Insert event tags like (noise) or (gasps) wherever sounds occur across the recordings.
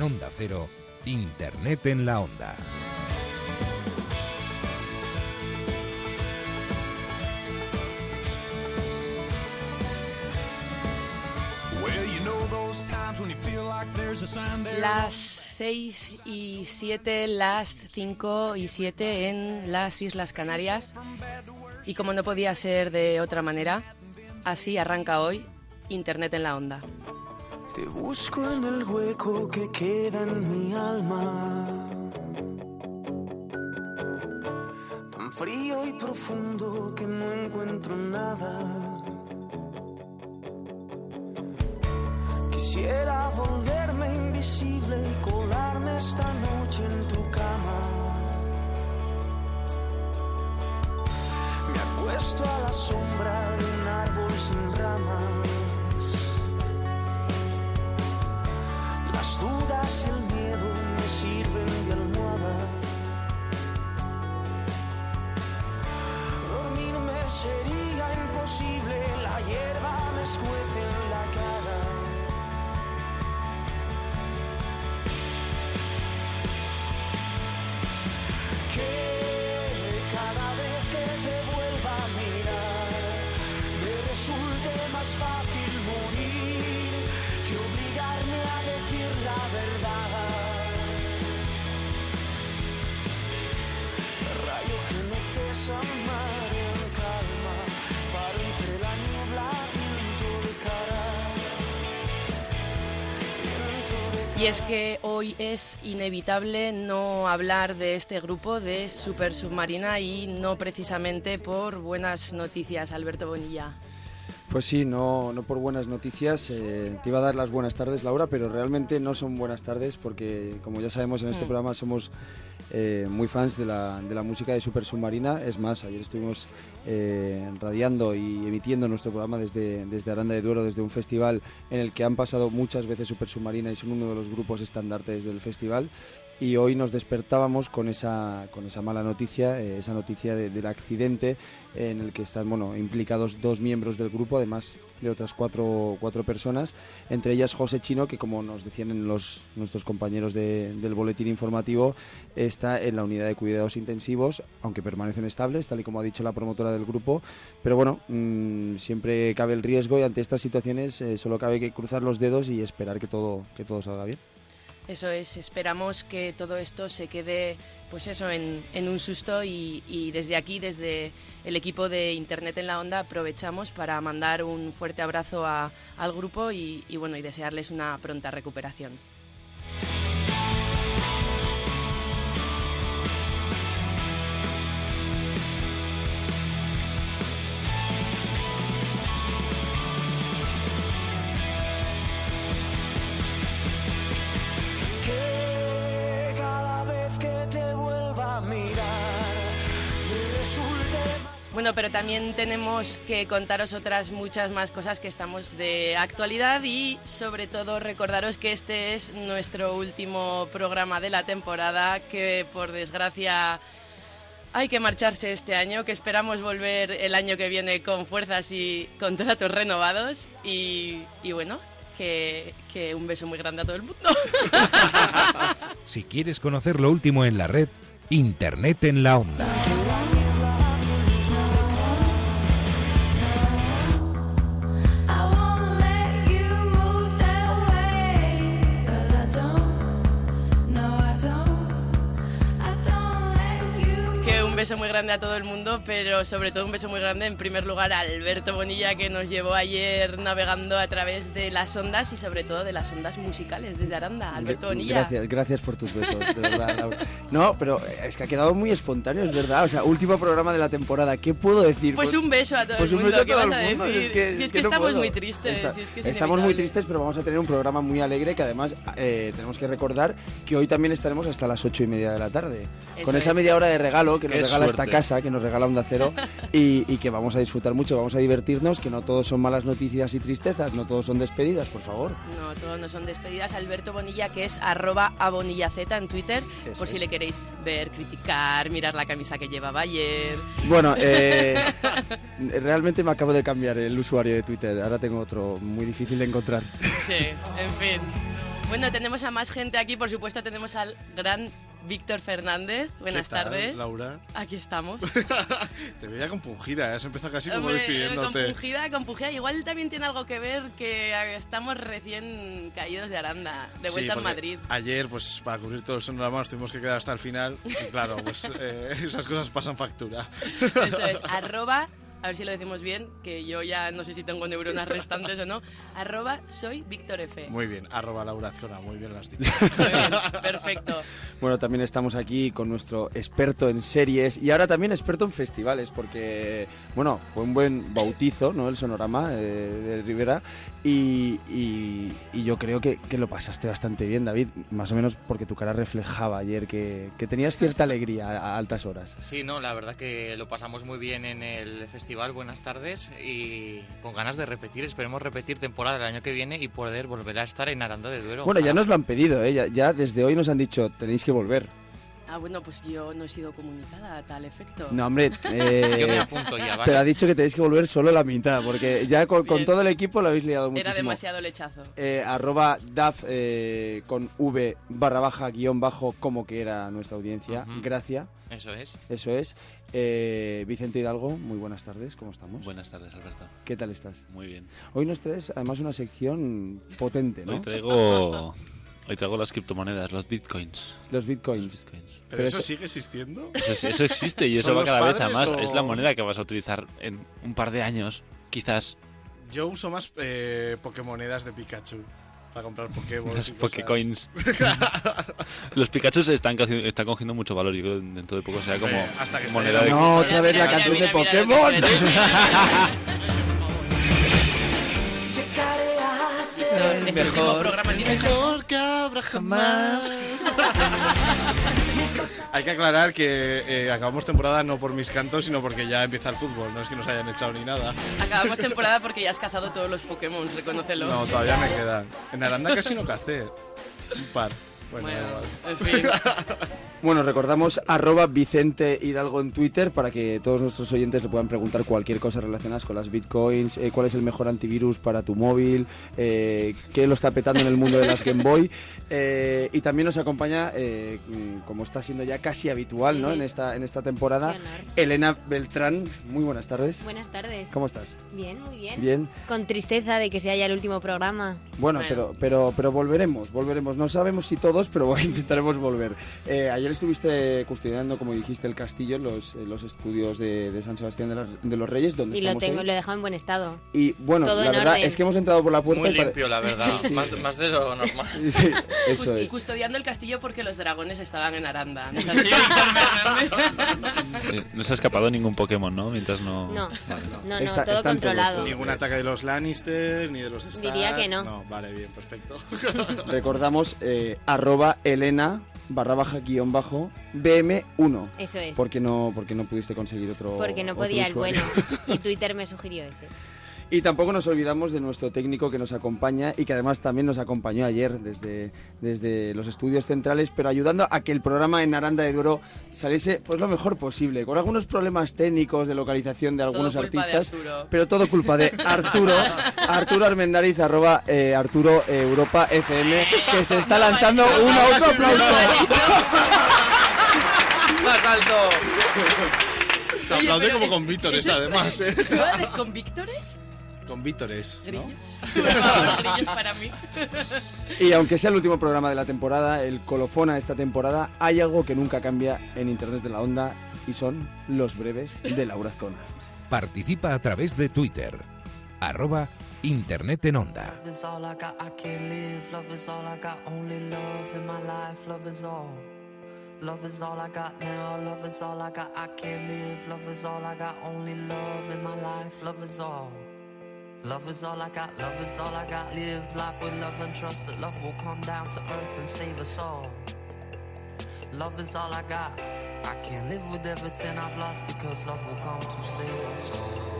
En Onda Cero, Internet en la Onda. Las 6 y 7, las 5 y 7 en las Islas Canarias. Y como no podía ser de otra manera, así arranca hoy Internet en la Onda. Te busco en el hueco que queda en mi alma. Tan frío y profundo que no encuentro nada. Quisiera volverme invisible y colarme esta noche en tu cama. Me acuesto a la sombra de un árbol sin ramas. Dudas y el miedo me sirven de almohada. Dormirme sería imposible, la hierba me escuece en mar en calma, faro entre la niebla, viento de cara. viento de Y es que hoy es inevitable no hablar de este grupo de Super Submarina y no precisamente por buenas noticias, Alberto Bonilla. Pues sí, no, no por buenas noticias. eh, te iba a dar las buenas tardes, Laura, pero realmente no son buenas tardes porque, como ya sabemos en este Mm. programa, somos eh, muy fans de la, de la música de Super Submarina. Es más, ayer estuvimos eh, radiando y emitiendo nuestro programa desde, desde Aranda de Duero, desde un festival en el que han pasado muchas veces Super Submarina y son uno de los grupos estandartes del festival. Y hoy nos despertábamos con esa, con esa mala noticia, eh, esa noticia de- del accidente en el que están bueno, implicados dos miembros del grupo, además de otras cuatro, cuatro personas, entre ellas José Chino, que como nos decían en los, nuestros compañeros de- del boletín informativo, está en la unidad de cuidados intensivos, aunque permanecen estables, tal y como ha dicho la promotora del grupo. Pero bueno, mm, siempre cabe el riesgo y ante estas situaciones eh, solo cabe que cruzar los dedos y esperar que todo, que todo salga bien. Eso es, esperamos que todo esto se quede, pues eso, en, un susto y, desde aquí, desde el equipo de Internet en la Onda, aprovechamos para mandar un fuerte abrazo al grupo y bueno, y desearles una pronta recuperación. Bueno, pero también tenemos que contaros otras muchas más cosas que estamos de actualidad y sobre todo recordaros que este es nuestro último programa de la temporada, que por desgracia hay que marcharse este año, que esperamos volver el año que viene con fuerzas y contratos renovados y, bueno, que un beso muy grande a todo el mundo. (laughs) Si quieres conocer lo último en la red, Internet en la Onda. Beso muy grande a todo el mundo, pero sobre todo un beso muy grande en primer lugar a Alberto Bonilla que nos llevó ayer navegando a través de las ondas y sobre todo de las ondas musicales desde Aranda. Alberto Bonilla. Gracias, gracias por tus besos, de verdad. No, pero es que ha quedado muy espontáneo, es verdad. O sea, último programa de la temporada. ¿Qué puedo decir? Pues un beso a todo Pues el un mundo, beso a ¿qué todo vas a el mundo, decir? es que- si es que que, no estamos puedo. muy tristes, Está- si es que es estamos muy tristes, pero vamos a tener un programa muy alegre que además eh, tenemos que recordar que hoy también estaremos hasta las ocho y media de la tarde. Eso con esa es. media hora de regalo que nos regala esta suerte. casa, que nos regala Onda Cero (laughs) y, y que vamos a disfrutar mucho, vamos a divertirnos, que no todos son malas noticias y tristezas, no todos son despedidas, por favor. No, todos no son despedidas. Alberto Bonilla, que es arroba abonillaz en Twitter, Eso por si es. le queréis ver, criticar, mirar la camisa que llevaba ayer. Bueno, eh, (laughs) realmente me acabo de cambiar el usuario de Twitter. Ahora tengo otro muy difícil de encontrar. Sí, en fin. Bueno, tenemos a más gente aquí, por supuesto tenemos al gran Víctor Fernández. Buenas ¿Qué tal, tardes. Laura. Aquí estamos. (laughs) Te veía compungida, ¿eh? has empezado casi como Hombre, despidiéndote. compungida, compungida. Igual también tiene algo que ver que estamos recién caídos de Aranda, de Sí, vuelta en porque Madrid. Ayer, pues para cubrir todo el sonorama nos tuvimos que quedar hasta el final. Y claro, pues (laughs) eh, esas cosas pasan factura. Eso es, (laughs) arroba, a ver si lo decimos bien, que yo ya no sé si tengo neuronas restantes o no, arroba soy Víctor F. Muy bien, arroba Laura Azcona, muy bien lo has dicho. Muy bien, perfecto. Bueno, también estamos aquí con nuestro experto en series y ahora también experto en festivales, porque, bueno, fue un buen bautizo, ¿no? El sonorama eh, de Rivera y, y- y yo creo que, que lo pasaste bastante bien, David, más o menos porque tu cara reflejaba ayer que, que tenías cierta alegría a, altas horas. Sí, no, la verdad que lo pasamos muy bien en el festival. Buenas tardes y con ganas de repetir. Esperemos repetir temporada el año que viene y poder volver a estar en Aranda de Duero. Bueno, ya nos lo han pedido, ¿eh? ya, ya desde hoy nos han dicho, tenéis que volver. Ah, bueno, pues yo no he sido comunicada a tal efecto. No, hombre, eh, (laughs) Yo me apunto ya, ¿vale? pero ha dicho que tenéis que volver solo la mitad, porque ya con, todo el equipo lo habéis liado muchísimo. Era demasiado lechazo. eh, arroba DAF eh, con V barra baja guion bajo como que era nuestra audiencia. Ujú. Gracias, Eso es. eso es. Eh, Vicente Hidalgo, muy buenas tardes, ¿cómo estamos? Buenas tardes, Alberto. ¿Qué tal estás? Muy bien. Hoy nos traes además una sección potente, ¿no? Hoy traigo, hoy traigo las criptomonedas, los bitcoins. Los Los bitcoins. ¿Pero, Pero eso, eso- sigue existiendo? Eso, eso existe y eso ¿Son va cada vez a más. o- Es la moneda que vas a utilizar en un par de años, quizás. Yo uso más eh, Pokémonedas de Pikachu para comprar Pokéballs. Las. Pokecoins. los Pikachu están, están cogiendo mucho valor. Yo creo que dentro de poco sea como Eh, hasta que moneda de No, otra vez la mira, canción de mira, Pokémon. directo. Mejor que jamás. Hay que aclarar que eh, acabamos temporada no por mis cantos, sino porque ya empieza el fútbol. No es que nos hayan echado ni nada. Acabamos (laughs) temporada porque ya has cazado todos los Pokémon, reconócelo. No, todavía me quedan. En Aranda casi no cacé. Un par. Bueno, en fin. (laughs) Bueno, recordamos arroba Vicente Hidalgo en Twitter para que todos nuestros oyentes le puedan preguntar cualquier cosa relacionada con las bitcoins, eh, cuál es el mejor antivirus para tu móvil, eh, qué lo está petando en el mundo de las Game Boy. (laughs) eh, y también nos acompaña, eh, como está siendo ya casi habitual ¿no? En, esta, en esta temporada. Elena Beltrán. Muy buenas tardes. Buenas tardes. ¿Cómo estás? Bien, muy bien. Bien. Con tristeza de que sea ya el último programa. Bueno, Bueno. pero, pero, pero volveremos, volveremos. No sabemos si todos, pero intentaremos volver. Eh, ayer estuviste custodiando, como dijiste, el castillo en los, en los estudios de, de San Sebastián de, las- de los Reyes, donde Y lo estamos tengo, hoy. lo he dejado en buen estado. Y bueno, todo la verdad orden. es que hemos entrado por la puerta. Muy limpio, la verdad. Sí. Más, más de lo normal. Sí, eso Cust- es. Custodiando el castillo porque los dragones estaban en Aranda. ¿No? Eh, No se ha escapado ningún Pokémon, ¿no? Mientras no... No, Vale. no, no, Está- todo están todos, controlado. sí. Ningún ataque de los Lannister ni de los Stark. Diría que no. No, vale, bien, perfecto. Recordamos eh, arroba Elena barra baja guion bajo BM1. Eso es. Porque no, porque no pudiste conseguir otro. Porque no podía el bueno. Y (laughs) Twitter me sugirió ese. Y tampoco nos olvidamos de nuestro técnico que nos acompaña y que además también nos acompañó ayer desde, desde los estudios centrales, pero ayudando a que el programa en Aranda de Duero saliese pues lo mejor posible, con algunos problemas técnicos de localización de algunos Todo culpa de artistas. Pero todo culpa de (laughs) Arturo, Arturo Armendariz, arroba eh, Arturo eh, Europa FM, que se está No, lanzando un no, vale, autoaplauso. no. (laughs) ¡Más alto! Se aplaude como es- con Vítores, es- además. (laughs) ¿eh? ¿Con Víctores? Con Vítores, ¿no? Grillos. (laughs) Para mí. Y aunque sea el último programa de la temporada, el colofón a esta temporada, hay algo que nunca cambia en Internet de la Onda y son los breves de Laura Azcona. Participa a través de Twitter. Arroba Internet en Onda. Love is all I got, I can't live. Love is all I got, only love in my life. Love is all. Love is all I got now. Love is all I got, I can't live. Love is all I got, only love in my life. Love is all. Love is all I got, love is all I got. Live life with love and trust that love will come down to earth and save us all. Love is all I got. I can't live with everything I've lost because love will come to save us all.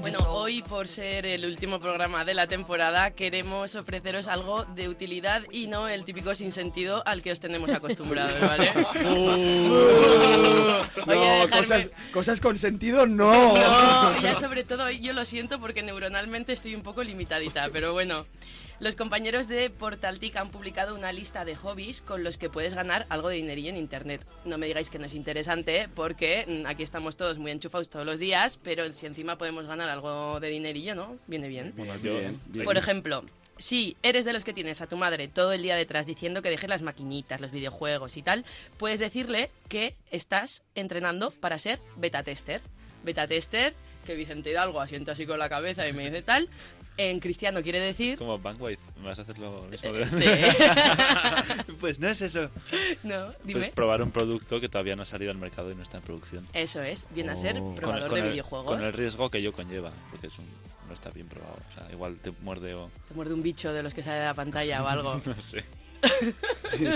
Bueno, hoy por ser el último programa de la temporada queremos ofreceros algo de utilidad y no el típico sinsentido al que os tenemos acostumbrados, ¿vale? (laughs) (laughs) No, dejarme- cosas, cosas con sentido, no. No, ya sobre todo hoy yo lo siento porque neuronalmente estoy un poco limitadita, pero bueno. Los compañeros de Portaltic han publicado una lista de hobbies con los que puedes ganar algo de dinerillo en internet. No me digáis que no es interesante porque mm, aquí estamos todos muy enchufados todos los días, pero si encima podemos ganar algo de dinerillo, ¿no? Viene bien. Bien, bien. Por ejemplo, si eres de los que tienes a tu madre todo el día detrás diciendo que deje las maquinitas, los videojuegos y tal, puedes decirle que estás entrenando para ser beta tester. Beta tester, que Vicente Hidalgo asienta así con la cabeza y me dice tal. En cristiano quiere Es decir... como Bankwise, vas a hacer lo mismo. Eh, sí. (laughs) pues no es eso. (laughs) No, dime. Pues probar un producto que todavía no ha salido al mercado y no está en producción. Eso es, viene a ser Oh. probador con de el, videojuegos. Con el riesgo que ello conlleva, porque es un, no está bien probado. O sea, igual te muerde o... Te muerde un bicho de los que sale de la pantalla o algo. (laughs) no sé. (laughs) Y, y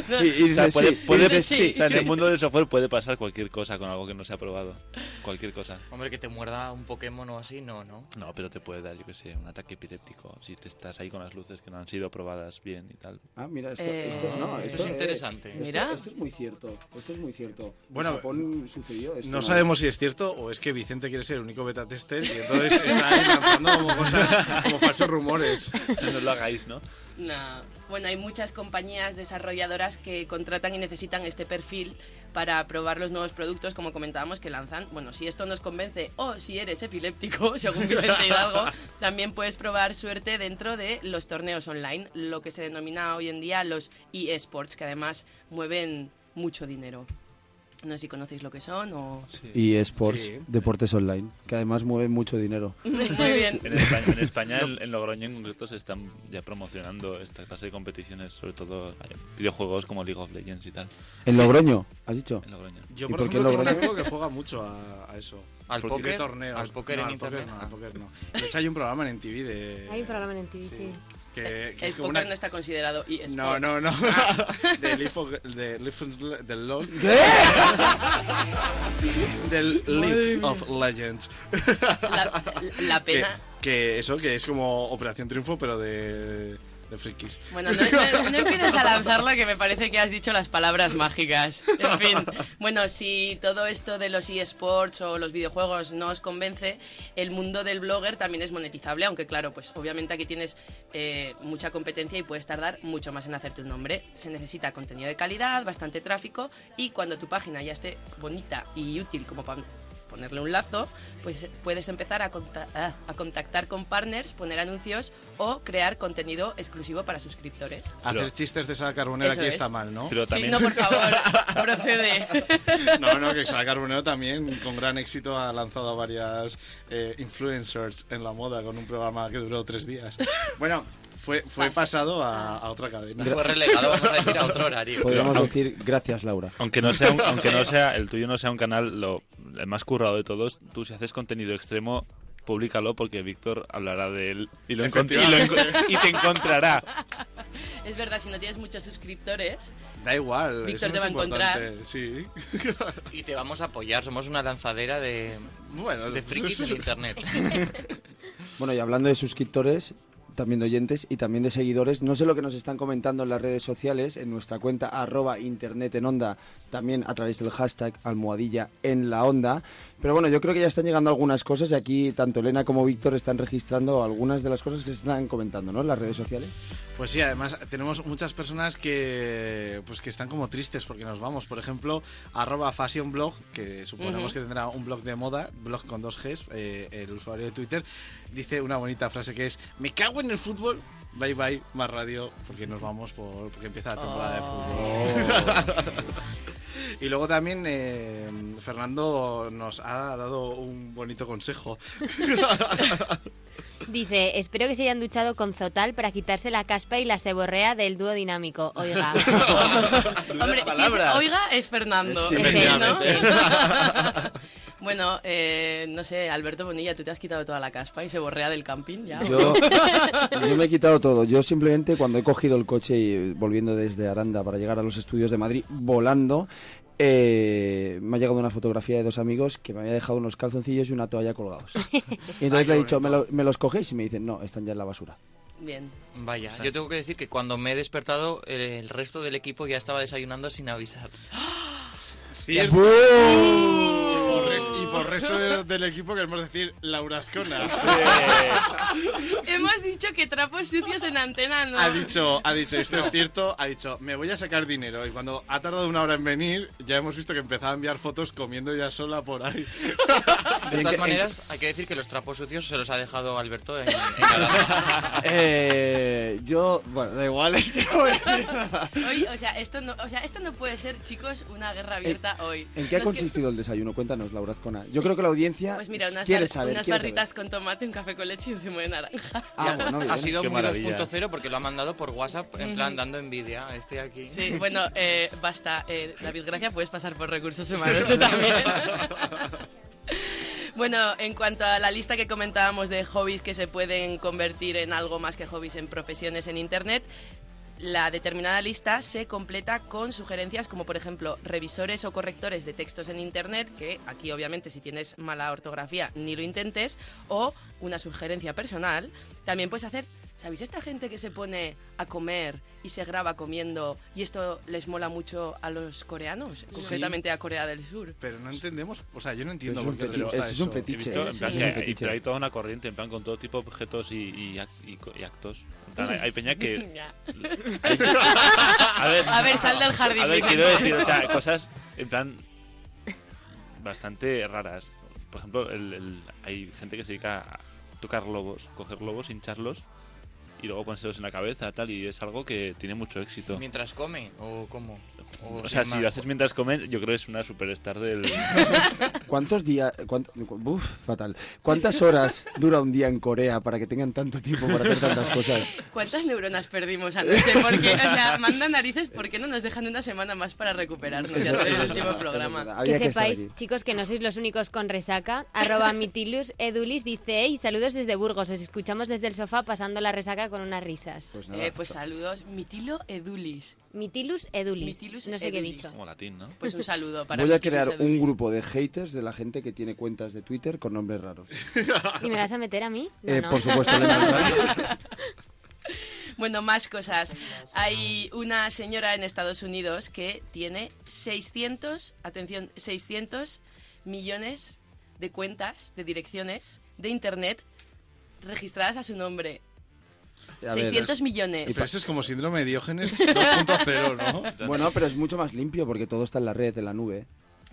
O sea, dices puede, sí, puede- y dices sí, o sea, en sí. el mundo del software puede pasar cualquier cosa con algo que no se ha probado. Cualquier cosa. Hombre, que te muerda un Pokémon o así, no, ¿no? No, pero te puede dar, yo que sé, un ataque epiléptico si te estás ahí con las luces que no han sido probadas bien y tal. Ah, mira, esto, Eh, esto, no, esto esto es eh, interesante. esto- Mira. Esto, es muy cierto. Esto es muy cierto. Bueno, en Japón sucedió esto. No sabemos si es cierto o es que Vicente quiere ser el único beta tester y entonces está lanzando como cosas, como falsos rumores. (laughs) No lo hagáis, ¿no? No. Bueno, hay muchas compañías desarrolladoras que contratan y necesitan este perfil para probar los nuevos productos, como comentábamos, que lanzan. Bueno, si esto nos convence o si eres epiléptico, (laughs) según Vicente Hidalgo, también puedes probar suerte dentro de los torneos online, lo que se denomina hoy en día los eSports, que además mueven mucho dinero. No sé si conocéis lo que son o... Y esports, Sí. deportes online, que además mueven mucho dinero. (laughs) Muy bien. En España, en, España, (laughs) en, en Logroño en concreto, se están ya promocionando esta clase de competiciones, sobre todo vaya, videojuegos como League of Legends y tal. En Logroño, ¿has dicho? En Logroño. Yo, ¿Y por, por qué ejemplo, tengo un Logroño? amigo que juega mucho a, a eso. ¿Al póker? torneos. ¿Al póker No, en al internet? no, al Ah. póker no. De hecho, hay un programa en MTV de... Hay un programa en TV, sí. Que, que El es como póker una- no está considerado eSport. No, no, no. of, de Leaf of- del LOL. del (laughs) Leaf of Legends. La, la Que, pena... que eso, que es como Operación Triunfo, pero de, de frikis. Bueno, no, empieces a lanzarlo que me parece que has dicho las palabras mágicas. En fin, bueno, si todo esto de los eSports o los videojuegos no os convence, el mundo del blogger también es monetizable, aunque claro, pues obviamente aquí tienes eh, mucha competencia y puedes tardar mucho más en hacerte un nombre. Se necesita contenido de calidad, bastante tráfico y cuando tu página ya esté bonita y útil como para ponerle un lazo, pues puedes empezar a, conta- a contactar con partners, poner anuncios o crear contenido exclusivo para suscriptores. Hacer Pero- chistes de Sara Carbonera Eso aquí es. está mal, ¿no? Pero Sí, también... no, por favor, (laughs) procede. No, no, que Sara Carbonero también con gran éxito ha lanzado a varias eh, influencers en la moda con un programa que duró tres días. Bueno, fue, fue pasado a, a otra cadena. Fue relegado, vamos a decir, a otro horario. Podríamos decir gracias, Laura. Aunque no sea, un- aunque no sea el tuyo no sea un canal lo el más currado de todos, tú si haces contenido extremo públicalo porque Víctor hablará de él y, lo encont- y, lo enco- y te encontrará. Es verdad, si no tienes muchos suscriptores, Da igual. Víctor te va a encontrar. Sí. Y te vamos a apoyar, somos una lanzadera de, Bueno, de frikis en internet. Bueno, y hablando de suscriptores, también de oyentes y también de seguidores, no sé lo que nos están comentando en las redes sociales, en nuestra cuenta arroba internet en onda, también a través del hashtag almohadilla en la onda. Pero bueno, yo creo que ya están llegando algunas cosas y aquí tanto Elena como Víctor están registrando algunas de las cosas que se están comentando, ¿no? En las redes sociales. Pues sí, además tenemos muchas personas que pues que están como tristes porque nos vamos. Por ejemplo, arroba fashion blog, que suponemos que tendrá un blog de moda, blog con dos Gs, eh, el usuario de Twitter, dice una bonita frase que es me cago en el fútbol, bye bye, más radio, porque nos vamos por, porque empieza la temporada de fútbol. (laughs) Y luego también eh, Fernando nos ha dado un bonito consejo. (laughs) Dice, espero que se hayan duchado con Zotal para quitarse la caspa y la seborrea del dúo dinámico. Oiga. (laughs) Hombre, si es oiga es Fernando. Sí, ¿no? Bueno, eh, no sé, Alberto Bonilla, tú te has quitado toda la caspa y se borrea del camping ya. Yo, yo me he quitado todo. Yo simplemente cuando he cogido el coche y volviendo desde Aranda para llegar a los estudios de Madrid, volando, eh, me ha llegado una fotografía de dos amigos que me había dejado unos calzoncillos y una toalla colgados. (laughs) Y entonces Ay, le he dicho, ¿me, lo- ¿me los cogéis? Y me dicen, no, están ya en la basura. Bien. Vaya, O sea- yo tengo que decir que cuando me he despertado, el resto del equipo ya estaba desayunando sin avisar. Y, es- y por resto de- del equipo queremos decir Laura Azcona. Hemos dicho que trapos sucios en antena no. Ha dicho, ha dicho, esto es cierto, ha dicho, me voy a sacar dinero. Y cuando ha tardado una hora en venir, ya hemos visto que empezaba a enviar fotos comiendo ya sola por ahí. De todas maneras, hay que decir que los trapos sucios se los ha dejado Alberto en, en. (laughs) Eh, yo, bueno, da igual, es que no voy a decir nada. Hoy, o sea, esto no, o sea, esto no puede ser, chicos, una guerra abierta hoy. ¿En qué ha que- consistido el desayuno? Cuéntanos, Laura Azcona. Yo creo que la audiencia Pues mira, unas, quiere saber. unas quiere saber. barritas con tomate, un café con leche y un zumo de naranja. Ah, bueno, bien. Ha sido muy maravilla. 2.0 porque lo ha mandado por WhatsApp, en plan dando envidia. Estoy aquí. Sí, bueno, eh, basta. Eh, David Gracia, puedes pasar por recursos humanos (laughs) tú también. (laughs) Bueno, en cuanto a la lista que comentábamos de hobbies que se pueden convertir en algo más que hobbies en profesiones en Internet, la determinada lista se completa con sugerencias como por ejemplo revisores o correctores de textos en Internet, que aquí obviamente si tienes mala ortografía ni lo intentes, o una sugerencia personal, también puedes hacer, ¿sabéis esta gente que se pone a comer y se graba comiendo y esto les mola mucho a los coreanos, concretamente a Corea del Sur? Pero no entendemos, o sea, yo no entiendo es por un qué les gusta Eso es un fetiche. visto, en Sí, plan, sí. que Es un hay, fetiche. pero hay toda una corriente, en plan, con todo tipo de objetos y, y, ac- y co- y actos. Plan, hay, hay peña que... (laughs) (laughs) A ver, A ver, sal del jardín. A ver, quiero decir, o sea, cosas en plan bastante raras. Por ejemplo, el- el- hay gente que se dedica a tocar lobos, coger lobos, hincharlos y luego ponérselos en la cabeza, tal, y es algo que tiene mucho éxito. Mientras come, o cómo. O sea, sin si más. lo haces mientras comes, yo creo que es una superstar del... (laughs) ¿Cuántos días, cuánto- uf, fatal. ¿Cuántas horas dura un día en Corea para que tengan tanto tiempo para hacer tantas cosas? ¿Cuántas neuronas perdimos anoche? Porque, o sea, manda narices, ¿por qué no nos dejan una semana más para recuperarnos ya del último programa? había que estar sepáis, chicos, que no sois los únicos con resaca. Arroba (laughs) mitilus edulis dice, hey, saludos desde Burgos, os escuchamos desde el sofá pasando la resaca con unas risas. Pues nada, Eh, pues saludos, Mitilo Edulis. Mitilus edulis. Mitilus no sé qué he dicho. Como latín, ¿no? Pues un saludo (laughs) para voy a crear un grupo de haters de la gente que tiene cuentas de Twitter con nombres raros. ¿Y me vas a meter a mí? No, Eh, no. Por supuesto. (laughs) Bueno, más cosas. Hay una señora en Estados Unidos que tiene 600, atención, 600 millones de cuentas, de direcciones de Internet registradas a su nombre. A ver, 600 es- millones. Pero eso es como síndrome de Diógenes (laughs) 2.0, ¿no? Bueno, pero es mucho más limpio porque todo está en la red, en la nube.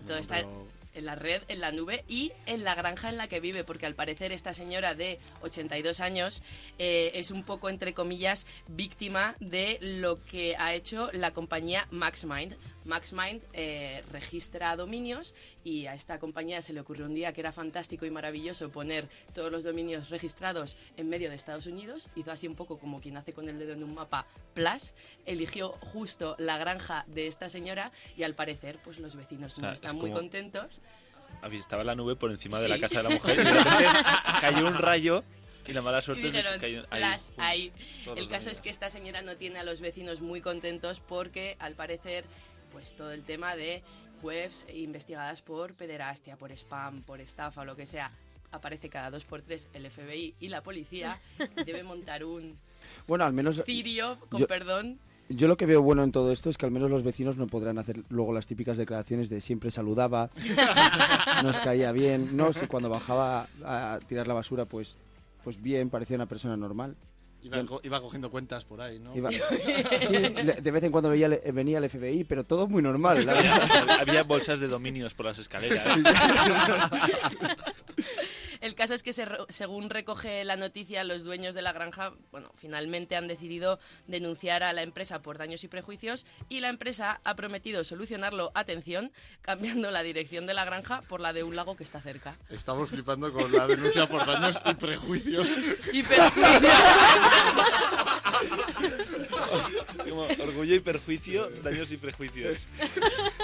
Todo está en la red, en la nube y en la granja en la que vive, porque al parecer esta señora de 82 años eh, es un poco, entre comillas, víctima de lo que ha hecho la compañía MaxMind. MaxMind eh, registra dominios y a esta compañía se le ocurrió un día que era fantástico y maravilloso poner todos los dominios registrados en medio de Estados Unidos. Hizo así un poco como quien hace con el dedo en un mapa plus. Eligió justo la granja de esta señora y al parecer pues los vecinos no sea, están es muy como- contentos. Estaba la nube por encima de Sí. la casa de la mujer y de (laughs) cayó un rayo y la mala suerte es de que dijeron, ahí, "Las hay". El caso es que esta señora no tiene a los vecinos muy contentos porque al parecer pues todo el tema de webs investigadas por pederastia, por spam, por estafa o lo que sea, aparece cada dos por tres el FBI y la policía y (laughs) debe montar un Bueno, al menos cirio, con Yo- perdón. yo lo que veo bueno en todo esto es que al menos los vecinos no podrán hacer luego las típicas declaraciones de siempre saludaba, (laughs) nos caía bien, no sé, cuando bajaba a tirar la basura, pues, pues bien, parecía una persona normal. Iba, co- iba cogiendo cuentas por ahí, ¿no? Iba- (laughs) sí, de vez en cuando veía, venía el FBI, pero todo muy normal. la verdad. Había, (laughs) había bolsas de dominios por las escaleras. (laughs) El caso es que se según recoge la noticia, los dueños de la granja, bueno, finalmente han decidido denunciar a la empresa por daños y prejuicios y la empresa ha prometido solucionarlo, atención, cambiando la dirección de la granja por la de un lago que está cerca. Estamos flipando con la denuncia por daños y prejuicios. Y perjuicios. (laughs) Como orgullo y perjuicio, daños y prejuicios.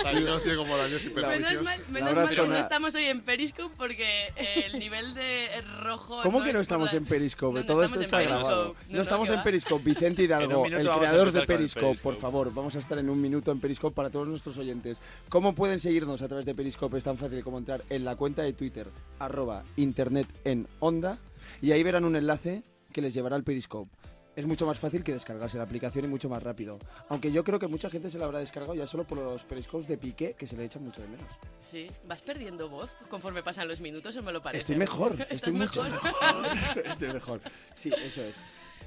Tan conocido como Daños y Menos mal, menos que una- no estamos hoy en Periscope porque eh, el nivel de rojo. ¿Cómo que no es estamos en Periscope? No, no Todo esto está Periscope. grabado. No, No, no, estamos en. Periscope. Vicente En Hidalgo, el creador de Periscope, por favor, vamos a estar en un minuto en Periscope para todos nuestros oyentes. ¿Cómo pueden seguirnos a través de Periscope? Es tan fácil como entrar en la cuenta de Twitter, arroba internet en onda, y ahí verán un enlace que les llevará al Periscope. Es mucho más fácil que descargarse la aplicación y mucho más rápido. Aunque yo creo que mucha gente se la habrá descargado ya solo por los Periscopes de Piqué, que se le echan mucho de menos. Sí, vas perdiendo voz conforme pasan los minutos, o me lo parece. Estoy mejor, (laughs) ¿Estás estoy mucho mejor? mejor. (laughs) Estoy mejor. Sí, eso es.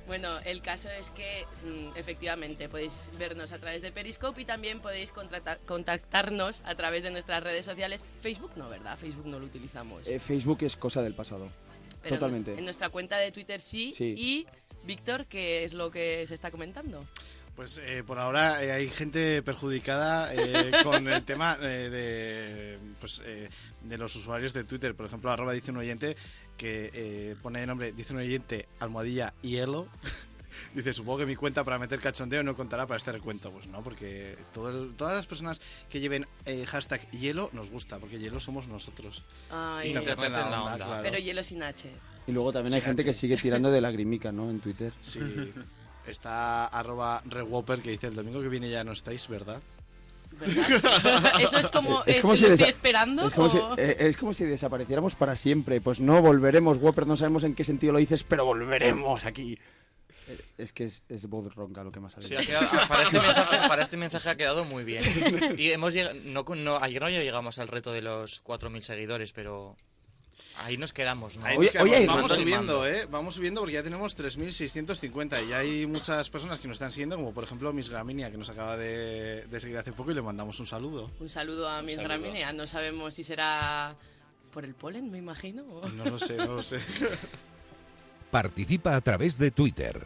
Bueno, el caso es que mm, efectivamente podéis vernos a través de Periscope y también podéis contactarnos a través de nuestras redes sociales. Facebook no, ¿verdad? Facebook no lo utilizamos. Eh, Facebook es cosa del pasado. Pero Totalmente. En nuestra cuenta de Twitter sí. Sí. Y, Víctor, ¿qué es lo que se está comentando? Pues eh, por ahora eh, hay gente perjudicada eh, (laughs) con el tema eh, de, pues, eh, de los usuarios de Twitter. Por ejemplo, arroba dice un oyente que pone de nombre, dice un oyente, almohadilla hielo. Dice, supongo que mi cuenta para meter cachondeo no contará para este recuento. Pues no, porque todo todas las personas que lleven eh, hashtag hielo nos gusta, porque hielo somos nosotros. Ay, Internet en la onda. claro. pero hielo sin H. Y luego también hay gente que sigue tirando de lagrimica, ¿no? En Twitter. (laughs) Sí. Está arroba rewhopper que dice, el domingo que viene ya no estáis, ¿verdad? ¿verdad? (laughs) Eso es como, Es es como que si lo desa- estoy esperando. Es como, si, eh, es como si desapareciéramos para siempre. Pues no, volveremos, Whopper. No sabemos en qué sentido lo dices, pero volveremos aquí. Es que es, es voz ronca lo que más. Sí, ha quedado- (laughs) para, este mensaje, para este mensaje ha quedado muy bien. Y hemos llegado, no, no, ayer no llegamos al reto de los 4.000 seguidores, pero ahí nos quedamos, ¿no? Ahí Oye, nos quedamos. oye, vamos subiendo. ¿eh? Vamos subiendo porque ya tenemos 3.650 y hay muchas personas que nos están siguiendo, como por ejemplo Miss Gramínia, que nos acaba de, de seguir hace poco y le mandamos un saludo. Un saludo a Miss saludo. Gramínea. No sabemos si será por el polen, me imagino. No lo sé, no lo sé. Participa a través de Twitter.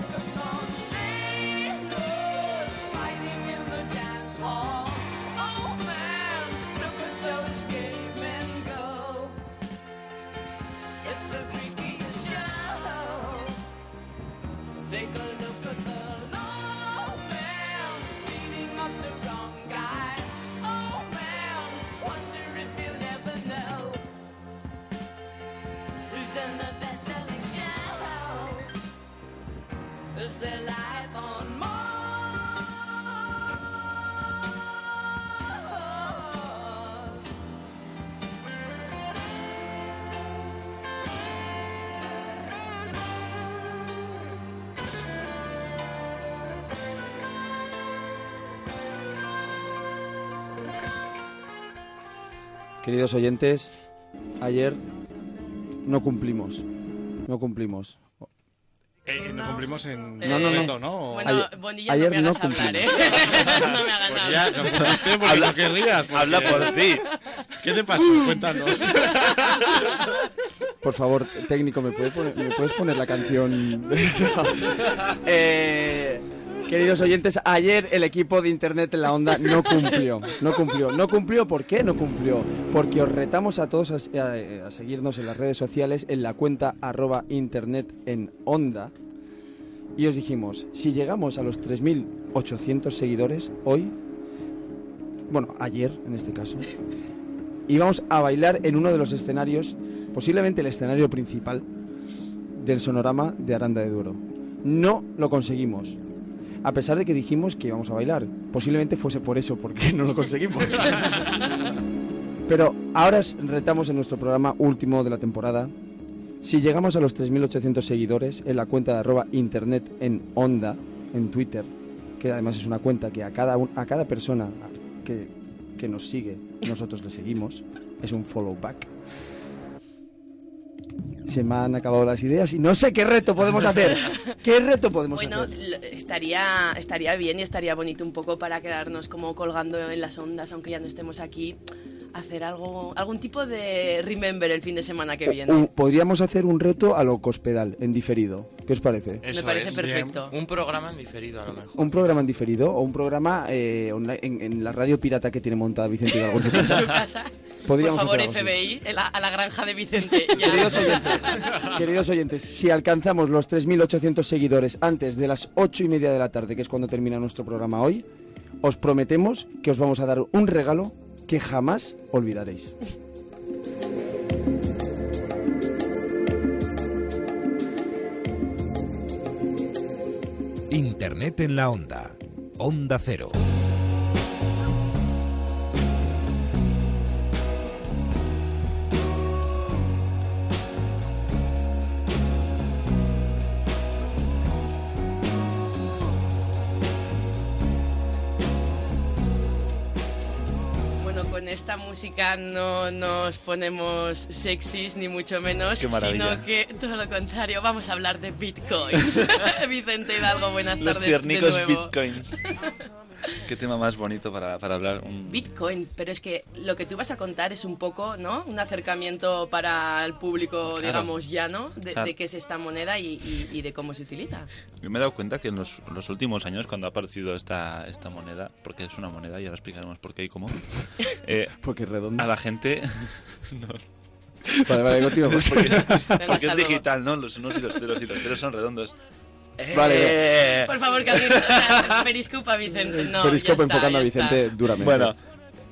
Queridos oyentes, ayer no cumplimos. No cumplimos. Eh, no cumplimos en No, no, no. reto, ¿no? Bueno, Ayer- Bonilla, ayer no me no hagas hablar, ¿eh? no me hagas (laughs) Pues hablar. ya, no cumpliste porque no querrías. porque- Habla por ti. ¿Qué te pasó? (laughs) Cuéntanos. Por favor, técnico, ¿me puedes poner, ¿me puedes poner la canción? (laughs) Eh, queridos oyentes, ayer el equipo de Internet en la Onda no cumplió. No cumplió. No cumplió, ¿por qué no cumplió? Porque os retamos a todos a, seguirnos en las redes sociales en la cuenta arroba Internet en Onda. Y os dijimos, si llegamos a los 3.800 seguidores hoy, bueno, ayer en este caso, íbamos a bailar en uno de los escenarios, posiblemente el escenario principal del sonorama de Aranda de Duero. No lo conseguimos. A pesar de que dijimos que íbamos a bailar. Posiblemente fuese por eso, porque no lo conseguimos. (laughs) Pero ahora os retamos en nuestro programa último de la temporada. Si llegamos a los 3.800 seguidores en la cuenta de arroba internet en onda, en Twitter, que además es una cuenta que a cada, un- a cada persona que, que nos sigue, nosotros le seguimos, es un follow back. Se me han acabado las ideas y no sé qué reto podemos hacer. (laughs) ¿Qué reto podemos Bueno, hacer? lo- estaría, estaría bien y estaría bonito un poco para quedarnos como colgando en las ondas, aunque ya no estemos aquí, hacer algo, algún tipo de remember el fin de semana que viene. Un- podríamos hacer un reto a lo cospedal, en diferido. ¿Qué os parece? Eso parece es. perfecto. Un programa en diferido, a lo mejor. Un programa en diferido o un programa eh, online- en, en la radio pirata que tiene montada Vicente Hidalgo en su (laughs) casa. Podríamos Por favor. FBI, a la, a la granja de Vicente. ya. Queridos oyentes, queridos oyentes, si alcanzamos los 3.800 seguidores antes de las 8 y media de la tarde, que es cuando termina nuestro programa hoy, os prometemos que os vamos a dar un regalo que jamás olvidaréis. Internet en la onda. Onda Cero. Con esta música no nos ponemos sexys ni mucho menos, sino que todo lo contrario, vamos a hablar de bitcoins. (laughs) (laughs) Vicente Hidalgo, buenas Los tardes nuevo. bitcoins. (laughs) (laughs) Qué tema más bonito para, para hablar. Un... Bitcoin, pero es que lo que tú vas a contar es un poco, ¿no? Un acercamiento para el público, Claro. digamos, llano, de, Claro. de qué es esta moneda y, y- y de cómo se utiliza. Yo me he dado cuenta que en los, los últimos años, cuando ha aparecido esta, esta moneda, porque es una moneda y ahora explicaremos por qué y cómo, (laughs) eh, Porque es redondo. a la gente... (laughs) no, Vale, vale, continuamos. porque Venga, porque es luego. digital, ¿no? Los unos y los ceros y los ceros son redondos. Vale. Eh. Por favor, que alguien... o sea, Periscope a Vicente. No, Periscope ya está, enfocando a Vicente está. duramente. Bueno,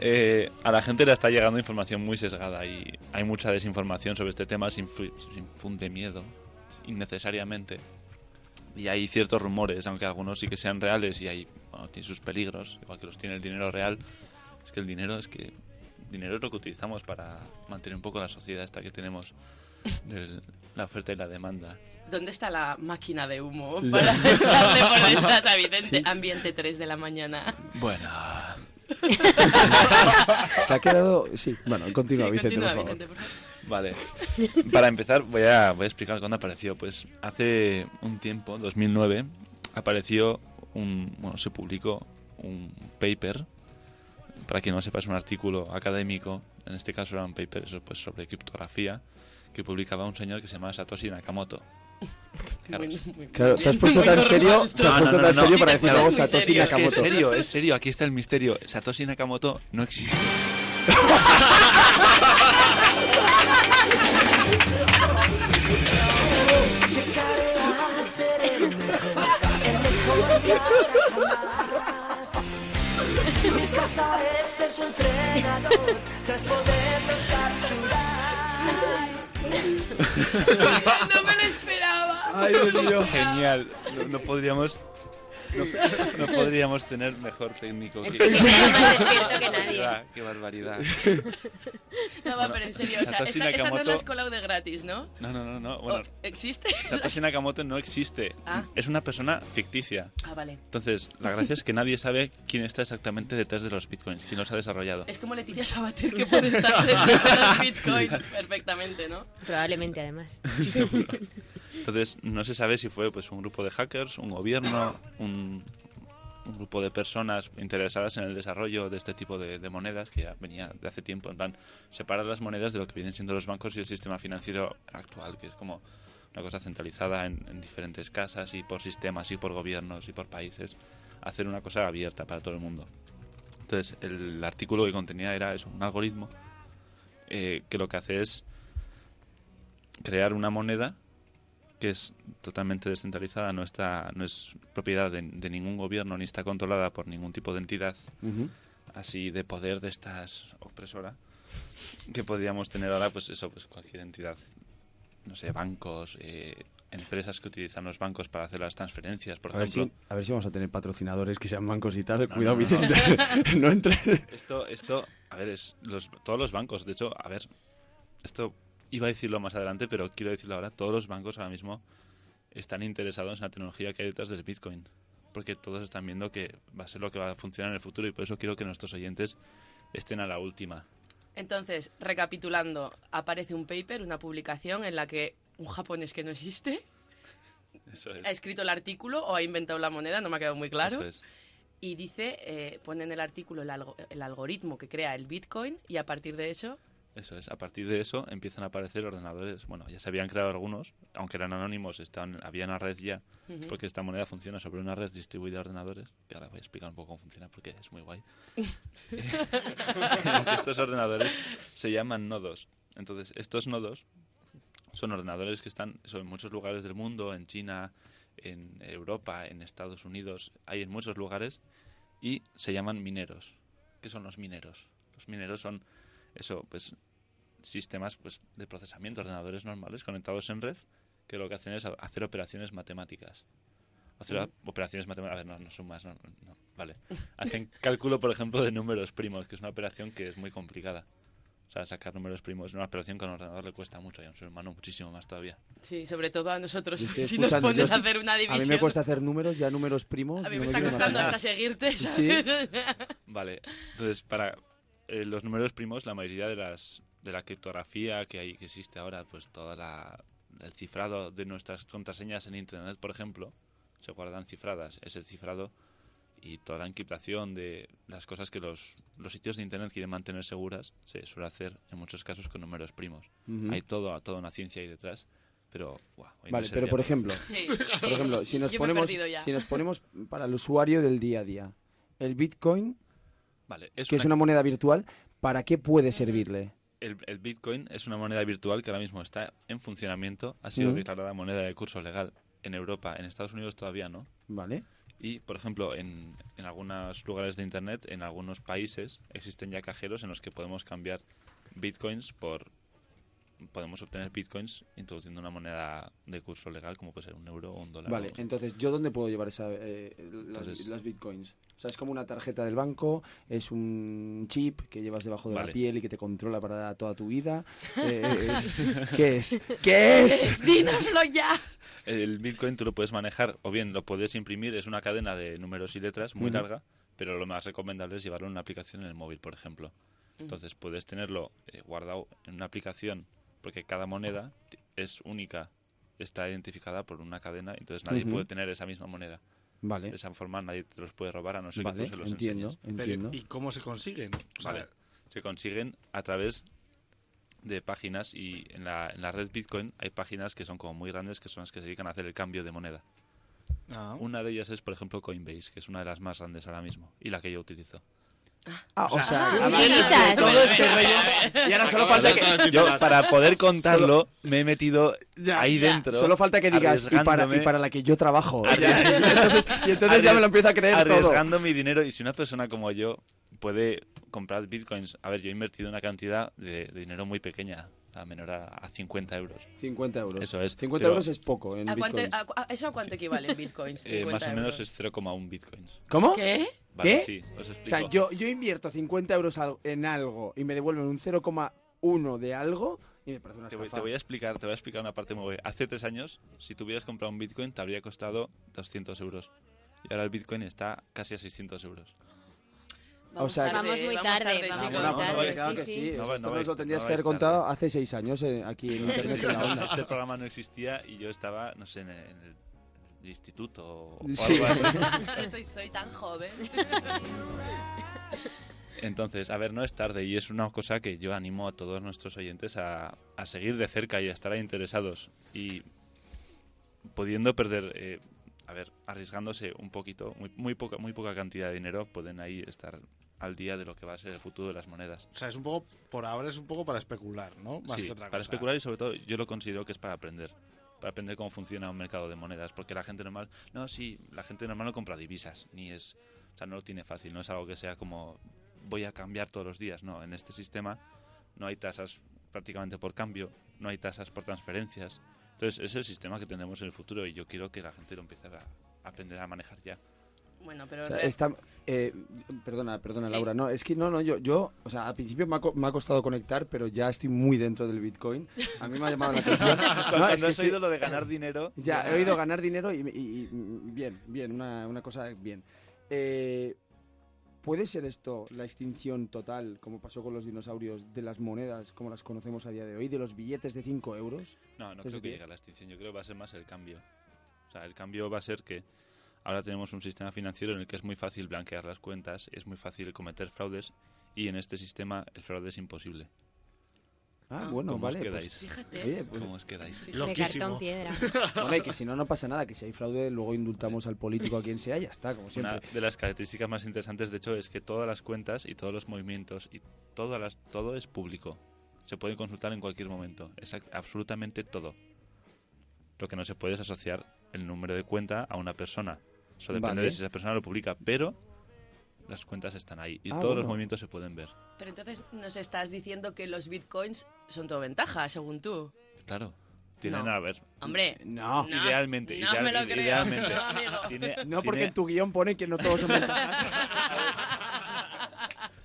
eh, a la gente le está llegando información muy sesgada y hay mucha desinformación sobre este tema, se, infunde miedo innecesariamente. Y hay ciertos rumores, aunque algunos sí que sean reales y hay, bueno, tiene sus peligros, igual que los tiene el dinero real. Es que el dinero es que el dinero es lo que utilizamos para mantener un poco la sociedad esta que tenemos de la oferta y la demanda. ¿Dónde está la máquina de humo (laughs) para echarle por detrás a (laughs) Vicente? Ambiente 3 de la mañana. Bueno, (laughs) ¿Te ha quedado? Sí, bueno, continúa, Sí, Vicente, continúa, por favor. Vicente, por favor. Vale. Para empezar, voy a, voy a explicar cuándo apareció. Pues hace un tiempo, 2009, apareció un. Bueno, se publicó un paper. Para quien no sepa, es un artículo académico. En este caso era un paper eso, pues, sobre criptografía que publicaba un señor que se llama Satoshi Nakamoto. (laughs) Claro, Muy- es- muy- Claro, muy te has puesto tan serio, te has No, puesto no, tan no, serio no. para decir muy Satoshi serio. Es que es Nakamoto. serio, es serio. Aquí está el misterio. Satoshi Nakamoto no existe. Mi casa es su entrenador, tras poderlos capturar. (laughs) No me lo esperaba. Ay, Dios mío. Genial. No, no podríamos. No, no podríamos tener mejor técnico que. Que (laughs) nadie. ¡Qué barbaridad! No, va, Bueno, pero en serio, o sea, Satoshi esta, esta no Nakamoto- la has colado de gratis, ¿no? No, no, no, no. Bueno, ¿O ¿Existe? Satoshi Nakamoto no existe. Ah. Es una persona ficticia. Ah, vale. Entonces, la gracia es que nadie sabe quién está exactamente detrás de los bitcoins, quién los ha desarrollado. Es como Leticia Sabater que puede estar detrás de los bitcoins (laughs) perfectamente, ¿no? Probablemente, además. (laughs) Entonces, no se sabe si fue pues un grupo de hackers, un gobierno, un, grupo de personas interesadas en el desarrollo de este tipo de, de monedas que ya venía de hace tiempo. En plan, separar las monedas de lo que vienen siendo los bancos y el sistema financiero actual, que es como una cosa centralizada en, en diferentes casas y por sistemas y por gobiernos y por países. Hacer una cosa abierta para todo el mundo. Entonces, el artículo que contenía era eso, un algoritmo eh, que lo que hace es crear una moneda que es totalmente descentralizada, no está, no es propiedad de, de ningún gobierno ni está controlada por ningún tipo de entidad así de poder de estas opresora que podríamos tener ahora, pues eso, pues cualquier entidad, no sé, bancos, eh, empresas que utilizan los bancos para hacer las transferencias, por A ver, ejemplo. si, a ver si vamos a tener patrocinadores que sean bancos y tal. No, Cuidado, no, no. Vicente. (laughs) No, entre. Esto, esto, a ver, es los, todos los bancos, de hecho, a ver, esto iba a decirlo más adelante, pero quiero decirlo ahora, todos los bancos ahora mismo están interesados en la tecnología que hay detrás del Bitcoin. porque todos están viendo que va a ser lo que va a funcionar en el futuro y por eso quiero que nuestros oyentes estén a la última. Entonces, recapitulando, aparece un paper, una publicación en la que un japonés que no existe (laughs) Eso es. ha escrito el artículo o ha inventado la moneda, no me ha quedado muy claro. Eso es. Y dice, eh, pone en el artículo el, algo- el algoritmo que crea el Bitcoin y a partir de eso, Eso es. A partir de eso empiezan a aparecer ordenadores. Bueno, ya se habían creado algunos, aunque eran anónimos, estaban, había una red ya, porque esta moneda funciona sobre una red distribuida de ordenadores, que ahora voy a explicar un poco cómo funciona porque es muy guay. (laughs) (laughs) estos ordenadores se llaman nodos. Entonces, estos nodos son ordenadores que están son en muchos lugares del mundo, en China, en Europa, en Estados Unidos, hay en muchos lugares y se llaman mineros. ¿Qué son los mineros? Los mineros son eso, pues sistemas pues de procesamiento, ordenadores normales conectados en red, que lo que hacen es a- hacer operaciones matemáticas. Hacer a- operaciones matemáticas, a ver, no, no sumas, no, no, vale. Hacen (laughs) cálculo, por ejemplo, de números primos, que es una operación que es muy complicada. O sea, sacar números primos en una operación con ordenador le cuesta mucho y a un ser humano muchísimo más todavía. sí, sobre todo a nosotros, si nos pones a hacer una A división, mí me cuesta hacer números, ya números primos. a mí no me está costando hasta seguirte, Sí. Vale, entonces para eh, los números primos, la mayoría de las de la criptografía que hay que existe ahora, pues toda la el cifrado de nuestras contraseñas en internet, por ejemplo, se guardan cifradas. Ese cifrado y toda la encriptación de las cosas que los, los sitios de internet quieren mantener seguras se suele hacer en muchos casos con números primos. Hay todo, toda una ciencia ahí detrás, pero me Vale, pero por ejemplo, Sí. por ejemplo, si (laughs) nos Yo ponemos, si nos ponemos para el usuario del día a día, el Bitcoin, Vale, es que una es una moneda virtual, ¿para qué puede servirle? El, el Bitcoin es una moneda virtual que ahora mismo está en funcionamiento. Ha sido declarada moneda de curso legal en Europa. En Estados Unidos todavía no. Vale. Y, por ejemplo, en, en algunos lugares de Internet, en algunos países, existen ya cajeros en los que podemos cambiar Bitcoins por... Podemos obtener Bitcoins introduciendo una moneda de curso legal, como puede ser un euro o un dólar. Vale, o- entonces, ¿yo dónde puedo llevar esa, eh, las, Entonces- las bitcoins? O sea, es como una tarjeta del banco, es un chip que llevas debajo de la piel y que te controla para toda tu vida. (laughs) Eh, es- ¿Qué es? ¿Qué es? ¡Dínoslo ya! El Bitcoin tú lo puedes manejar, o bien lo puedes imprimir, es una cadena de números y letras muy larga, pero lo más recomendable es llevarlo en una aplicación en el móvil, por ejemplo. Entonces puedes tenerlo eh, guardado en una aplicación, porque cada moneda es única, está identificada por una cadena, entonces nadie puede tener esa misma moneda. Vale, De esa forma nadie te los puede robar a no ser vale, que tú se los entiendo, enseñes. Pero, entiendo. ¿Y cómo se consiguen? O sea, Vale. Se consiguen a través de páginas y en la, en la red Bitcoin hay páginas que son como muy grandes que son las que se dedican a hacer el cambio de moneda. ah, Una de ellas es, por ejemplo, Coinbase, que es una de las más grandes ahora mismo y la que yo utilizo. Ah, o sea, ¿tú a ver, utilizas? todo este rollo- Y ahora solo falta que, Yo, para poder contarlo, me he metido Ya, ahí dentro. solo falta que digas, y para, y arriesgándome- para la que yo trabajo. (laughs) (laughs) Y entonces, y entonces ya me lo empiezo a creer todo. arriesgando mi dinero. Y si una persona como yo puede comprar bitcoins, a ver, yo he invertido una cantidad de, de dinero muy pequeña, a menor a, a 50 euros. 50 euros. Eso es, 50 pero- euros es poco en ¿A cuánto, bitcoins. a ¿Eso a cuánto equivale en bitcoins? (laughs) Eh, 50 más o menos euros? es 0,1 bitcoins. ¿Cómo? ¿Qué? Vale, ¿Qué? sí, os O explico. sea, yo, yo invierto 50 euros en algo y me devuelven un 0,1 de algo y me parece una Te voy, te voy a explicar, te voy a explicar una parte muy buena. Hace tres años, si tú hubieras comprado un Bitcoin, te habría costado 200 euros. Y ahora el Bitcoin está casi a 600 euros. Vamos sea, tarde, Vamos muy vamos tarde, chicos. vamos bueno, tarde, claro que sí. sí. No o sea, esto no nos lo tendrías no que haber contado tarde. hace seis años eh, aquí en Internet en la onda. Este programa no existía y yo estaba, no sé, en el, en el instituto o, o Sí. algo así. (laughs) soy, soy tan joven. (laughs) Entonces, a ver, no es tarde y es una cosa que yo animo a todos nuestros oyentes a, a seguir de cerca y a estar ahí interesados. Y pudiendo perder, eh, a ver, arriesgándose un poquito, muy, muy, poca, muy poca cantidad de dinero, pueden ahí estar al día de lo que va a ser el futuro de las monedas. o sea, es un poco, por ahora es un poco para especular, ¿no? Más Sí, que otra para cosa. especular y sobre todo yo lo considero que es para aprender. Para aprender cómo funciona un mercado de monedas. Porque la gente normal, no, sí, la gente normal no compra divisas, ni es, o sea, no lo tiene fácil, no es algo que sea como voy a cambiar todos los días. No, en este sistema no hay tasas prácticamente por cambio, no hay tasas por transferencias. Entonces, es el sistema que tendremos en el futuro y yo quiero que la gente lo empiece a aprender a manejar ya. Bueno, pero O sea, re- está- eh, perdona, perdona, Sí. Laura. No, es que no, no, yo, yo, o sea, al principio me ha, co- me ha costado conectar, pero ya estoy muy dentro del Bitcoin. A mí me ha llamado la (laughs) atención. Cuando es no que has oído estoy- lo de ganar dinero. Ya, he oído ganar dinero y, y- y- y bien, bien, una, una cosa bien. Eh, ¿Puede ser esto la extinción total, como pasó con los dinosaurios, de las monedas como las conocemos a día de hoy, de los billetes de 5 euros? No, no ¿Qué es creo que- llegue a la extinción. Yo creo que va a ser más el cambio. O sea, el cambio va a ser que ahora tenemos un sistema financiero en el que es muy fácil blanquear las cuentas, es muy fácil cometer fraudes y en este sistema el fraude es imposible. Ah, Ah. bueno, ¿Cómo vale. os pues- quedáis? Fíjate. oye, pues- ¿Cómo os quedáis? De Loquísimo. cartón piedra. (laughs) bueno, y que si no, no pasa nada, que si hay fraude, luego indultamos al político a quien sea y ya está, como siempre. Una de las características más interesantes, de hecho, es que todas las cuentas y todos los movimientos y todas las, todo es público. Se puede consultar en cualquier momento. Exact- absolutamente todo. Lo que no se puede es asociar el número de cuenta a una persona. Eso depende Vale. de si esa persona lo publica, pero las cuentas están ahí y Ah, todos los bueno. movimientos se pueden ver. Pero entonces nos estás diciendo que los bitcoins son todo ventaja, según tú. Claro. Tienen No. a ver. Hombre, No, idealmente, no ideal- me lo creo, idealmente. no, amigo. Tiene- no porque tiene- en tu guion pone que no todos son ventajas. (laughs)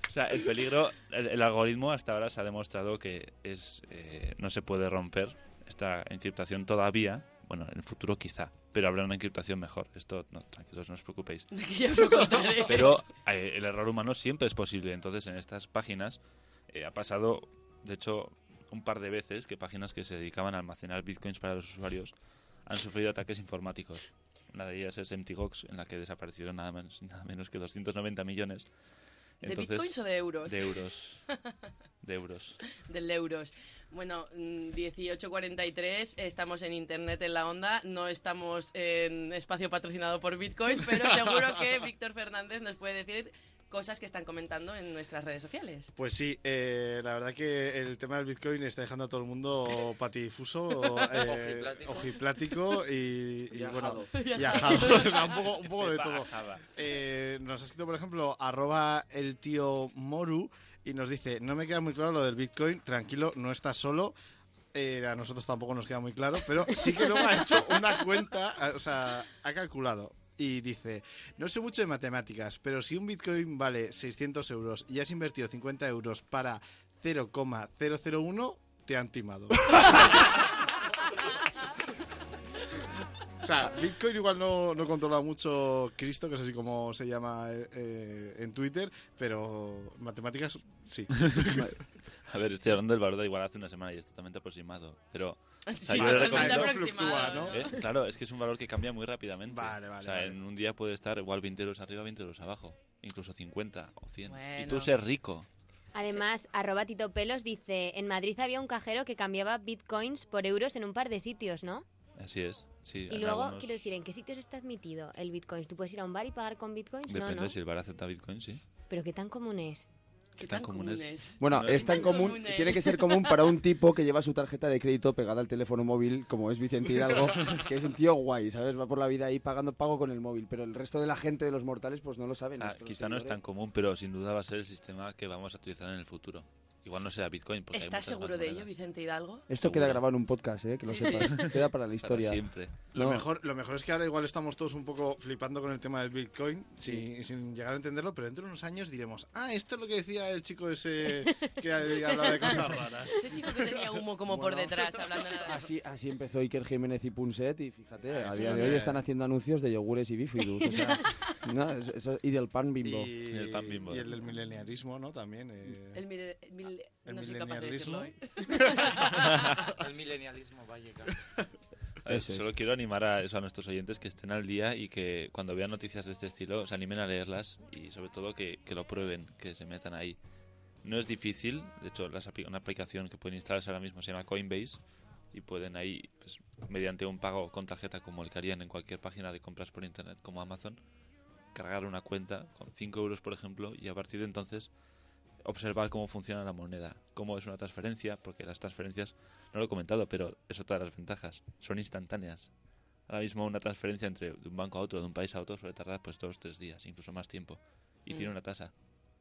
O sea, el peligro, el, el algoritmo hasta ahora se ha demostrado que es eh, no se puede romper esta encriptación todavía. Bueno, en el futuro quizá, pero habrá una encriptación mejor. Esto, no, tranquilos, no os preocupéis. (laughs) Pero eh, el error humano siempre es posible. Entonces, en estas páginas eh, ha pasado, de hecho, un par de veces que páginas que se dedicaban a almacenar bitcoins para los usuarios han sufrido ataques informáticos. Una de ellas es MTGOX, en la que desaparecieron nada menos, nada menos que 290 millones. ¿De bitcoins o de euros? De euros. De euros. (laughs) Del euros. Bueno, mm, 1843, estamos en Internet en la onda, no estamos en espacio patrocinado por Bitcoin, pero seguro que (laughs) Víctor Fernández nos puede decir cosas que están comentando en nuestras redes sociales. Pues sí, eh, la verdad que el tema del Bitcoin está dejando a todo el mundo (laughs) patidifuso, eh, Ojiplático. ojiplático y, y, bueno, ajado. y ajado. O sea, un poco, un poco de todo. Eh, nos ha escrito, por ejemplo, arroba el tío Moru y nos dice, no me queda muy claro lo del Bitcoin, tranquilo, no estás solo. Eh, a nosotros tampoco nos queda muy claro, pero sí que luego ha hecho una cuenta, o sea, ha calculado. Y dice, no sé mucho de matemáticas, pero si un Bitcoin vale 600 euros y has invertido 50 euros para 0,001, te han timado. (laughs) O sea, Bitcoin igual no, no controla mucho Cristo, que es así como se llama eh, eh, en Twitter, pero matemáticas sí. (laughs) A ver, estoy hablando del valor de igual hace una semana y es totalmente aproximado. Pero, (laughs) Sí, totalmente aproximado. fluctúa, ¿no? ¿eh? claro, es que es un valor que cambia muy rápidamente. Vale, vale, O sea, vale. en un día puede estar igual 20 euros arriba, 20 euros abajo. Incluso 50 o 100. Y tú ser rico. Además, arroba Tito Pelos dice, en Madrid había un cajero que cambiaba bitcoins por euros en un par de sitios, ¿no? Así es. Sí, Y luego, algunos- quiero decir, ¿en qué sitios está admitido el bitcoin? ¿Tú puedes ir a un bar y pagar con bitcoins? Depende no, ¿no? si el bar acepta Bitcoin, sí. Pero ¿qué tan común es? ¿Qué tan tan común común es? es? Bueno, No es es tan tan común, común, tiene que ser común para un tipo que lleva su tarjeta de crédito pegada al teléfono móvil, como es Vicente Hidalgo, que es un tío guay, ¿sabes? Va por la vida ahí pagando pago con el móvil, pero el resto de la gente, de los mortales, pues no lo saben. Ah, quizá no es tan común, pero sin duda va a ser el sistema que vamos a utilizar en el futuro. Igual no será Bitcoin. Porque ¿Estás seguro de ello. Vicente Hidalgo? Esto Seguro. queda grabado en un podcast, ¿eh? Que lo Sí, sepas. (laughs) Queda para la Para historia. siempre. Lo, No. mejor, lo mejor es que ahora igual estamos todos un poco flipando con el tema del Bitcoin sin, sin llegar a entenderlo, pero dentro de unos años diremos, ah, esto es lo que decía el chico ese (laughs) que hablaba de cosas raras. Este chico que tenía humo como por Bueno. detrás hablando nada. Así, así empezó Iker Jiménez y Punset y fíjate, a Ah, día de hoy están haciendo anuncios de yogures y bifidus. O sea, (laughs) no, eso- y del pan bimbo. Y, Y el pan Bimbo. y el del mileniarismo, ¿no? También. eh. El, mire- el mil- El no soy capaz de decirlo hoy. El milenialismo va a llegar. A ver, solo quiero animar a, eso, a nuestros oyentes que estén al día y que cuando vean noticias de este estilo se animen a leerlas y sobre todo que, que lo prueben, que se metan ahí. No es difícil, de hecho las una aplicación que pueden instalarse ahora mismo se llama Coinbase y pueden ahí, pues, mediante un pago con tarjeta como el que harían en cualquier página de compras por internet como Amazon, cargar una cuenta con 5 euros por ejemplo y a partir de entonces observar cómo funciona la moneda, cómo es una transferencia, porque las transferencias, no lo he comentado, pero es otra de las ventajas, son instantáneas. Ahora mismo una transferencia entre de un banco a otro, de un país a otro, suele tardar pues dos, tres días, incluso más tiempo. Y Mm. tiene una tasa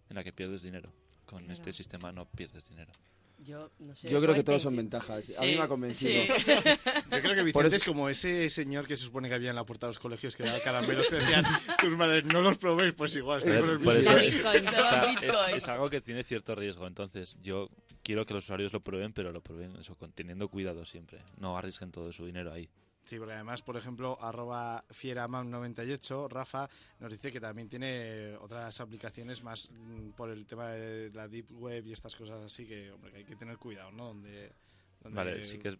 en la que pierdes dinero. Con Claro. este sistema no pierdes dinero. Yo no sé. Yo creo que todos son ventajas. A mí me ha convencido. sí. (laughs) Yo creo que Por Vicente eso- es como ese señor que se supone que había en la puerta de los colegios que daba caramelos que decían tus madres no los probéis, pues igual. estoy con el eso- es, es algo que tiene cierto riesgo, entonces yo quiero que los usuarios lo prueben, pero lo prueben eso, con, teniendo cuidado siempre. No arriesguen todo su dinero ahí. Sí, porque además, por ejemplo, arroba fieramam98, Rafa, nos dice que también tiene otras aplicaciones más mm, por el tema de la Deep Web y estas cosas así, que, hombre, que hay que tener cuidado, ¿no? Donde, Vale, sí que es,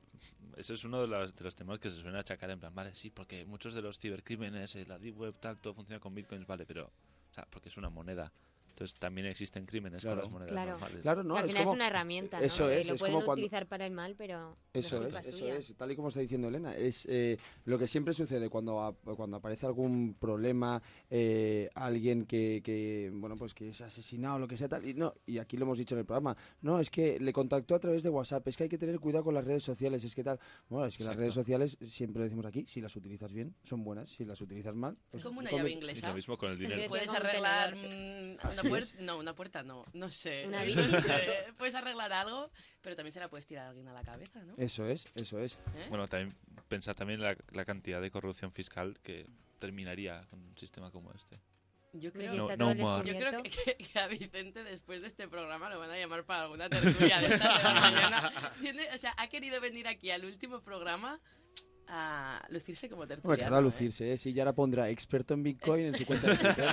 ese es uno de los, de los temas que se suelen achacar en plan, vale, sí, porque muchos de los cibercrímenes, eh, la deep web, tal, todo funciona con bitcoins, vale, pero, o sea, porque es una moneda. Entonces también existen crímenes Claro. con las monedas Claro. normales. Claro, no, al es final como- es una herramienta, ¿no? Eso es, lo es pueden como cuando- utilizar para el mal, pero Eso no es, eso suya. es, tal y como está diciendo Elena, es eh, lo que siempre sucede cuando, cuando aparece algún problema, eh, alguien que, que, bueno, pues que es asesinado o lo que sea tal, y no, y aquí lo hemos dicho en el programa, no, es que le contactó a través de WhatsApp, es que hay que tener cuidado con las redes sociales, es que tal, bueno, es que las redes sociales, siempre lo decimos aquí, si las utilizas bien, son buenas, si las utilizas mal, pues Como una llave Y inglesa. lo mismo con el dinero. Puedes arreglar mm, una. Puerta. No, una puerta no. No sé. Una No sé. (laughs) Puedes arreglar algo, pero también se la puedes tirar a alguien a la cabeza, ¿no? Eso es, eso es. ¿Eh? Bueno, también pensar también la, la cantidad de corrupción fiscal que terminaría con un sistema como este. Yo creo, No- no yo creo que, que a Vicente después de este programa lo van a llamar para alguna tertulia de estas de la mañana. (laughs) Tiene- o sea, ha querido venir aquí al último programa a lucirse como tertuliano. claro, ¿eh? lucirse, ¿eh? Sí, ya ahora pondrá experto en Bitcoin en su cuenta de Twitter.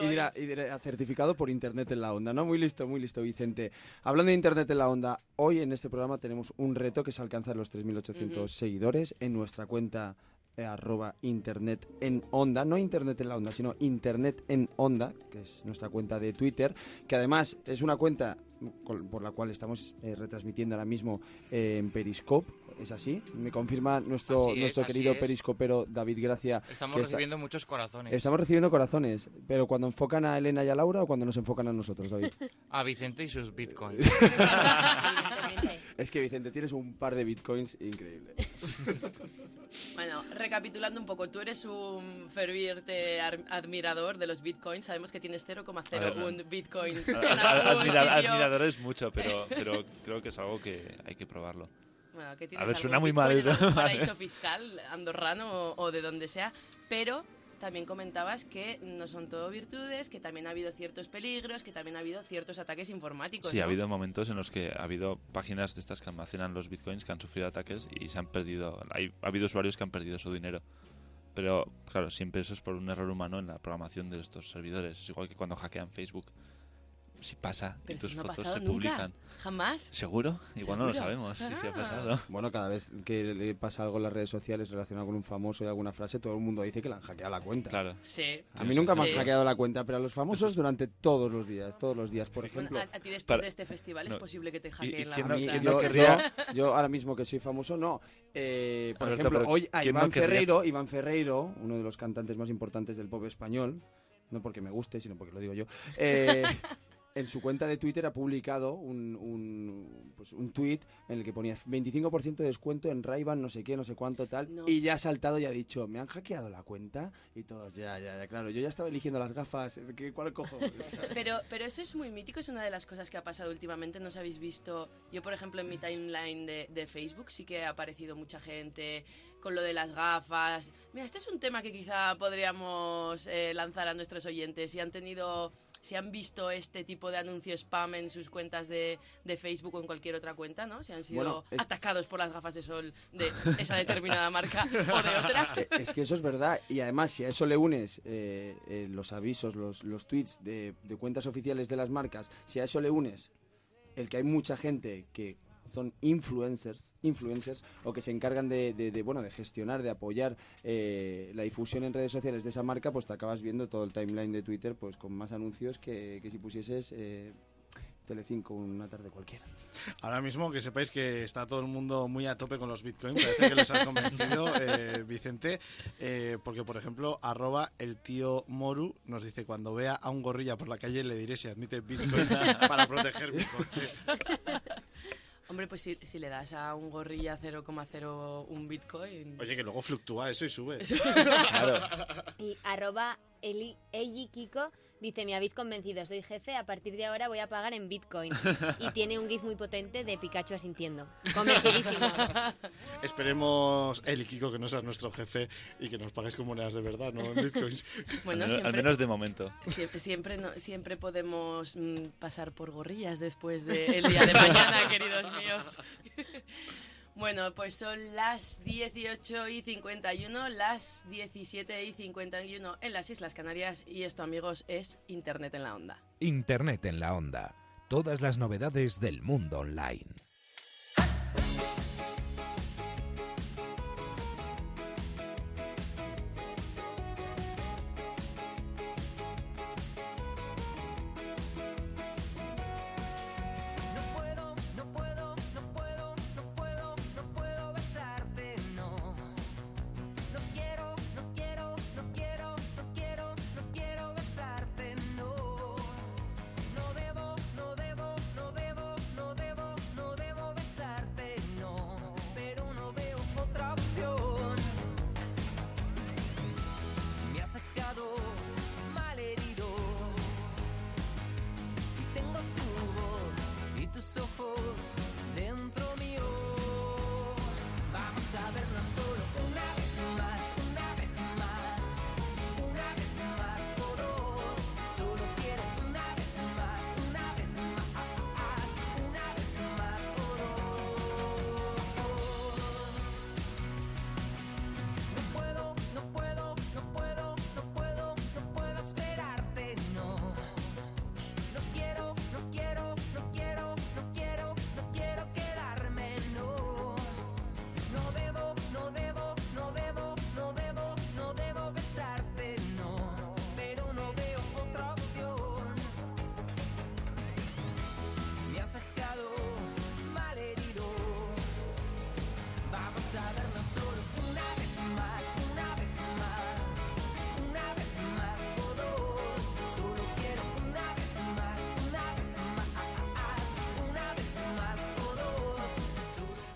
Y dirá, y dirá, certificado por Internet en la Onda, ¿no? Muy listo, muy listo, Vicente. Hablando de Internet en la Onda, hoy en este programa tenemos un reto que es alcanzar los 3.800 Ujú. seguidores en nuestra cuenta eh, arroba Internet en Onda, no Internet en la Onda, sino Internet en Onda, que es nuestra cuenta de Twitter, que además es una cuenta por la cual estamos eh, retransmitiendo ahora mismo eh, en Periscope, ¿es así? Me confirma nuestro, Así nuestro querido periscopero David Gracia. Estamos que está- recibiendo muchos corazones. Estamos recibiendo corazones, pero cuando enfocan a Elena y a Laura o cuando nos enfocan a nosotros, David. (laughs) A Vicente y sus bitcoins. (laughs) (laughs) Es que Vicente, tienes un par de bitcoins increíble. Bueno, recapitulando un poco, tú eres un ferviente admirador de los bitcoins. Sabemos que tienes 0,01 bitcoin (laughs) en algún Admira- sitio. admirador es mucho, pero, (laughs) pero creo que es algo que hay que probarlo. Bueno, que A tienes ver, algún suena muy mal bitcoin eso. (laughs) paraíso fiscal andorrano o, o de donde sea, pero también comentabas que no son todo virtudes, que también ha habido ciertos peligros, que también ha habido ciertos ataques informáticos. Sí, ha habido momentos en los que ha habido páginas de estas que almacenan los bitcoins que han sufrido ataques y se han perdido. Hay, ha habido usuarios que han perdido su dinero. Pero, claro, siempre eso es por un error humano en la programación de estos servidores. Es igual que cuando hackean Facebook. Si pasa y Pero tus si no ha fotos se nunca. publican. Jamás. ¿Seguro? Igual no lo sabemos si se ha Ah. pasado. Bueno, cada vez que le pasa algo en las redes sociales relacionado con un famoso y alguna frase, todo el mundo dice que le han hackeado la cuenta. Claro. Sí. A mí nunca me han hackeado la cuenta, pero a los famosos durante todos los días, todos los días, por ejemplo. a, a ti después Para- de este festival no. es posible que te y hackeen la no- cuenta. yo, ahora mismo que soy famoso, no. Eh, por Alberto, ejemplo, hoy a ¿quién no Iván? Ferreiro, Iván Ferreiro, uno de los cantantes más importantes del pop español, no porque me guste, sino porque lo digo yo, eh, (laughs) en su cuenta de Twitter ha publicado un, un, pues un tweet en el que ponía 25% de descuento en ray no sé qué, no sé cuánto, tal, No. y ya ha saltado y ha dicho, ¿me han hackeado la cuenta? Y todos, ya, ya, ya, claro, yo ya estaba eligiendo las gafas, ¿qué, ¿cuál cojo? (laughs) Pero, pero eso es muy mítico, es una de las cosas que ha pasado últimamente. No os habéis visto. Yo, por ejemplo, en mi timeline de, de Facebook sí que ha aparecido mucha gente con lo de las gafas. Mira, este es un tema que quizá podríamos eh, lanzar a nuestros oyentes. Si han tenido. Si han visto este tipo de anuncio spam en sus cuentas de, de Facebook o en cualquier otra cuenta, ¿no? Si han sido Bueno, es- atacados por las gafas de sol de esa determinada marca o de otra. (laughs) Eh, Es que eso es verdad. Y además, si a eso le unes eh, eh, los avisos, los, los tweets de, de cuentas oficiales de las marcas, si a eso le unes el que hay mucha gente que son influencers, influencers o que se encargan de, de- de, bueno de gestionar, de apoyar eh, la difusión en redes sociales de esa marca, pues te acabas viendo todo el timeline de Twitter pues con más anuncios que, que si pusieses eh, Telecinco una tarde cualquiera. Ahora mismo que sepáis que está todo el mundo muy a tope con los bitcoins, parece que les ha convencido (laughs) eh, Vicente, eh, porque por ejemplo, arroba el tío Moru nos dice, cuando vea a un gorrilla por la calle le diré si admite bitcoins (laughs) para proteger mi coche. Hombre, pues si, si le das a un gorrilla 0,01 bitcoin. Oye, que luego fluctúa eso y sube. Y arroba Eli, Eyi Kiko Dice, me habéis convencido, soy jefe, a partir de ahora voy a pagar en Bitcoin. Y (laughs) tiene un GIF muy potente de Pikachu asintiendo. Convencidísimo. (laughs) Esperemos, y Kiko, que no seas nuestro jefe y que nos pagues con monedas de verdad, no en bitcoins. (laughs) Bueno, al, menos, siempre, al menos de momento. siempre, siempre, no- siempre podemos mm, pasar por gorrillas después del día de mañana, queridos míos. Bueno, pues son las 18 y 51, las 17 y 51 en las Islas Canarias y esto, amigos, es Internet en la Onda. Internet en la onda. Todas las novedades del mundo online.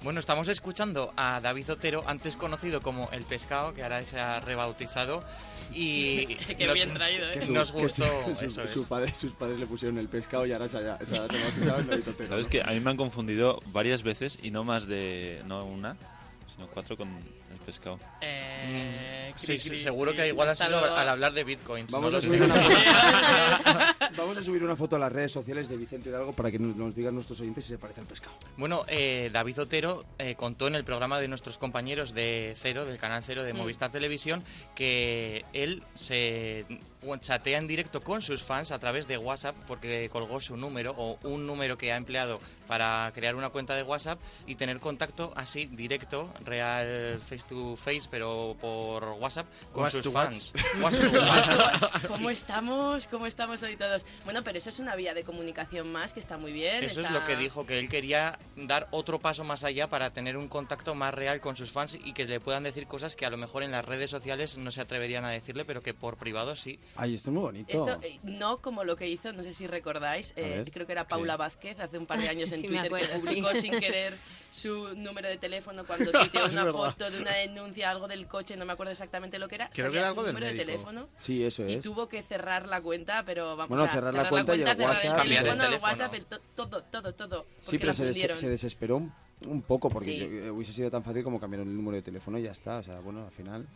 Bueno, estamos escuchando a David Otero, antes conocido como El Pescado, que ahora se ha rebautizado. Y (laughs) Qué bien traído, ¿eh? Que su- nos que gustó, su- eso es. su padre- sus padres le pusieron el pescado y ahora se ha, se ha (laughs) rebautizado en David Otero. Sabes que a mí me han confundido varias veces y no más de. no una, sino cuatro con el pescado. Eh, Sí, cri, sí, cri, seguro cri. que igual ha sido luego. al hablar de bitcoins. Vamos no a, subir una... (laughs) Vamos a subir una foto a las redes sociales de Vicente Hidalgo para que nos, nos digan nuestros oyentes si se parece al pescado. Bueno, eh, David Otero eh, contó en el programa de nuestros compañeros de Cero, del canal Cero de Mm. Movistar Televisión, que él se chatea en directo con sus fans a través de WhatsApp porque colgó su número o un número que ha empleado para crear una cuenta de WhatsApp y tener contacto así directo, real face to face, pero por WhatsApp con What's sus fans. What's (laughs) to. (laughs) ¿Cómo estamos? ¿Cómo estamos hoy todos? Bueno, pero eso es una vía de comunicación más que está muy bien. Eso es está- lo que dijo, que él quería dar otro paso más allá para tener un contacto más real con sus fans y que le puedan decir cosas que a lo mejor en las redes sociales no se atreverían a decirle, pero que por privado sí. Ay, esto es muy bonito. Esto, eh, no como lo que hizo, no sé si recordáis, eh, creo que era Paula Vázquez hace un par de años en Sí, Twitter que acuerdo, publicó sí. sin querer su número de teléfono (laughs) cuando tuiteó una verdad. foto de una denuncia, algo del coche, no me acuerdo exactamente lo que era. Creo que era su algo del número de teléfono Sí, eso y es. tuvo que cerrar la cuenta, pero vamos Bueno, a cerrar la cuenta y el cerrar WhatsApp. el Cambiar el teléfono, el teléfono. WhatsApp, el to- todo, todo, todo. Sí, pero la se, des- fundieron. se desesperó un, poco porque Sí. eh, hubiese sido tan fácil como cambiar el número de teléfono y ya está. O sea, bueno, al final.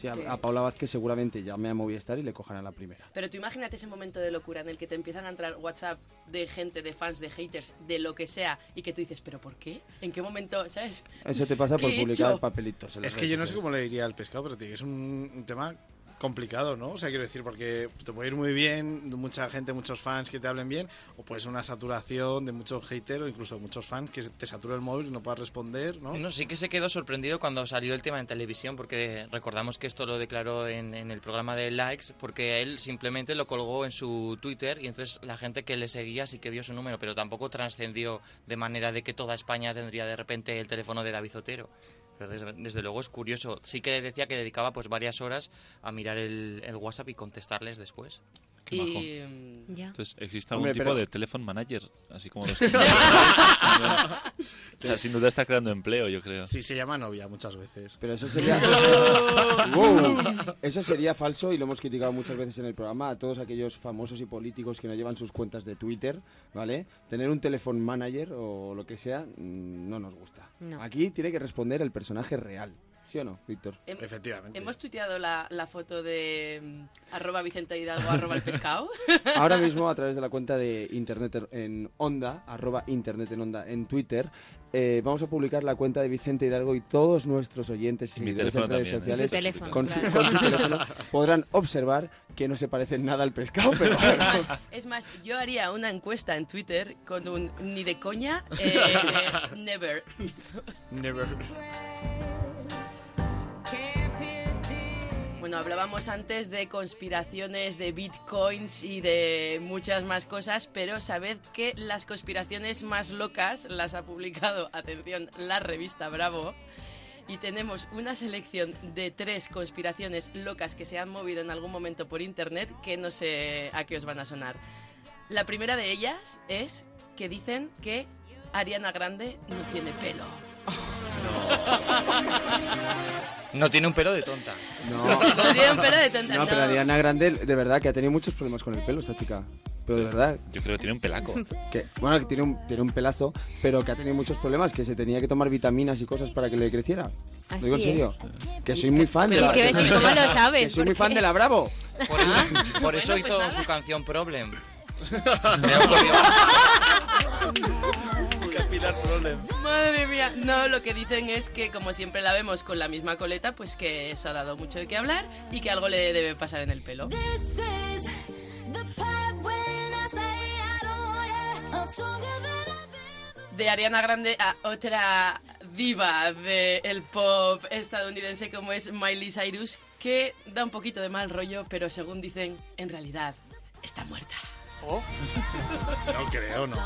Sí, a, Sí. a Paula Vázquez seguramente llame a Movistar y le cojan a la primera. Pero tú imagínate ese momento de locura en el que te empiezan a entrar WhatsApp de gente, de fans, de haters, de lo que sea, y que tú dices, ¿pero por qué? ¿En qué momento? ¿Sabes? Eso te pasa por (laughs) ¿Qué he publicar hecho? papelitos. en Es que yo no sé cómo le diría al pescado, pero tío, es un, un tema complicado, ¿no? O sea, quiero decir, porque te puede ir muy bien, mucha gente, muchos fans que te hablen bien, o puede ser una saturación de muchos haters o incluso muchos fans que te satura el móvil y no puedas responder, ¿no? Sí que se quedó sorprendido cuando salió el tema en televisión, porque recordamos que esto lo declaró en, en el programa de Likes, porque él simplemente lo colgó en su Twitter y entonces la gente que le seguía sí que vio su número, pero tampoco trascendió de manera de que toda España tendría de repente el teléfono de David Otero. Desde luego es curioso. Sí que decía que dedicaba pues varias horas a mirar el, el WhatsApp y contestarles después. Qué y majo. mm, Ya. Entonces, ¿existe algún Hombre, tipo pero- de telephone manager? Así como los... (laughs) o sea, sin duda está creando empleo, yo creo. Sí, se llama novia muchas veces. Pero eso sería. (laughs) (laughs) Wow. Eso sería falso y lo hemos criticado muchas veces en el programa a todos aquellos famosos y políticos que no llevan sus cuentas de Twitter, ¿vale? Tener un teléfono manager o lo que sea mm, no nos gusta. No. Aquí tiene que responder el personaje real. ¿Sí o no, Víctor? Hem- Efectivamente. Hemos tuiteado la, la foto de mm, arroba Vicente Hidalgo, arroba el pescado. (laughs) Ahora mismo, a través de la cuenta de Internet en Onda, arroba Internet en Onda en Twitter, eh, vamos a publicar la cuenta de Vicente Hidalgo y todos nuestros oyentes y seguidores en redes también, ¿eh? sociales Su teléfono, con, su, claro. con su (laughs) teléfono podrán observar que no se parecen nada al pescado, pero Es más, es más, yo haría una encuesta en Twitter con un ni de coña, eh, (laughs) never. Never. Bueno, hablábamos antes de conspiraciones, de bitcoins y de muchas más cosas, pero sabed que las conspiraciones más locas las ha publicado, atención, la revista Bravo. Y tenemos una selección de tres conspiraciones locas que se han movido en algún momento por internet que no sé a qué os van a sonar. La primera de ellas es que dicen que Ariana Grande no tiene pelo. (laughs) tiene un pelo de tonta. no. (laughs) No tiene un pelo de tonta. No, pero no. Ariana Grande, de verdad, que ha tenido muchos problemas con el pelo esta chica. Pero de verdad, Yo creo que tiene un pelaco. que, bueno, que tiene un, tiene un pelazo, pero que ha tenido muchos problemas, que se tenía que tomar vitaminas y cosas para que le creciera. Lo digo en serio. Que soy muy fan de la... que- que soy- ¿cómo lo sabes? (laughs) que soy muy ¿Por fan de la Bravo. Por eso, por eso Bueno, pues hizo nada. su canción Problem. (laughs) Me ha ocurrido. Madre mía, no, lo que dicen es que como siempre la vemos con la misma coleta, pues que eso ha dado mucho de qué hablar y que algo le debe pasar en el pelo. De Ariana Grande a otra diva del pop estadounidense como es Miley Cyrus, que da un poquito de mal rollo, pero según dicen, en realidad está muerta. Oh. No creo, no.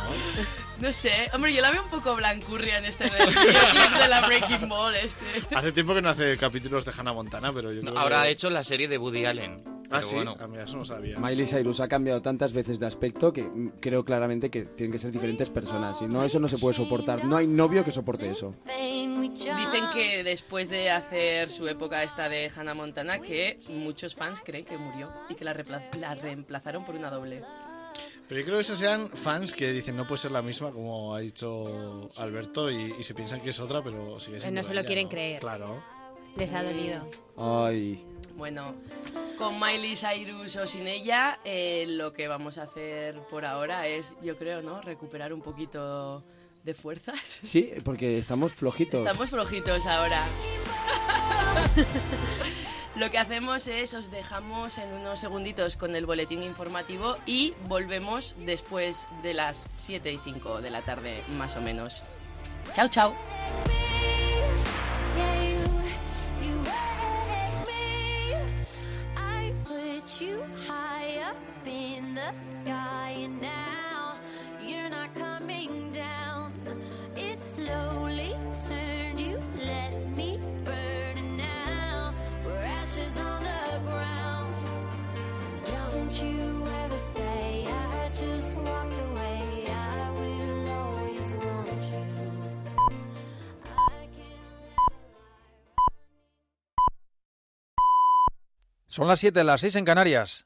No sé, hombre, yo la veo un poco blancurria en este del (laughs) videoclip de la Breaking Ball este. Hace tiempo que no hace capítulos de Hannah Montana, pero yo creo Ahora que... ha hecho la serie de Woody Allen. Ah, Pero sí. bueno. Ah, mira, eso no sabía. Miley Cyrus ha cambiado tantas veces de aspecto que creo claramente que tienen que ser diferentes personas. Si no, eso no se puede soportar. No hay novio que soporte eso. Dicen que después de hacer su época esta de Hannah Montana, que muchos fans creen que murió y que la reemplazaron por una doble. Pero yo creo que esos sean fans que dicen no puede ser la misma, como ha dicho Alberto, y, y se piensan que es otra, pero sigue siendo no se lo ella, quieren creer. Claro. Les ha dolido. Ay. Bueno, con Miley Cyrus o sin ella, eh, lo que vamos a hacer por ahora es, yo creo, ¿no? Recuperar un poquito de fuerzas. Sí, porque estamos flojitos. Estamos flojitos ahora. (laughs) Lo que hacemos es os dejamos en unos segunditos con el boletín informativo y volvemos después de las 7 y 5 de la tarde, más o menos. Chao, chao. You, Son las 7, las 6 en Canarias.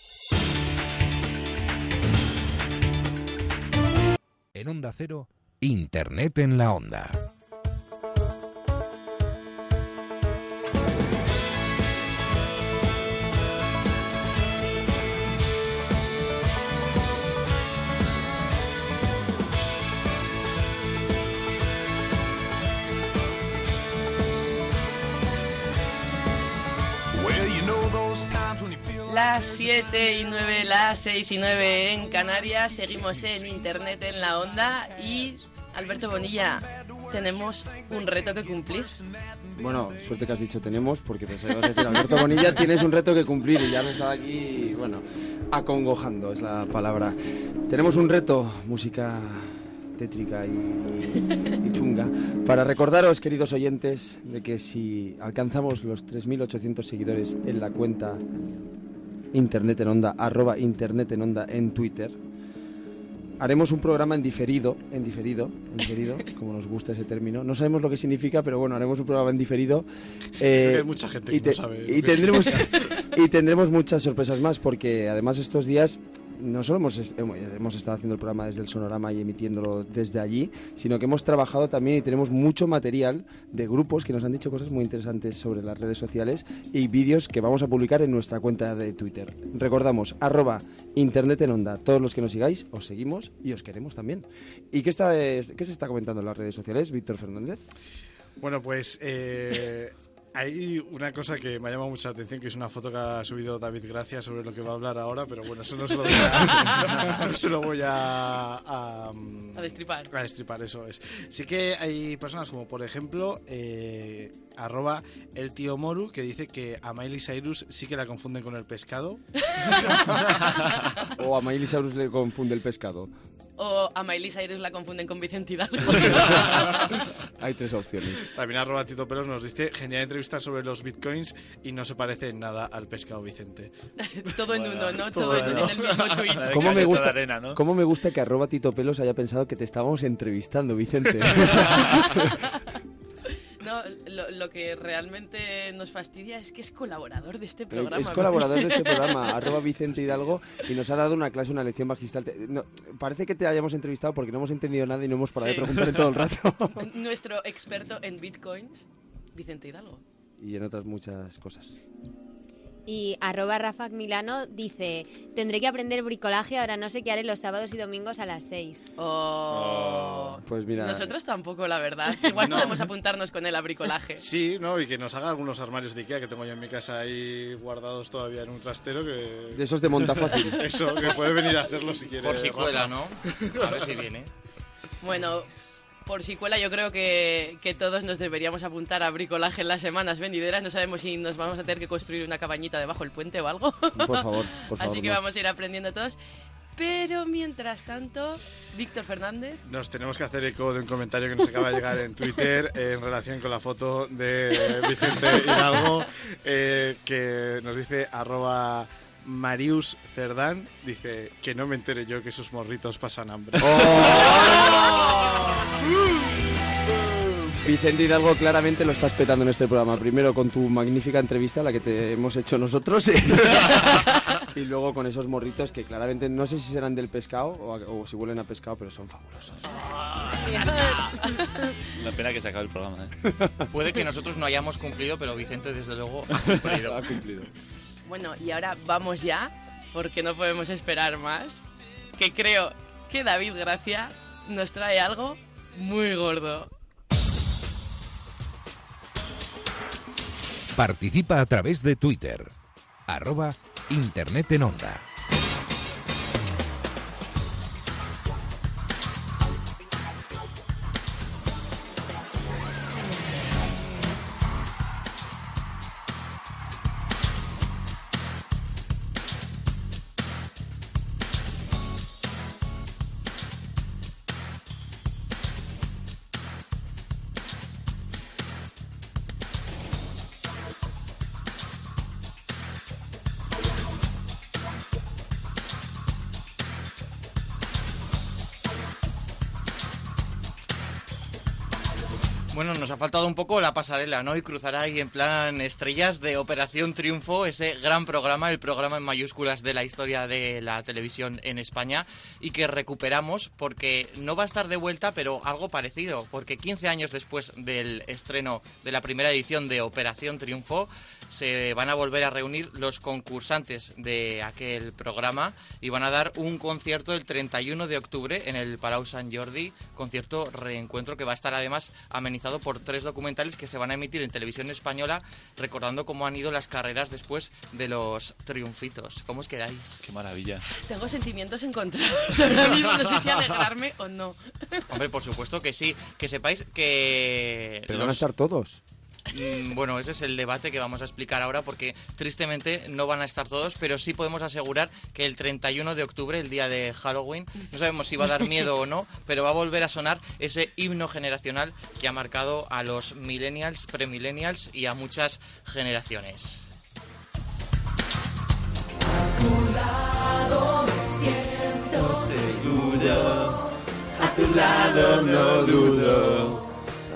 En Onda Cero, Internet en la Onda. Las 7 y 9, las 6 y 9 en Canarias. Seguimos en Internet en la onda y Alberto Bonilla, tenemos un reto que cumplir. Bueno, suerte que has dicho tenemos, porque pensaba que decir, Alberto Bonilla, tienes un reto que cumplir y ya me estaba aquí, bueno, acongojando es la palabra. Tenemos un reto, música tétrica y, y chunga, para recordaros, queridos oyentes, de que si alcanzamos los 3.800 seguidores en la cuenta Internet en Onda, arroba Internet en Onda en Twitter. Haremos un programa en diferido, en diferido, en diferido, como nos gusta ese término. No sabemos lo que significa, pero bueno, haremos un programa en diferido. Creo (laughs) que hay mucha gente que y no sabe Y tendremos, y tendremos muchas sorpresas más, porque además estos días solo hemos, est- hemos hemos estado haciendo el programa desde el Sonorama y emitiéndolo desde allí, sino que hemos trabajado también y tenemos mucho material de grupos que nos han dicho cosas muy interesantes sobre las redes sociales y vídeos que vamos a publicar en nuestra cuenta de Twitter. Recordamos, arroba Internet en Onda. Todos los que nos sigáis, os seguimos y os queremos también. ¿Y qué, está, qué se está comentando en las redes sociales, Víctor Fernández? Bueno, pues eh, hay una cosa que me ha llamado mucha atención, que es una foto que ha subido David Gracia sobre lo que va a hablar ahora, pero bueno, eso no se lo voy a, (laughs) no se lo voy a, a, A destripar. a destripar, eso es. Sí que hay personas como, por ejemplo, eh, arroba el tío Moru, que dice que a Miley Cyrus sí que la confunden con el pescado. (laughs) O a Miley Cyrus le confunde el pescado. O a Miley Cyrus la confunden con Vicente Hidalgo. (laughs) Hay tres opciones. También arroba Tito Pelos nos dice, genial entrevista sobre los bitcoins y no se parece en nada al pescado Vicente. (laughs) Todo en uno, ¿no? Todo Todo, en uno. en el mismo (laughs) tweet. ¿Cómo me, gusta, de arena, ¿no? ¿Cómo me gusta que arroba Tito Pelos haya pensado que te estábamos entrevistando, Vicente? No, lo, lo que realmente nos fastidia es que es colaborador de este programa. es colaborador de este (laughs) programa, arroba Vicente Hidalgo, y nos ha dado una clase, una lección magistral. No, parece que te hayamos entrevistado porque no hemos entendido nada y no hemos parado Sí. de preguntar en todo el rato. (laughs) Nuestro experto en bitcoins, Vicente Hidalgo. y en otras muchas cosas. Y arroba Rafa Milano dice, tendré que aprender bricolaje, ahora no sé qué haré los sábados y domingos a las 6. Oh. Pues mira, Nosotros tampoco, la verdad. Igual (laughs) podemos apuntarnos con el a bricolaje. (laughs) Sí, ¿no? Y que nos haga algunos armarios de Ikea que tengo yo en mi casa ahí guardados todavía en un trastero que... de esos de monta fácil. (laughs) Eso, que puede venir a hacerlo si quiere. Por si cuela, ¿no? A ver si viene. Bueno, por si cuela, yo creo que, que todos nos deberíamos apuntar a bricolaje en las semanas venideras. No sabemos si nos vamos a tener que construir una cabañita debajo del puente o algo. Por favor, por favor. (laughs) Así que no. vamos a ir aprendiendo todos. Pero mientras tanto, Víctor Fernández. Nos tenemos que hacer eco de un comentario que nos acaba de llegar en Twitter (laughs) en relación con la foto de Vicente Hidalgo, eh, que nos dice arroba Marius Cerdán, dice que no me entere yo que esos morritos pasan hambre. Vicente Hidalgo claramente lo estás petando en este programa. Primero con tu magnífica entrevista, la que te hemos hecho nosotros. y (laughs) luego con esos morritos que claramente no sé si serán del pescado o, a- o si huelen a pescado, pero son fabulosos. Una pena que se acabe el programa, ¿eh? Puede que nosotros no hayamos cumplido, pero Vicente desde luego ha (laughs) cumplido. Ha cumplido. Bueno, y ahora vamos ya, porque no podemos esperar más. Que creo que David Gracia nos trae algo muy gordo. Participa a través de Twitter. Arroba Internet en Onda. Bueno, nos ha faltado un poco la pasarela, ¿no? Y cruzar ahí en plan estrellas de Operación Triunfo, ese gran programa, el programa en mayúsculas de la historia de la televisión en España y que recuperamos porque no va a estar de vuelta, pero algo parecido, porque 15 años después del estreno de la primera edición de Operación Triunfo, se van a volver a reunir los concursantes de aquel programa y van a dar un concierto el 31 de octubre en el Palau Sant Jordi, concierto reencuentro que va a estar además amenizado por tres documentales que se van a emitir en televisión española recordando cómo han ido las carreras después de los triunfitos. ¿Cómo os quedáis? Qué maravilla. Tengo sentimientos encontrados ahora mismo, no sé si alegrarme o no. Hombre, por supuesto que sí. Que sepáis que... Pero van a estar todos. Mm, Bueno, ese es el debate que vamos a explicar ahora porque tristemente no van a estar todos, pero sí podemos asegurar que el 31 de octubre, el día de Halloween, no sabemos si va a dar miedo o no, pero va a volver a sonar ese himno generacional que ha marcado a los millennials, premillennials y a muchas generaciones. lado me siento. A tu lado no dudo.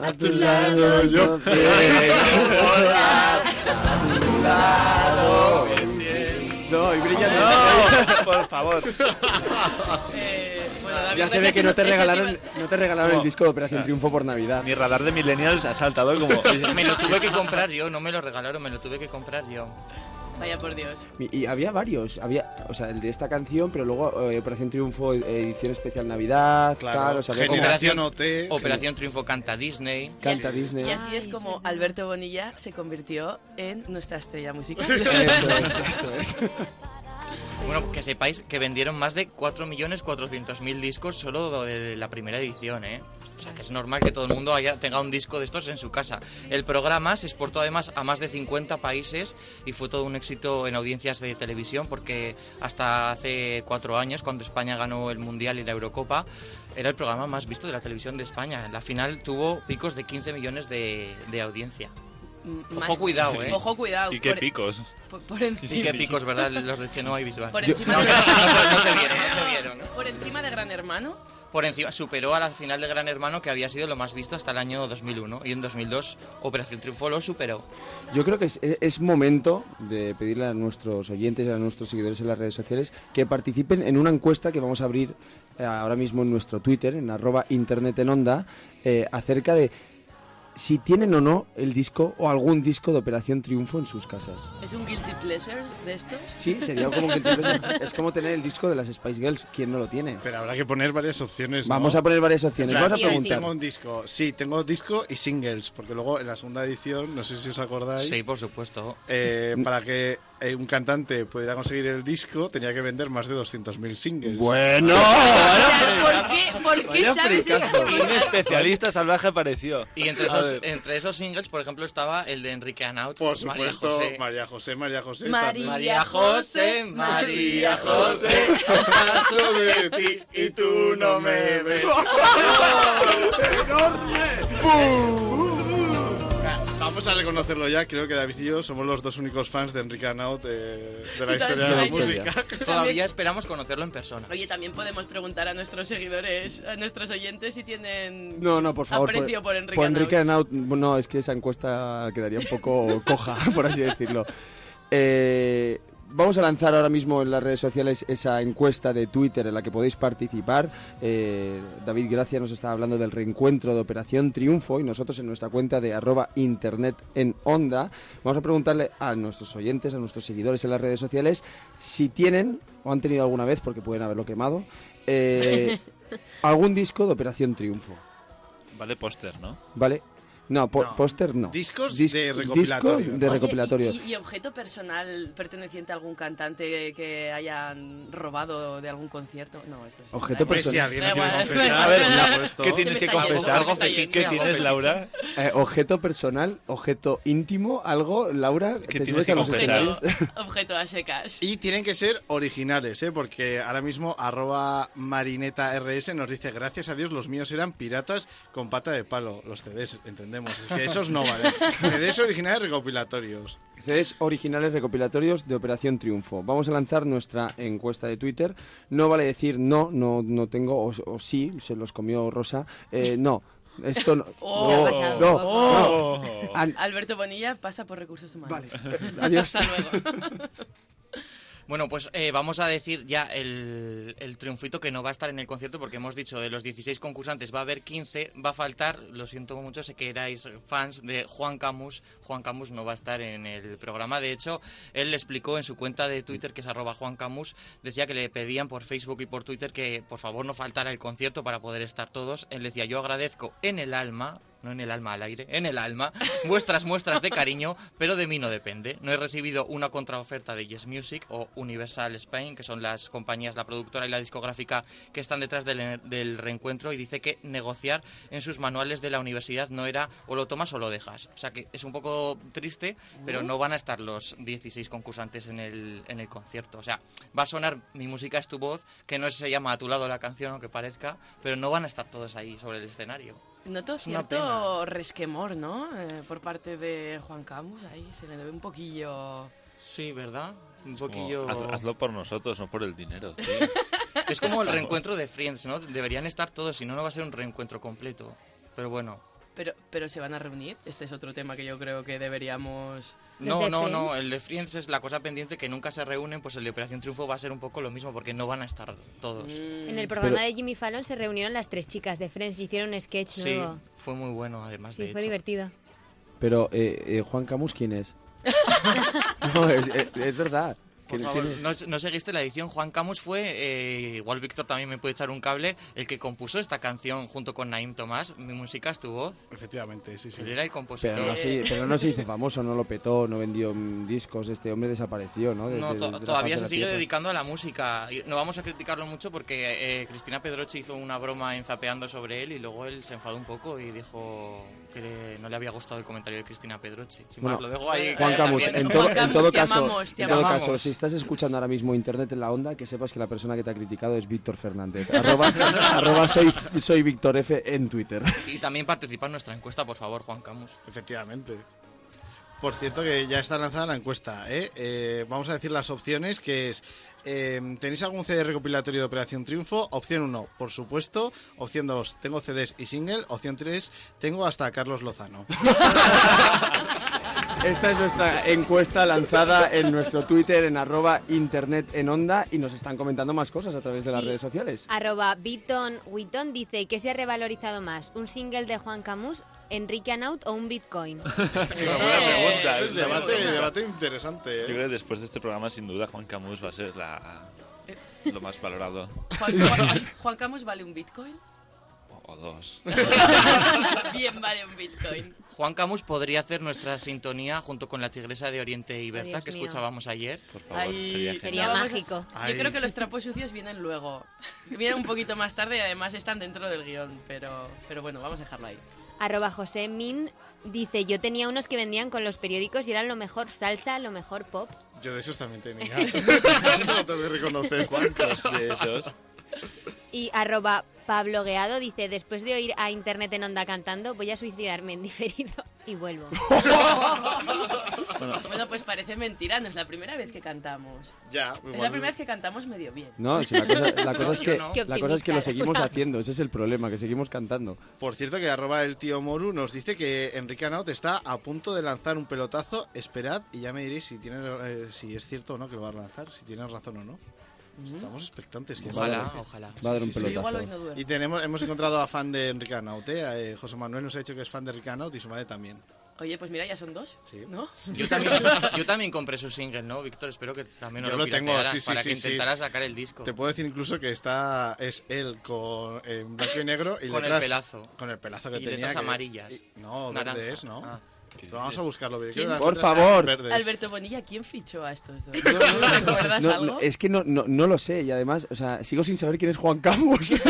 A tu lado yo volar. A tu lado me siento. Y brilla No, por favor. Eh, bueno, David, Ya se ve que no te regalaron, no te regalaron el No. disco de Operación Triunfo por Navidad. Mi radar de millennials ha saltado como... Me lo tuve que comprar yo, no me lo regalaron, me lo tuve que comprar yo. Vaya por Dios. Y y había varios, había, o sea, el de esta canción, pero luego eh, Operación Triunfo, eh, edición especial Navidad, Claro, tal, o sea, Generación Operación, OT. Operación Triunfo canta Disney. canta Disney. Y así es como. Alberto Bonilla se convirtió en nuestra estrella musical. (laughs) Eso es, eso es. (laughs) Bueno, que sepáis que vendieron más de 4.400.000 discos solo de la primera edición, ¿eh? O sea, que es normal que todo el mundo haya, tenga un disco de estos en su casa. El programa se exportó además a más de 50 países y fue todo un éxito en audiencias de televisión porque hasta hace cuatro años, cuando España ganó el Mundial y la Eurocopa, era el programa más visto de la televisión de España. La final tuvo picos de 15 millones de, de audiencia. Mm, Ojo más- cuidado, (laughs) ¿eh? Ojo cuidado. ¿Y qué por, picos? por- por encima, Y qué picos, ¿verdad? Los de Chenoa y Bisbal. por No, no, se- no se vieron, no se vieron. por encima de Gran Hermano. Por encima, superó a la final de Gran Hermano, que había sido lo más visto hasta el año 2001. Y en 2002, Operación Triunfo lo superó. Yo creo que es, momento de pedirle a nuestros oyentes, a nuestros seguidores en las redes sociales, que participen en una encuesta que vamos a abrir eh, ahora mismo en nuestro Twitter, en arroba internet en onda, eh, acerca de si tienen o no el disco o algún disco de Operación Triunfo en sus casas. ¿Es un guilty pleasure de estos? Sí, sería como que es como tener el disco de las Spice Girls, ¿quién no lo tiene? Pero habrá que poner varias opciones. ¿no? Vamos a poner varias opciones. Vamos a sí, preguntar. Tengo un disco. Sí, tengo disco y singles. Porque luego en la segunda edición, no sé si os acordáis, Sí, por supuesto. eh, para que eh, un cantante pudiera conseguir el disco, tenía que vender más de 200.000 singles. Bueno, ¿Por qué, por qué sabes? Un especialista salvaje apareció. Y entre esos, entre esos singles, por ejemplo, estaba el de Enrique Anaut. Por María supuesto, José. María José, María José. María María José, María José. (laughs) paso de ti y tú no me ves. (laughs) (laughs) Vamos a reconocerlo ya, creo que David y yo somos los dos únicos fans de Enrique Anaut de, de la historia de la música. Todavía esperamos conocerlo en persona. Oye, también podemos preguntar a nuestros seguidores, a nuestros oyentes si tienen No, no, por favor. aprecio por, Enrique por Enrique. Anaut, no, es que esa encuesta quedaría un poco (laughs) coja, por así decirlo. Eh, vamos a lanzar ahora mismo en las redes sociales esa encuesta de Twitter en la que podéis participar. Eh, David Gracia nos está hablando del reencuentro de Operación Triunfo y nosotros en nuestra cuenta de arroba internet en onda vamos a preguntarle a nuestros oyentes, a nuestros seguidores en las redes sociales si tienen o han tenido alguna vez, porque pueden haberlo quemado, eh, (laughs) algún disco de Operación Triunfo. Vale póster, ¿no? ¿Vale? No, póster no. Discos Dis- de recopilatorio, discos de ¿no? Oye, recopilatorio. ¿y, y, y objeto personal perteneciente a algún cantante que hayan robado de algún concierto? No, esto es Objeto Hombre, si personal. alguien quiere confesar, A ver. ¿qué tienes que confesar? algo fetiche, ¿Qué tienes. Laura? Eh, objeto personal, objeto íntimo, algo, Laura, ¿Qué ¿te tienes que confesar? Objeto, objeto a secas. Y tienen que ser originales, ¿eh? porque ahora mismo arroba marineta rs nos dice, gracias a Dios los míos eran piratas con pata de palo. Los CDs, entendemos. Es que esos no valen. CDs originales recopilatorios. CDs originales recopilatorios de Operación Triunfo. Vamos a lanzar nuestra encuesta de Twitter. No vale decir no, no, no tengo, o, o sí, se los comió Rosa. Eh, no, esto no. (laughs) Oh. no, no, Oh. no. An- Alberto Bonilla pasa por recursos humanos. Vale, (laughs) adiós. Hasta luego. (laughs) Bueno, pues eh, vamos a decir ya el, el triunfito que no va a estar en el concierto porque hemos dicho de los 16 concursantes va a haber 15, va a faltar, lo siento mucho, sé que erais fans de Juan Camus, Juan Camus no va a estar en el programa, de hecho, él le explicó en su cuenta de Twitter que es arroba Juan Camus, decía que le pedían por Facebook y por Twitter que por favor no faltara el concierto para poder estar todos, él decía yo agradezco en el alma no en el alma al aire, en el alma, vuestras muestras de cariño, pero de mí no depende. No he recibido una contraoferta de Yes Music o Universal Spain, que son las compañías, la productora y la discográfica que están detrás del, del reencuentro, y dice que negociar en sus manuales de la universidad no era o lo tomas o lo dejas. O sea que es un poco triste, pero no van a estar los 16 concursantes en el, en el concierto. O sea, va a sonar Mi música es tu voz, que no se llama A tu lado la canción, aunque parezca, pero no van a estar todos ahí sobre el escenario. Noto Es cierto resquemor, ¿no? Eh, por parte de Juan Camus, ahí se le ve un poquillo... Sí, ¿verdad? Un Como, poquillo... haz- hazlo por nosotros, no por el dinero. tío. Es como el reencuentro de Friends, ¿no? Deberían estar todos, si no, no va a ser un reencuentro completo. Pero bueno. Pero, pero se van a reunir. Este es otro tema que yo creo que deberíamos. No, no, no. El de Friends es la cosa pendiente que nunca se reúnen. Pues el de Operación Triunfo va a ser un poco lo mismo porque no van a estar todos. En el programa de Jimmy Fallon se reunieron las tres chicas de Friends y hicieron un sketch Sí, nuevo. fue muy bueno, además Sí, de fue hecho. divertido. Pero, eh, eh, Juan Camus, ¿quién es? (laughs) (laughs) no, es, es- es verdad. Por ¿Quién- favor, no, no seguiste la edición. Juan Camus fue, eh, igual Víctor también me puede echar un cable, el que compuso esta canción junto con Naim Tomás. Mi música es tu voz. Efectivamente, sí, sí. Él era el compositor. Pero no, sí, pero no se hizo famoso, no lo petó, no vendió discos. Este hombre desapareció, ¿no? De- No, de- de todavía se sigue tierra. dedicando a la música. Y No vamos a criticarlo mucho porque eh, Cristina Pedroche hizo una broma enzapeando sobre él y luego él se enfadó un poco y dijo que le- no le había gustado el comentario de Cristina Pedroche. Sin Bueno, más, lo dejo ahí. Juan eh, Camus, en todo, Juan en Camus, todo te caso, amamos, en todo caso, si estás escuchando ahora mismo Internet en la onda, que sepas que la persona que te ha criticado es Víctor Fernández. (laughs) arroba, arroba soy, soy Víctor F en Twitter. Y también participa en nuestra encuesta, por favor, Juan Camus. Efectivamente. Por cierto que ya está lanzada la encuesta, ¿eh? Eh, vamos a decir las opciones, que es... eh, ¿Tenéis algún CD recopilatorio de Operación Triunfo? Opción 1, por supuesto. Opción 2, tengo CDs y single. Opción 3, tengo hasta a Carlos Lozano. (laughs) Esta es nuestra encuesta lanzada en nuestro Twitter en arroba Internet en onda y nos están comentando más cosas a través de las redes sociales. Arroba Biton Witton dice que se ha revalorizado más, un single de Juan Camus, Enrique Anaut o un Bitcoin. Es una buena pregunta. Es es debate, debate interesante, Yo ¿eh? creo que después de este programa, sin duda, Juan Camus va a ser la, lo más valorado. Juan, Juan- (laughs) Juan Camus vale un Bitcoin. O dos. (laughs) Bien, vale un Bitcoin. Juan Camus podría hacer nuestra sintonía junto con la tigresa de Oriente y Berta Dios que mío. escuchábamos ayer. Por favor, Ahí- sería Sería mágico. Ahí. Yo creo que los trapos sucios vienen luego. Vienen un poquito más tarde y además están dentro del guion. Pero, pero bueno, vamos a dejarlo ahí. Arroba José Min dice, yo tenía unos que vendían con los periódicos y eran lo mejor salsa, lo mejor pop. Yo de esos también tenía. (laughs) (laughs) no tengo que reconocer. ¿Cuántos de esos? Y arroba Pablo Gueado dice, después de oír a Internet en onda cantando, voy a suicidarme en diferido (laughs) y vuelvo. (laughs) Bueno, pues parece mentira, no es la primera vez que cantamos. Ya, Es la primera vez que cantamos medio bien. No, si la cosa, la cosa es (laughs) que, No, la cosa es que lo seguimos Laura. haciendo, ese es el problema, que seguimos cantando. Por cierto, que arroba el tío Moru nos dice que Enrique Anaut está a punto de lanzar un pelotazo. Esperad y ya me diréis si, tiene, eh, si es cierto o no que lo va a lanzar, si tienes razón o no. Estamos expectantes. que Ojalá, ojalá. Va a dar un sí, sí. Yo igual pelotazo. hoy no duermo. Y tenemos, hemos encontrado a fan de Enrique Anaut, ¿eh? José Manuel nos ha dicho que es fan de Enrique Anaut y su madre también. Oye, pues mira, ya son dos. Sí. ¿No? (laughs) Yo también, yo también compré su single, ¿no, Víctor? Espero que también nos Yo lo, lo tengo, piratearas sí, sí, para sí, que sí. intentara sacar el disco. Te puedo decir incluso que está es él con en blanco y negro y Con el detrás- pelazo. con el pelazo que Y tenía letras que- amarillas. y- no Naranja. verdes no Ah. Pero vamos a buscarlo creo ¿Quién? que las Por favor. Alberto Bonilla, ¿quién fichó a estos dos? No, (laughs) no, no. ¿Recuerdas No, algo? es que no, no, no lo sé y además, o sea, sigo sin saber quién es Juan Camus. (laughs)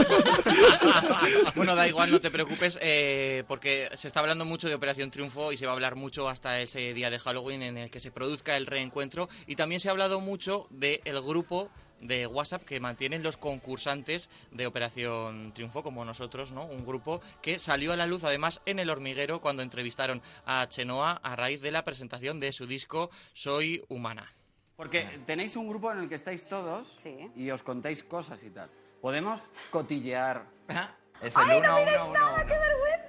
Bueno, da igual, no te preocupes, eh, porque se está hablando mucho de Operación Triunfo y se va a hablar mucho hasta ese día de Halloween en el que se produzca el reencuentro. Y también se ha hablado mucho del grupo de WhatsApp que mantienen los concursantes de Operación Triunfo, como nosotros, ¿no? Un grupo que salió a la luz además en El Hormiguero cuando entrevistaron a Chenoa a raíz de la presentación de su disco Soy Humana. Porque tenéis un grupo en el que estáis todos y os contáis cosas y tal. ¿Podemos cotillear? (laughs) Es el uno, uno, uno, uno.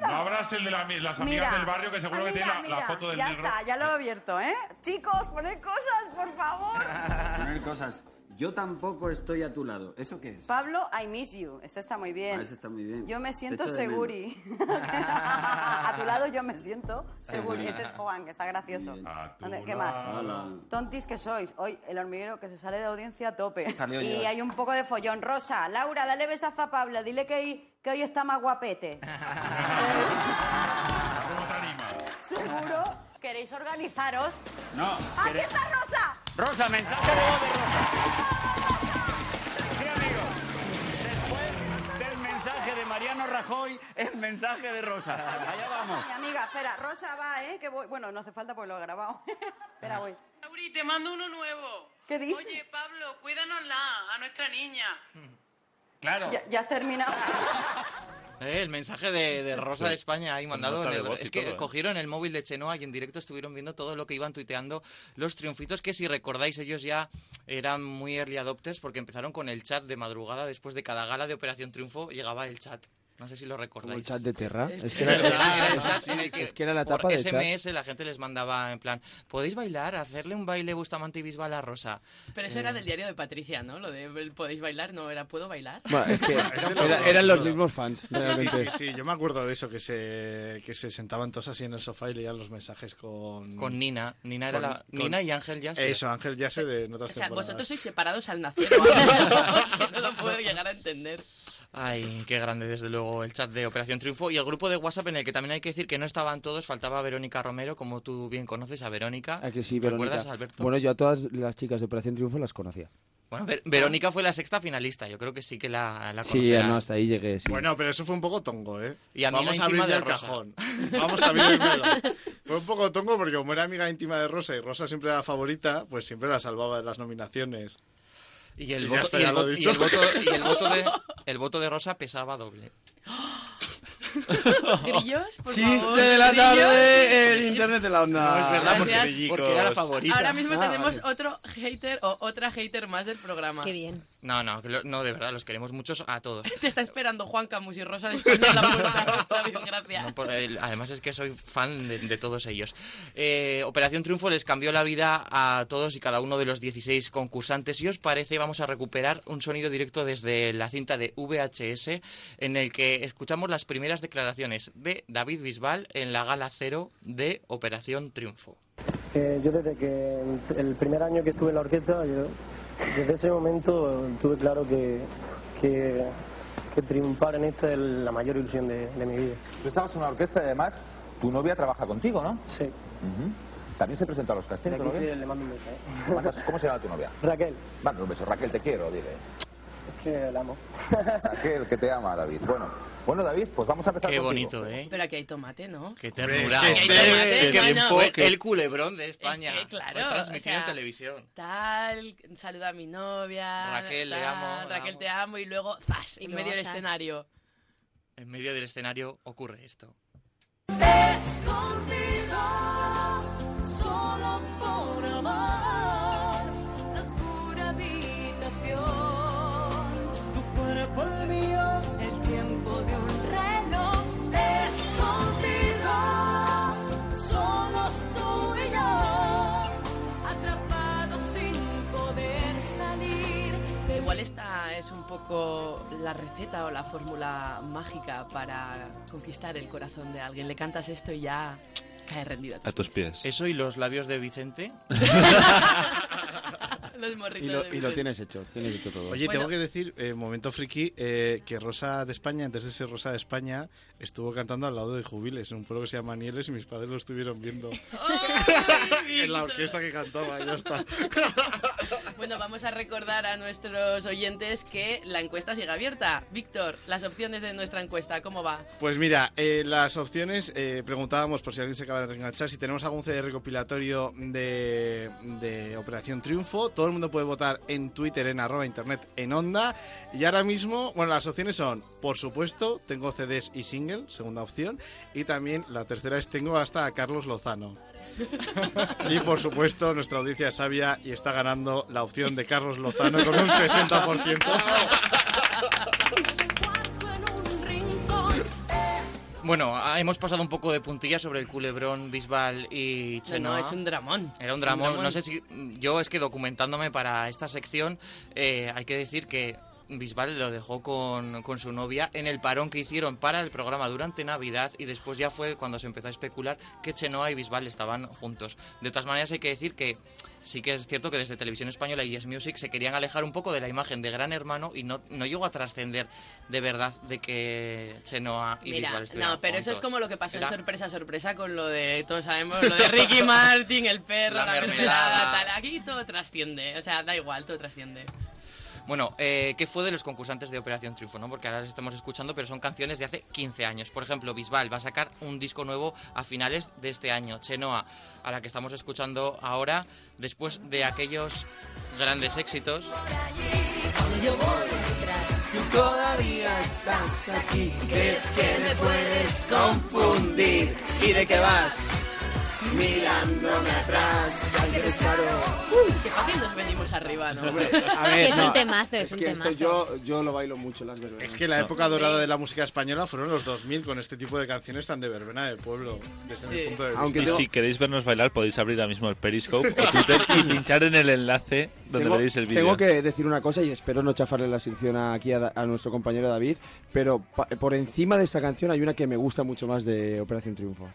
No habrás el de la- las amigas Mira, del barrio que seguro que tiene la, la foto del ya negro. está, ya lo he abierto, ¿eh? Chicos, poned cosas, por favor. (laughs) Poner cosas. Yo tampoco estoy a tu lado. ¿Eso qué es? Pablo, I miss you. Este está muy bien. Ah, ese está muy bien. Yo me siento seguri. (laughs) (laughs) a tu lado yo me siento seguri. Este es Juan, que está gracioso. ¿Dónde- ¿Qué más? Hola. Tontis que sois. Hoy el hormiguero que se sale de audiencia a tope. Salió y hay un poco de follón. Rosa, Laura, dale besazo a Pablo. Dile que hoy, que hoy está más guapete. ¿Cómo te anima? ¿Seguro? ¿Queréis organizaros? No. ¡Aquí quere- está Rosa! Rosa, mensaje de voz de Rosa. Sí, amigo. Después del mensaje de Mariano Rajoy, el mensaje de Rosa. Allá vamos. Mi amiga, espera, Rosa va, ¿eh? Que voy... Bueno, no hace falta porque lo he grabado. (laughs) espera, voy. Lauri, te mando uno nuevo. ¿Qué dice? Oye, Pablo, cuídanosla, a nuestra niña. Claro. Ya, ya has terminado. (laughs) Eh, el mensaje de, de Rosa de España ahí mandado. en el- es que todo, ¿eh? cogieron el móvil de Chenoa y en directo estuvieron viendo todo lo que iban tuiteando los triunfitos, que si recordáis ellos ya eran muy early adopters porque empezaron con el chat de madrugada después de cada gala de Operación Triunfo llegaba el chat. No sé si lo recordáis. el chat de Terra. El Es chat que de era, la por tapa del chat. SMS la gente les mandaba en plan, ¿podéis bailar? Hacerle un baile Bustamante y Bisbal a Rosa. Pero eso Eh, era del diario de Patricia, ¿no? Lo de podéis bailar, no era ¿puedo bailar? Bueno, es que (laughs) Era- era- eran los mismos fans, Sí, realmente. Sí, sí, sí, yo me acuerdo de eso, que se, que se sentaban todos así en el sofá y leían los mensajes con... Con Nina. Nina era con- la- con- Nina y Ángel Yasser. Eso, Ángel Yasser en otras O sea, temporadas. vosotros sois separados al nacer. (laughs) no lo puedo llegar a entender. Ay, qué grande, desde luego, el chat de Operación Triunfo y el grupo de WhatsApp en el que también hay que decir que no estaban todos, faltaba Verónica Romero, como tú bien conoces a Verónica. ¿A que sí, ¿Recuerdas? Alberto? Bueno, yo a todas las chicas de Operación Triunfo las conocía. Bueno, Ver- Verónica fue la sexta finalista, yo creo que sí que la, la Sí, no, hasta ahí llegué. sí. Bueno, pero eso fue un poco tongo, ¿eh? Y amiga Vamos a íntima abrir de el Rosa. cajón. (laughs) Vamos a abrir el melón. Fue un poco tongo porque como era amiga íntima de Rosa y Rosa siempre era la favorita, pues siempre la salvaba de las nominaciones. Y el, voto, de, (laughs) el voto de Rosa pesaba doble. (gasps) ¿Grillos? Por Chiste favor, de la grillos. tarde, el (laughs) internet de la onda. No, es verdad, porque, porque era la favorita. Ahora mismo Ah, tenemos vale. otro hater o otra hater más del programa. Qué bien. No, no, no, de verdad, los queremos muchos a todos. (laughs) Te está esperando Juan Camus y Rosa de España la puerta. La desgracia. No, por el- además es que soy fan de, de todos ellos. Eh, Operación Triunfo les cambió la vida a todos y cada uno de los 16 concursantes. Si os parece, vamos a recuperar un sonido directo desde la cinta de VHS en el que escuchamos las primeras declaraciones de David Bisbal en la gala cero de Operación Triunfo. Eh, yo desde que el, el primer año que estuve en la orquesta, yo, desde ese momento tuve claro que, que, que triunfar en esta es la mayor ilusión de, de mi vida. Tú estabas en una orquesta y además tu novia trabaja contigo, ¿no? Sí. También se presentó a los castings, ¿no? sí le mando un beso. ¿eh? ¿Mandas- ¿Cómo se llama tu novia? Raquel, Manda un beso. Raquel, te quiero, dile. Es que la amo. (laughs) Raquel, que te ama, David. Bueno, bueno David, pues vamos a empezar Qué contigo. bonito, ¿eh? Pero aquí hay tomate, ¿no? Qué ternura. es es que bien fue el culebrón de España. Es que, claro, Fue transmitido o sea, en televisión. Tal, saluda a mi novia. Raquel, le tal, amo, la Raquel, amo. te amo. Y luego, ¡zas! Y en luego, medio del zas. escenario. En medio del escenario ocurre esto. Escondidos, solo por amor, poco la receta o la fórmula mágica para conquistar el corazón de alguien. Le cantas esto y ya cae rendido. A tus pies. Eso y los labios de Vicente. (laughs) Los morritos Y lo, de y lo tienes hecho, tienes hecho todo. Oye, Bueno. tengo que decir, eh, momento friki, eh, que Rosa de España, antes de ser Rosa de España, estuvo cantando al lado de Jubiles en un pueblo que se llama Nieles y mis padres lo estuvieron viendo (laughs) en la orquesta que cantaba, ya está. (laughs) Bueno, vamos a recordar a nuestros oyentes que la encuesta sigue abierta. Víctor, las opciones de nuestra encuesta, ¿cómo va? Pues mira, eh, las opciones, eh, preguntábamos por si alguien se acaba de reenganchar, si tenemos algún CD recopilatorio de, de Operación Triunfo. Todo el mundo puede votar en Twitter, en arroba internet, en onda. Y ahora mismo, bueno, las opciones son, por supuesto, tengo CDs y single, segunda opción. Y también la tercera es, tengo hasta a Carlos Lozano. (laughs) Y por supuesto, nuestra audiencia es sabia y está ganando la opción de Carlos Lozano con un 60%. (laughs) Bueno, hemos pasado un poco de puntilla sobre el culebrón Bisbal y No, Chenoa. no, es un dramón. Era un dramón. No sé si. Yo es que documentándome para esta sección, eh, hay que decir que Bisbal lo dejó con, con su novia en el parón que hicieron para el programa durante Navidad y después ya fue cuando se empezó a especular que Chenoa y Bisbal estaban juntos. De todas maneras, hay que decir que sí que es cierto que desde Televisión Española y Yes Music se querían alejar un poco de la imagen de Gran Hermano y no, no llegó a trascender de verdad de que Chenoa y Mira, Bisbal estuvieran no, pero eso es juntos. como lo que pasó Era- en sorpresa, sorpresa con lo de, todos sabemos, lo de (laughs) Ricky Martin, el perro, La la, mermelada, mermelada. tal. Aquí todo trasciende, o sea, da igual, todo trasciende. Bueno, eh, ¿qué fue de los concursantes de Operación Triunfo? ¿no? Porque ahora las estamos escuchando, pero son canciones de hace 15 años. Por ejemplo, Bisbal va a sacar un disco nuevo a finales de este año. Chenoa, a la que estamos escuchando ahora, después de aquellos grandes éxitos. Mirándome atrás, al descaro. Que fácil nos venimos arriba, ¿no? A (laughs) ver, Que es un no, temazo, es un que esto yo, yo lo bailo mucho en las verbenas. Es que la época dorada de la música española fueron los 2000 con este tipo de canciones tan de verbena de pueblo, desde mi punto de vista. Aunque y tengo- si queréis vernos bailar, podéis abrir ahora mismo el Periscope o Twitter y (laughs) pinchar en el enlace donde Tengo, veréis el vídeo. tengo que decir una cosa y espero no chafarle la sección aquí a, nuestro compañero David, pero por encima de esta canción hay una que me gusta mucho más de Operación Triunfo?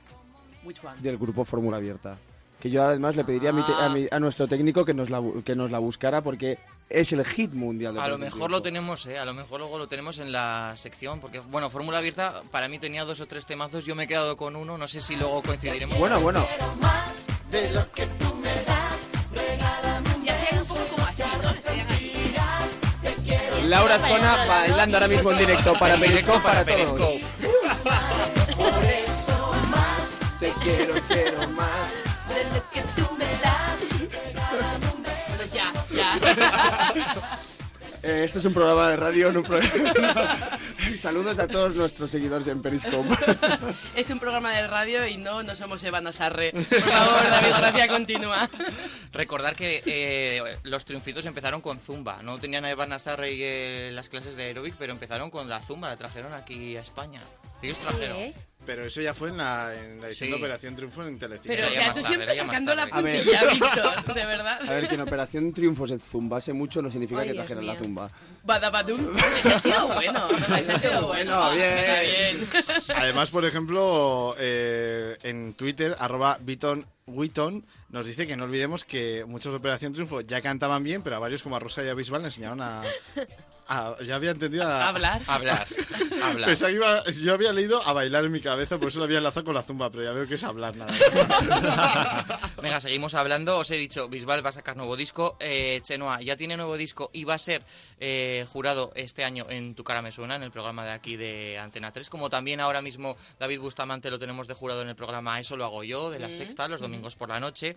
Del grupo Fórmula Abierta. Que yo además le pediría a, mi a, mi- a nuestro técnico que nos, la, que nos la buscara porque es el hit mundial de A lo mejor lo tenemos, ¿eh? A lo mejor luego lo tenemos en la sección, porque, bueno, Fórmula Abierta para mí tenía dos o tres temazos, yo me he quedado con uno, no sé si luego coincidiremos. Bueno, bueno. De lo que tú me das, regálame un Y hacían un poco como así, ¿no? Hacían así. Laura Zona bailando ahora mismo en directo para Periscope para, para todos. Quiero, quiero más. De lo que tú me das, ya, ya. Eh, esto es un programa de radio, no un programa. (laughs) Saludos a todos nuestros seguidores en Periscope. es un programa de radio y no, no somos Eva Nazarre. Por favor, David Gracia, continúa. Recordar que eh, los triunfitos empezaron con Zumba, no tenían a Evan Nazarre y eh, las clases de aeróbic, pero empezaron con la Zumba, la trajeron aquí a España. Ellos trajeron. ¿Eh? Pero eso ya fue en la, en la edición Sí. de Operación Triunfo en Telecinco. Pero, o sea, tú siempre sacando la ver. puntilla, Víctor, de verdad. A ver, que en Operación Triunfo se zumbase mucho no significa Ay, que trajeran la zumba. Badabadum. Ese ha sido bueno. (laughs) Ese ha sido bueno. Bueno, bien. Venga, bien. Además, por ejemplo, eh, en Twitter, arroba Biton Witton, nos dice que no olvidemos que muchos de Operación Triunfo ya cantaban bien, pero a varios como a Rosa y a Bisbal le enseñaron a... a- ya había entendido a... Hablar. Hablar, hablar. Pensaba que iba- yo había leído a bailar en mi cabeza, por eso lo había enlazado con la zumba, pero ya veo que es hablar nada más. (laughs) Venga, seguimos hablando. Os he dicho, Bisbal va a sacar nuevo disco. Eh, Chenoa ya tiene nuevo disco y va a ser eh, jurado este año en Tu cara me suena, en el programa de aquí de Antena 3. Como también ahora mismo David Bustamante lo tenemos de jurado en el programa Eso lo hago yo, de la Mm. sexta, los domingos por la noche.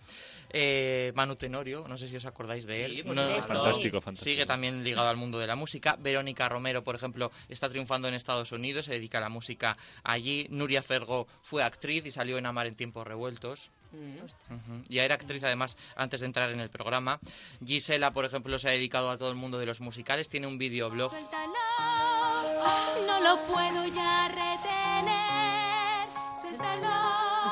Eh, Manu Tenorio, no sé si os acordáis de Sí, él. No-. Fantástico, fantástico. Sigue también ligado al mundo de la música. Verónica Romero, por ejemplo, está triunfando en Estados Unidos, se dedica a la música allí. Nuria Fergo fue actriz y salió en Amar en tiempos revueltos. Ujú. Ya era actriz además antes de entrar en el programa. Gisela, por ejemplo, se ha dedicado a todo el mundo de los musicales. Tiene un videoblog. Suéltalo, no lo puedo ya retener. Suéltalo.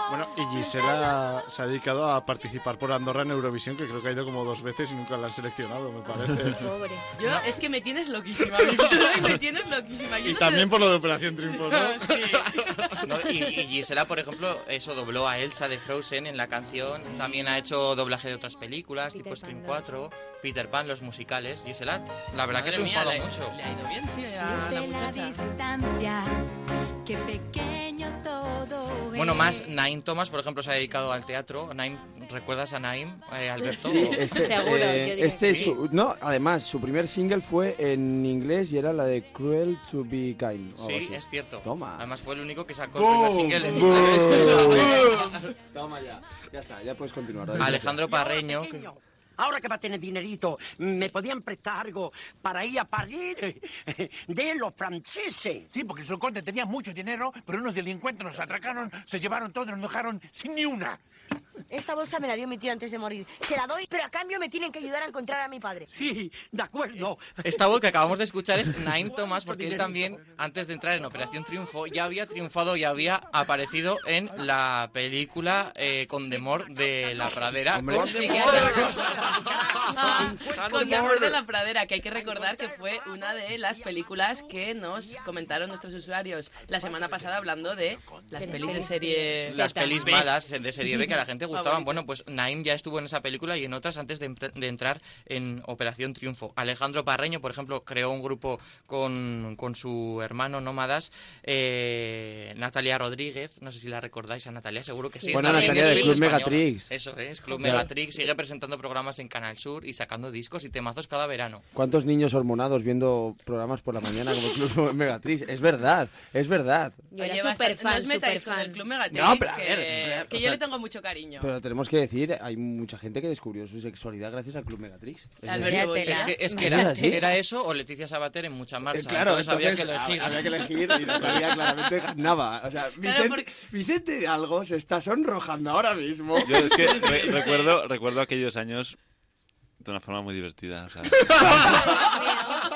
Bueno, y Gisela se ha dedicado a participar por Andorra en Eurovisión, que creo que ha ido como dos veces y nunca la han seleccionado, me parece. (laughs) Pobre. Yo, es que me tienes loquísima, y Me tienes loquísima. Yo Y no también sé- por lo de Operación Triunfo, ¿no? (laughs) Sí. ¿no? Y, y Gisela, por ejemplo, eso dobló a Elsa de Frozen en la canción. También ha hecho doblaje de otras películas, Peter tipo Scream Pan 4, Peter Pan, los musicales. Gisela, la verdad que ha Madre mía, triunfado le- mucho. Le ha ido bien, sí, a la Desde la muchacha. distancia, qué pequeño Bueno, más Naim Thomas, por ejemplo, se ha dedicado al teatro. Naim, ¿recuerdas a Naim, eh, Alberto? Sí, este, (laughs) Seguro, eh, yo diría este sí. su- no, además, su primer single fue en inglés y era la de Cruel to be Kind. Sí, así. es cierto. Toma. Además fue el único que sacó el primer single en inglés. (laughs) (laughs) Toma ya. Ya está, ya puedes continuar. David. Alejandro Parreño. que- Ahora que va a tener dinerito, ¿me podían prestar algo para ir a París de los franceses? Sí, porque su conde tenía mucho dinero, pero unos delincuentes nos atracaron, se llevaron todo y nos dejaron sin ni una. Esta bolsa me la dio mi tío antes de morir. Se la doy, pero a cambio me tienen que ayudar a encontrar a mi padre. Sí, de acuerdo. Esta voz que acabamos de escuchar es Naim Thomas, porque él también, antes de entrar en Operación Triunfo, ya había triunfado y había aparecido en la película eh, Con Demor de la Pradera. Con Amor de la Pradera, que hay que recordar que fue una de las películas que nos comentaron nuestros usuarios la semana pasada hablando de las pelis de serie. Las pelis malas de serie B que la gente gustaban. Favorito. Bueno, pues Naim ya estuvo en esa película y en otras antes de, entrar en Operación Triunfo. Alejandro Parreño, por ejemplo, creó un grupo con, con su hermano Nómadas. Eh, Natalia Rodríguez, no sé si la recordáis a Natalia, seguro que sí. Bueno, Natalia de Netflix Club. Megatrix. Eso es, Club Claro. Megatrix. Sigue presentando programas en Canal Sur y sacando discos y temazos cada verano. ¿Cuántos niños hormonados viendo programas por la mañana como Club (laughs) Megatriz? Es verdad, es verdad. Yo Oye, bastante- fan, no os metáis con el. Club Megatrix, No, pero que, ver, a ver, que o yo sea- le tengo mucho cariño. Año. Pero tenemos que decir, hay mucha gente que descubrió su sexualidad gracias al Club Megatrix. Es Alberto decir, Es que, es que ¿Es era, eso o Leticia Sabater en mucha marcha. Eh, claro, entonces, había que elegir. Había que elegir y Natalia claramente ganaba. O sea, Vicente, Vicente de Algo se está sonrojando ahora mismo. Yo es que (laughs) re- recuerdo, recuerdo aquellos años de una forma muy divertida. o sea. (laughs)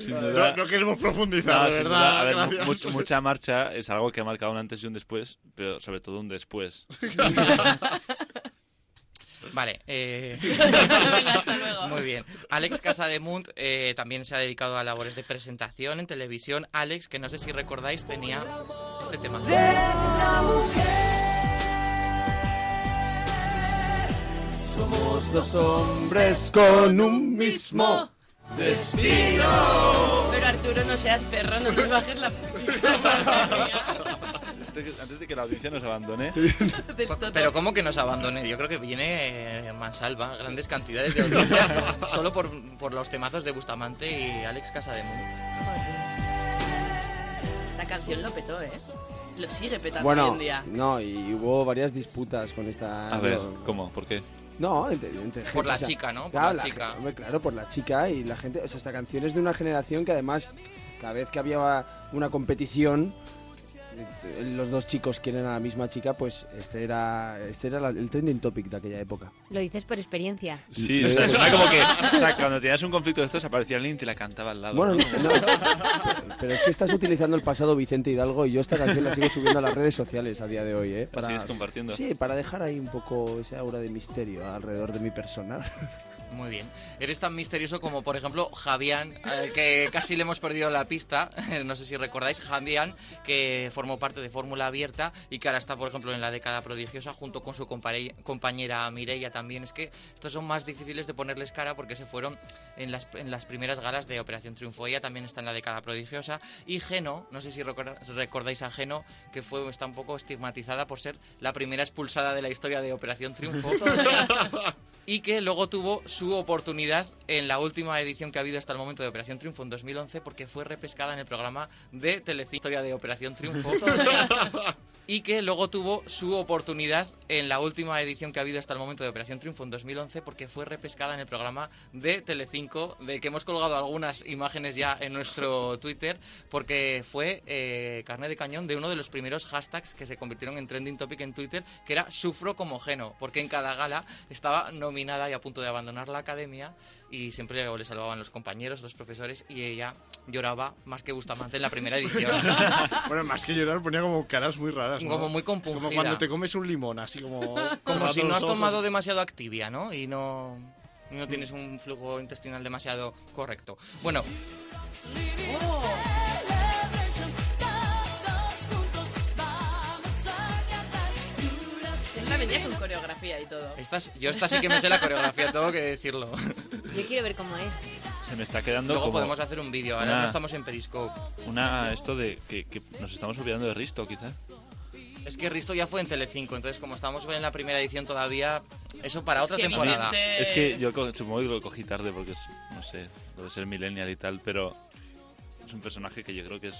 Sin duda- No- no queremos profundizar, No, de verdad, duda, a ver, gracias. mu- mucha marcha es algo que ha marcado un antes y un después, pero sobre todo un después. (laughs) Vale. eh, Venga, hasta luego. Muy bien. Alex Casademunt eh, también se ha dedicado a labores de presentación en televisión. Alex, que no sé si recordáis, tenía este tema. Somos dos hombres con un mismo destino. Pero Arturo, no seas perro, no te bajes la Antes, antes de que la audiencia nos abandone. (laughs) Pero ¿cómo que nos abandone? Yo creo que viene eh, Mansalva, grandes cantidades de audiencia, (laughs) solo por, por los temazos de Bustamante y Alex Casademunt. Esta canción lo petó, ¿eh? Lo sigue petando hoy en día. no, y hubo varias disputas con esta... A ver, ¿cómo? ¿Por qué? No, Por gente, la o sea, chica, ¿no? Por claro, la chica. hombre, claro, por la chica y la gente. O sea, esta canción es de una generación que además, cada vez que había una competición, los dos chicos quieren a la misma chica, pues este era, este era la- el trending topic de aquella época. Lo dices por experiencia. Sí, o sea, suena como que. O sea, cuando tenías un conflicto de estos, aparecía alguien y te la cantaba al lado. Bueno, ¿no? no, pero es que estás utilizando el pasado Vicente Hidalgo y yo esta canción la sigo subiendo a las redes sociales a día de hoy, ¿eh? La sigues compartiendo. Sí, para dejar ahí un poco esa aura de misterio alrededor de mi persona. Muy bien. Eres tan misterioso como, por ejemplo, Javián, que casi le hemos perdido la pista. (laughs) No sé si recordáis, Javián, que formó parte de Fórmula Abierta y que ahora está, por ejemplo, en la década prodigiosa junto con su compañera Mireia también. Es que estos son más difíciles de ponerles cara porque se fueron en las, primeras galas de Operación Triunfo. Ella también está en la década prodigiosa. Y Geno, no sé si recordáis a Geno, que fue está un poco estigmatizada por ser la primera expulsada de la historia de Operación Triunfo. (laughs) y que luego tuvo su oportunidad en la última edición que ha habido hasta el momento de Operación Triunfo en 2011 porque fue repescada en el programa de Telecinco Historia de Operación Triunfo (laughs) y que luego tuvo su oportunidad en la última edición que ha habido hasta el momento de Operación Triunfo en 2011 porque fue repescada en el programa de Telecinco de que hemos colgado algunas imágenes ya en nuestro (laughs) Twitter porque fue eh, carne de cañón de uno de los primeros hashtags que se convirtieron en trending topic en Twitter que era sufro como Geno porque en cada gala estaba nominada y a punto de abandonar la academia y siempre le salvaban los compañeros, los profesores y ella lloraba más que Bustamante en la primera edición. (laughs) bueno, más que llorar, ponía como caras muy raras. ¿no? Como muy compungida. Como cuando te comes un limón, así como. Como si no has tomado demasiado Activia, ¿no? Y no, no tienes un flujo intestinal demasiado correcto. Bueno, Esta venía con coreografía y todo. estas, yo esta sí que me sé la coreografía, tengo que decirlo. Yo quiero ver cómo es. Se me está quedando Luego como podemos hacer un vídeo, ahora una- no estamos en Periscope. Una, esto de que, que nos estamos olvidando de Risto, quizá. Es que Risto ya fue en Telecinco, entonces como estamos en la primera edición todavía, eso para otra que temporada. Es que yo supongo que lo cogí tarde porque es, no sé, debe ser millennial y tal, pero es un personaje que yo creo que es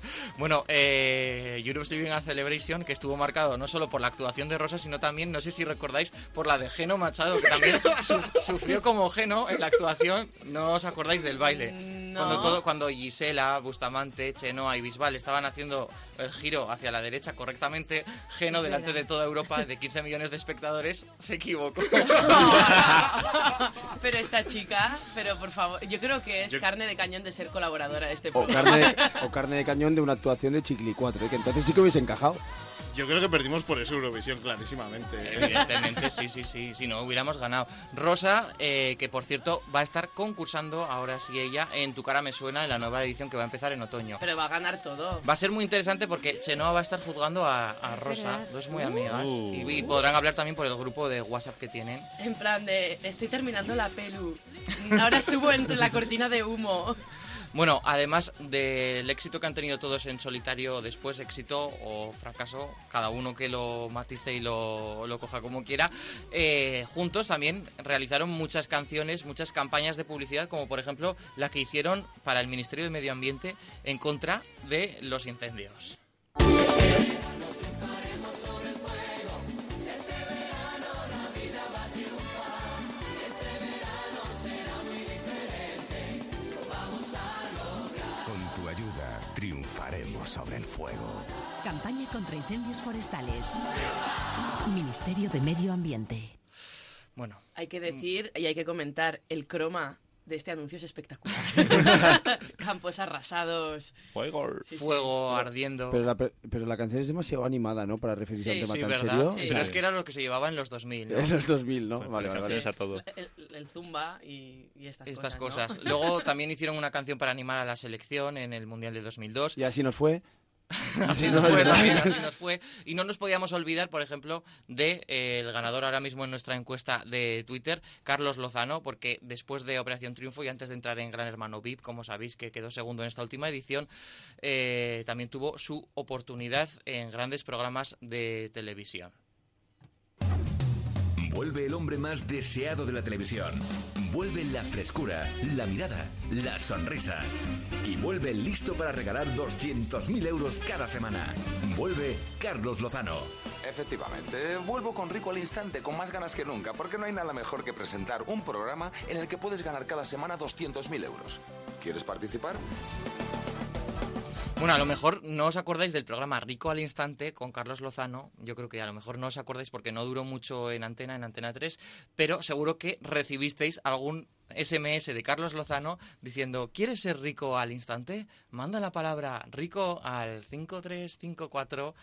(laughs) Bueno, eh, Europe Living a Celebration, que estuvo marcado no solo por la actuación de Rosa, sino también, no sé si recordáis, por la de Geno Machado, que también (laughs) su- sufrió como Geno en la actuación. ¿No os acordáis del baile? No. Cuando, todo, cuando Gisela, Bustamante, Chenoa y Bisbal estaban haciendo el giro hacia la derecha correctamente, Geno, delante de toda Europa, de 15 millones de espectadores, se equivocó. (laughs) Pero esta chica, pero por favor, yo creo que es Yo- carne de cañón de ser colaboradora de este O programa. carne, o carne de cañón de una actuación de Chicli 4, ¿eh? que entonces sí que hubiese encajado. Yo creo que perdimos por eso Eurovisión, clarísimamente. ¿eh? Evidentemente, sí, sí, sí, si no hubiéramos ganado. Rosa, eh, que por cierto va a estar concursando, ahora sí ella, en Tu cara me suena, en la nueva edición que va a empezar en otoño. Pero va a ganar todo. Va a ser muy interesante porque Chenoa va a estar juzgando a, a Rosa, dos muy Uh. amigas, y, y podrán hablar también por el grupo de WhatsApp que tienen. En plan de, estoy terminando la pelu. Ahora subo entre la cortina de humo. Bueno, además del éxito que han tenido todos en solitario después, éxito o fracaso, cada uno que lo matice y lo, lo coja como quiera, eh, juntos también realizaron muchas canciones, muchas campañas de publicidad, como por ejemplo la que hicieron para el Ministerio de Medio Ambiente en contra de los incendios. Sobre el fuego. Campaña contra incendios forestales. Ministerio de Medio Ambiente. Bueno. Hay que decir y hay que comentar, el croma de este anuncio es espectacular. (laughs) Campos arrasados. Fuego. Sí, sí. Fuego ardiendo. Pero la, pero la canción es demasiado animada, ¿no? Para referirse Sí, a un tema sí, tan ¿verdad? serio. Sí. Pero es que era lo que se llevaba en los 2000. ¿no? (laughs) En los 2000, ¿no? Vale, vale, vale. a todo. El, el zumba y, y estas, Estas cosas. cosas. ¿no? Luego también hicieron una canción para animar a la selección en el Mundial de 2002. Y así nos fue. (laughs) Así No, nos fue, así nos fue. Y no nos podíamos olvidar, por ejemplo, de eh, el ganador ahora mismo en nuestra encuesta de Twitter, Carlos Lozano, porque después de Operación Triunfo y antes de entrar en Gran Hermano VIP, como sabéis que quedó segundo en esta última edición, eh, también tuvo su oportunidad en grandes programas de televisión. Vuelve el hombre más deseado de la televisión. Vuelve la frescura, la mirada, la sonrisa. Y vuelve listo para regalar 200.000 euros cada semana. Vuelve Carlos Lozano. Efectivamente, vuelvo con Rico al instante, con más ganas que nunca, porque no hay nada mejor que presentar un programa en el que puedes ganar cada semana 200.000 euros. ¿Quieres participar? Bueno, a lo mejor no os acordáis del programa Rico al Instante con Carlos Lozano. Yo creo que a lo mejor no os acordáis porque no duró mucho en antena, en Antena 3, pero seguro que recibisteis algún SMS de Carlos Lozano diciendo ¿Quieres ser rico al instante? Manda la palabra rico al 5354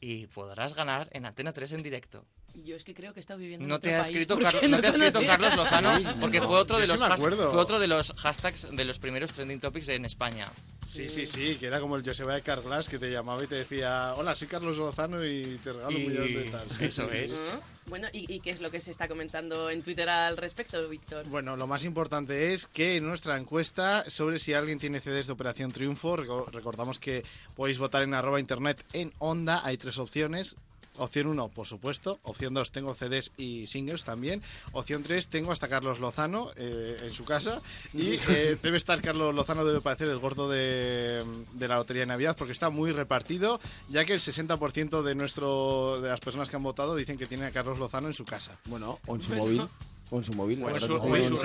y podrás ganar en Antena 3 en directo. Yo es que creo que he estado viviendo en No otro te ha escrito, Carlos, (laughs) no te ha escrito. Carlos Lozano porque fue otro de sí los fue otro de los hashtags de los primeros trending topics en España. Sí, sí, sí, que era como el Joseba de Carglass que te llamaba y te decía, hola, soy Carlos Lozano y te regalo un Y- millón de tal. Sí, eso es. ¿Ah? Bueno, ¿y, y qué es lo que se está comentando en Twitter al respecto, Víctor? Bueno, lo más importante es que en nuestra encuesta sobre si alguien tiene CDs de Operación Triunfo, reco- recordamos que podéis votar en arroba internet en Onda, hay tres opciones. Opción 1, por supuesto. Opción 2, tengo CDs y singles también. Opción 3, tengo hasta Carlos Lozano eh, en su casa. Y (laughs) eh, debe estar Carlos Lozano, debe parecer el gordo de, de la Lotería de Navidad, porque está muy repartido, ya que el 60% de, nuestro, de las personas que han votado dicen que tiene a Carlos Lozano en su casa. Bueno, o en su Bueno. móvil. O en su móvil. En su,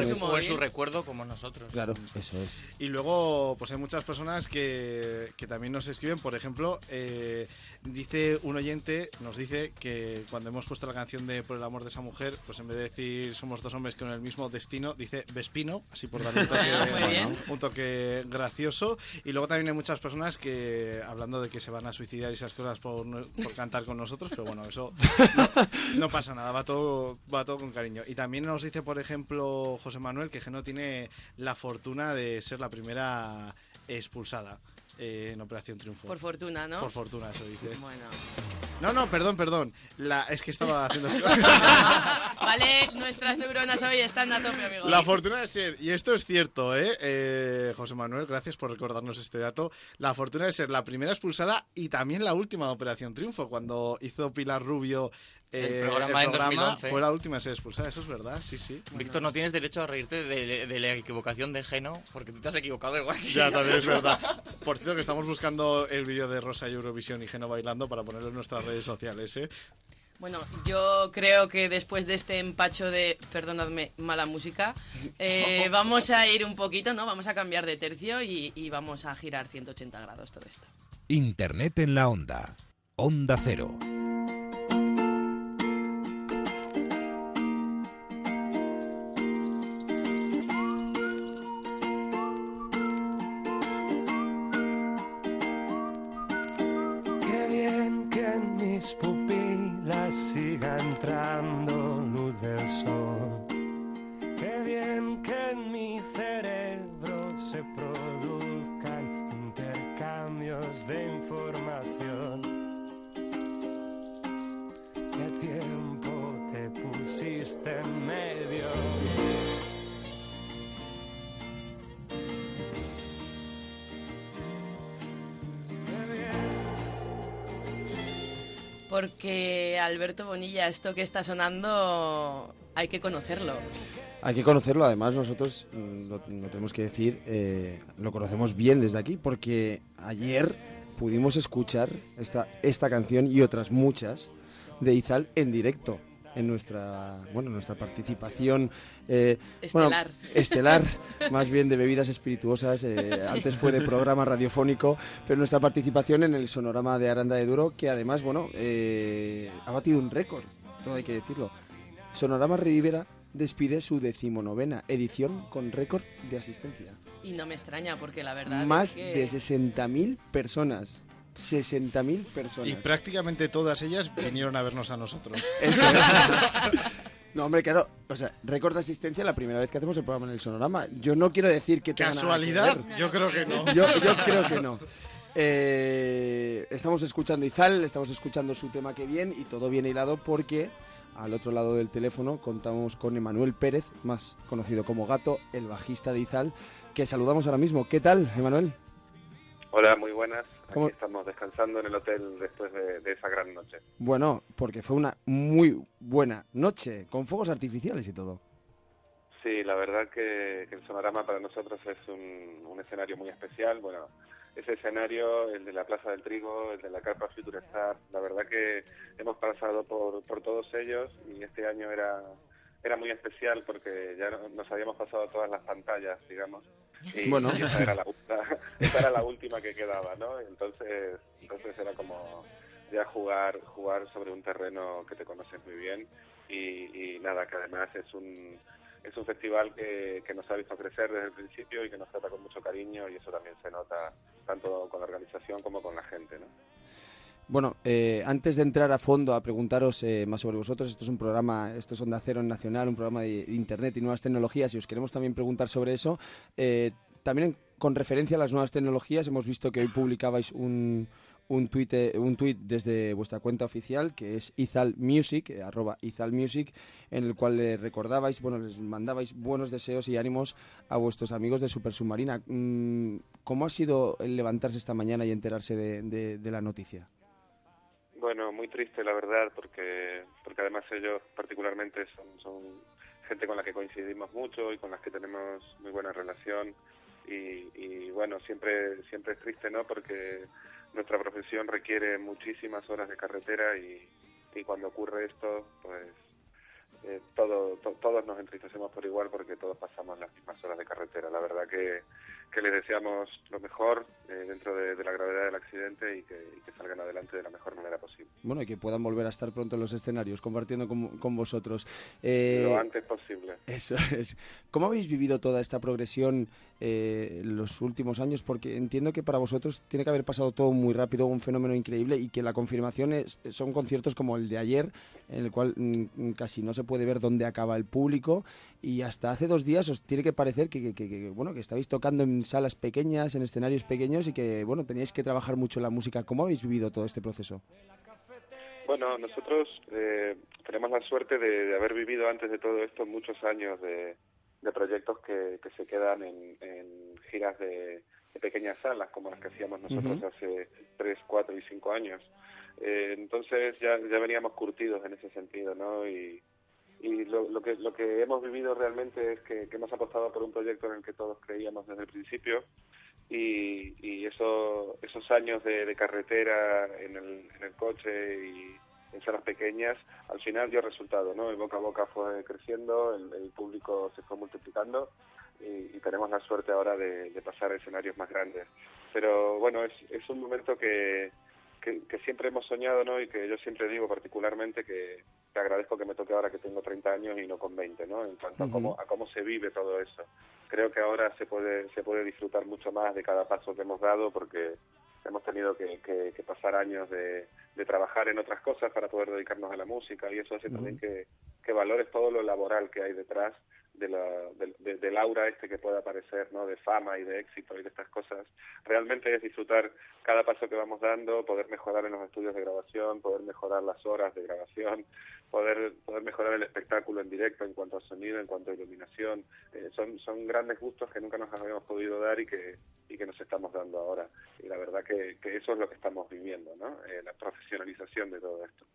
en su o en su recuerdo como nosotros. Claro, eso es. Y luego, pues hay muchas personas que, que también nos escriben. Por ejemplo, eh, dice un oyente, nos dice que cuando hemos puesto la canción de Por el amor de esa mujer, pues en vez de decir somos dos hombres con el mismo destino, dice Vespino, así por darle un (laughs) toque, bien. un toque gracioso. Y luego también hay muchas personas que, hablando de que se van a suicidar y esas cosas por, por cantar con nosotros, pero bueno, eso no, no pasa nada, va todo, va todo con cariño. Y también nos dice, por ejemplo, José Manuel, que Geno tiene la fortuna de ser la primera expulsada eh, en Operación Triunfo. Por fortuna, ¿no? Por fortuna, eso dice. Bueno. No, no, perdón, perdón. La, es que estaba haciendo... (laughs) Vale, nuestras neuronas hoy están a tope, amigo. La fortuna de ser, y esto es cierto, ¿eh? Eh, José Manuel, gracias por recordarnos este dato. La fortuna de ser la primera expulsada y también la última de Operación Triunfo, cuando hizo Pilar Rubio eh, El programa en 2011. fue la última en ser expulsada, eso es verdad, sí, sí. Víctor, no tienes derecho a reírte de, de la equivocación de Geno, porque tú te has equivocado igual que Ya, yo. también es (laughs) verdad. Por cierto, que estamos buscando el vídeo de Rosa y Eurovisión y Geno bailando para ponerlo en nuestras redes sociales, ¿eh? Bueno, yo creo que después de este empacho de, perdonadme, mala música, (laughs) eh, vamos a ir un poquito, ¿no? Vamos a cambiar de tercio y, y vamos a girar 180 grados todo esto. Internet en la onda. Onda Cero. Esto que está sonando hay que conocerlo. Hay que conocerlo, además nosotros, mm, lo, lo tenemos que decir, eh, lo conocemos bien desde aquí, porque ayer pudimos escuchar esta, esta canción y otras muchas de Izal en directo. En nuestra, bueno, nuestra participación eh, Estelar. bueno, estelar, (laughs) más bien de bebidas espirituosas. eh, antes fue de programa radiofónico, pero nuestra participación en el sonorama de Aranda de Duro, que además, bueno, eh, ha batido un récord, todo hay que decirlo. Sonorama Rivera despide su decimonovena edición con récord de asistencia. Y no me extraña porque la verdad Más es que... de 60.000 personas. 60.000 personas. Y prácticamente todas ellas vinieron a vernos a nosotros. (laughs) Eso es. No, hombre, claro, o sea, récord de asistencia la primera vez que hacemos el programa en el Sonorama. Yo no quiero decir que que ¿Casualidad? ver. Yo creo que no. Yo, yo creo que no. Eh, estamos escuchando Izal, estamos escuchando su tema que bien y todo viene hilado porque al otro lado del teléfono contamos con Emanuel Pérez, más conocido como Gato, el bajista de Izal, que saludamos ahora mismo. ¿Qué tal, Emanuel? Hola, muy buenas. Aquí ¿Cómo- estamos descansando en el hotel después de, de esa gran noche. Bueno, porque fue una muy buena noche, con fuegos artificiales y todo. Sí, la verdad que, que el Sonorama para nosotros es un, un escenario muy especial. Bueno, ese escenario, el de la Plaza del Trigo, el de la Carpa Future Star, la verdad que hemos pasado por, por todos ellos y este año era era muy especial porque ya no- nos habíamos pasado todas las pantallas, digamos. Y, Bueno. y esa, era la, (laughs) esa era la última que quedaba, ¿no? Entonces, entonces era como ya jugar jugar sobre un terreno que te conoces muy bien y, y nada, que además es un es un festival que, que nos ha visto crecer desde el principio y que nos trata con mucho cariño y eso también se nota tanto con la organización como con la gente, ¿no? Bueno, eh, antes de entrar a fondo a preguntaros eh, más sobre vosotros, esto es un programa, esto es Onda Cero en Nacional, un programa de Internet y nuevas tecnologías, y os queremos también preguntar sobre eso. Eh, también con referencia a las nuevas tecnologías, hemos visto que hoy publicabais un, un tuit un tuit desde vuestra cuenta oficial, que es Izal Music, eh, arroba Izal Music, en el cual le recordabais, bueno, les mandabais buenos deseos y ánimos a vuestros amigos de Super Submarina. Mm, ¿Cómo ha sido el levantarse esta mañana y enterarse de la noticia? Bueno, muy triste la verdad, porque porque además ellos particularmente son, gente con la que coincidimos mucho y con las que tenemos muy buena relación y, y bueno, siempre siempre es triste, ¿no? Porque nuestra profesión requiere muchísimas horas de carretera y cuando ocurre esto, pues eh, todo, to- todos nos entristecemos por igual porque todos pasamos las mismas horas de carretera. La verdad que, que les deseamos lo mejor eh, dentro de, de la gravedad del accidente y que, y que salgan adelante de la mejor manera posible. Bueno, y que puedan volver a estar pronto en los escenarios compartiendo con, con vosotros. Eh, lo antes posible. Eso (laughs) es. ¿Cómo habéis vivido toda esta progresión eh, los últimos años? Porque entiendo que para vosotros tiene que haber pasado todo muy rápido, un fenómeno increíble y que la confirmación es, son conciertos como el de ayer, en el cual mm, casi no se puede ver dónde acaba el público y hasta hace dos días os tiene que parecer que, que- que- que, bueno que estabais tocando en salas pequeñas, en escenarios pequeños y que bueno teníais que trabajar mucho la música. ¿Cómo habéis vivido todo este proceso? Bueno, nosotros eh, tenemos la suerte de, de haber vivido antes de todo esto muchos años de, de proyectos que, que se quedan en, en giras de, de pequeñas salas, como las que hacíamos nosotros Ujú. hace tres, cuatro y cinco años. Eh, entonces ya, ya veníamos curtidos en ese sentido, ¿no? Y, y lo, lo que lo que hemos vivido realmente es que, que hemos apostado por un proyecto en el que todos creíamos desde el principio y, y eso, esos años de, de carretera en el, en el coche y en salas pequeñas, al final dio resultado, ¿no? El boca a boca fue creciendo, el, el público se fue multiplicando y, y tenemos la suerte ahora de, de pasar a escenarios más grandes. Pero bueno, es, es un momento que, que, que siempre hemos soñado, ¿no? Y que yo siempre digo particularmente que te agradezco que me toque ahora que tengo 30 años y no con 20, ¿no? En cuanto a Ujú. cómo, a cómo se vive todo eso. Creo que ahora se puede, se puede disfrutar mucho más de cada paso que hemos dado porque hemos tenido que, que- que pasar años de, de trabajar en otras cosas para poder dedicarnos a la música y eso hace también que, que valores todo lo laboral que hay detrás de la, del- de- del aura este que puede aparecer, ¿no? De fama y de éxito y de estas cosas. Realmente es disfrutar cada paso que vamos dando, poder mejorar en los estudios de grabación, poder mejorar las horas de grabación, poder poder mejorar el espectáculo en directo en cuanto a sonido, en cuanto a iluminación. Eh, son son grandes gustos que nunca nos habíamos podido dar y que y que nos estamos dando ahora. Y la verdad que, que eso es lo que estamos viviendo, ¿no? Eh, la profesionalización de todo esto.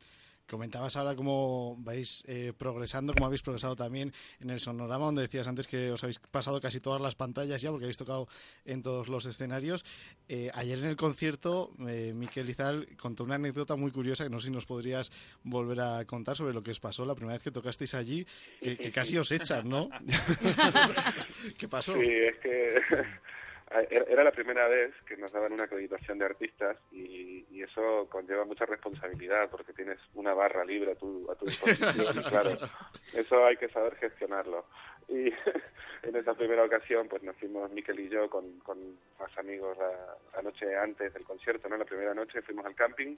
Comentabas ahora cómo vais eh, progresando, cómo habéis progresado también en el sonorama, donde decías antes que os habéis pasado casi todas las pantallas ya, porque habéis tocado en todos los escenarios. Eh, ayer en el concierto, eh, Miquel Izal contó una anécdota muy curiosa que no sé si nos podrías volver a contar sobre lo que os pasó la primera vez que tocasteis allí, que, que casi os echan, ¿no? (laughs) (laughs) ¿Qué pasó? Sí, es que era la primera vez que nos daban una acreditación de artistas y, y eso conlleva mucha responsabilidad porque tienes una barra libre a tu, a tu disposición (laughs) y claro, eso hay que saber gestionarlo. Y (laughs) en esa primera ocasión pues nos fuimos Miquel y yo con, con más amigos la, la noche antes del concierto, ¿no? La primera noche fuimos al camping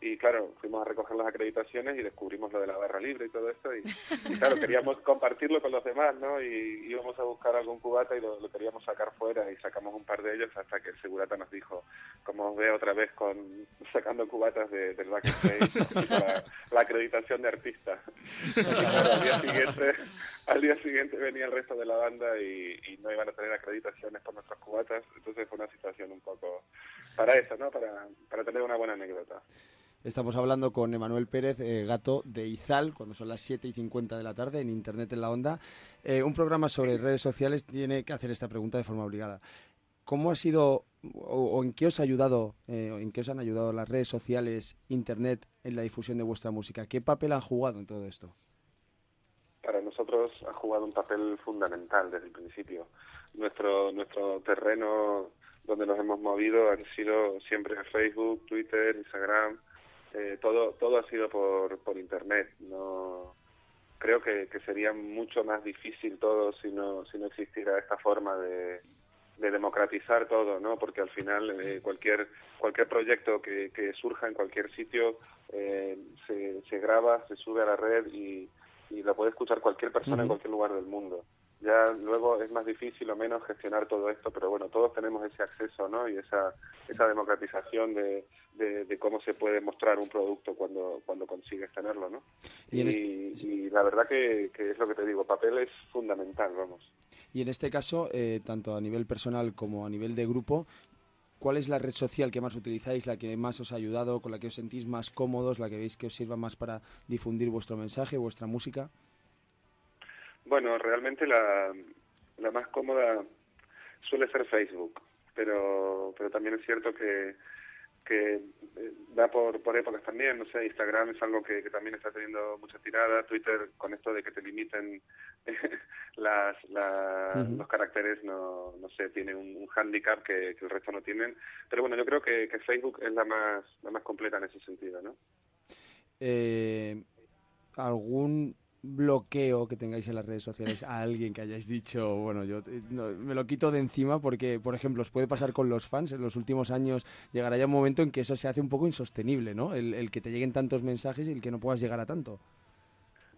y claro, fuimos a recoger las acreditaciones y descubrimos lo de la barra libre y todo esto y, y, claro, queríamos compartirlo con los demás, ¿no? Y íbamos a buscar algún cubata y lo, lo queríamos sacar fuera y sacamos un par de ellos hasta que el segurata nos dijo, como os veo otra vez con sacando cubatas de, del backstage la, la acreditación de artista. (laughs) Y claro, al día siguiente, al día siguiente venía el resto de la banda y, y no iban a tener acreditaciones por nuestras cubatas, entonces fue una situación un poco para eso, ¿no? Para, para tener una buena anécdota. Estamos hablando con Emanuel Pérez, eh, gato de Izal, cuando son las 7 y 50 de la tarde en Internet en la Onda. Eh, un programa sobre redes sociales tiene que hacer esta pregunta de forma obligada. ¿Cómo ha sido o, o en qué os ha ayudado, eh, o en qué os han ayudado las redes sociales, Internet en la difusión de vuestra música? ¿Qué papel han jugado en todo esto? Para nosotros ha jugado un papel fundamental desde el principio. Nuestro nuestro terreno donde nos hemos movido han sido siempre Facebook, Twitter, Instagram, eh, todo todo ha sido por por internet. No creo que, que sería mucho más difícil todo si no si no existiera esta forma de de democratizar todo, ¿no? Porque al final eh, cualquier cualquier proyecto que, que surja en cualquier sitio eh, se, se graba, se sube a la red y, y lo puede escuchar cualquier persona en cualquier lugar del mundo. Ya luego es más difícil o menos gestionar todo esto, pero bueno, todos tenemos ese acceso, ¿no? Y esa esa democratización de, de, de cómo se puede mostrar un producto cuando cuando consigues tenerlo, ¿no? Y Y, en y la verdad que, que es lo que te digo, papel es fundamental, vamos. Y en este caso, eh, tanto a nivel personal como a nivel de grupo, ¿cuál es la red social que más utilizáis, la que más os ha ayudado, con la que os sentís más cómodos, la que veis que os sirva más para difundir vuestro mensaje, vuestra música? Bueno, realmente la, la más cómoda suele ser Facebook, pero pero también es cierto que que eh, da por, por épocas también, no sé, Instagram es algo que, que también está teniendo mucha tirada, Twitter con esto de que te limiten (laughs) las, la- Ujú. los caracteres, no, no sé, tiene un, un hándicap que, que el resto no tienen, pero bueno, yo creo que, que Facebook es la más, la más completa en ese sentido, ¿no? Eh, ¿Algún bloqueo que tengáis en las redes sociales a alguien que hayáis dicho, bueno, yo no, me lo quito de encima porque, por ejemplo, os puede pasar con los fans, en los últimos años llegará ya un momento en que eso se hace un poco insostenible, ¿no? El, el que te lleguen tantos mensajes y el que no puedas llegar a tanto.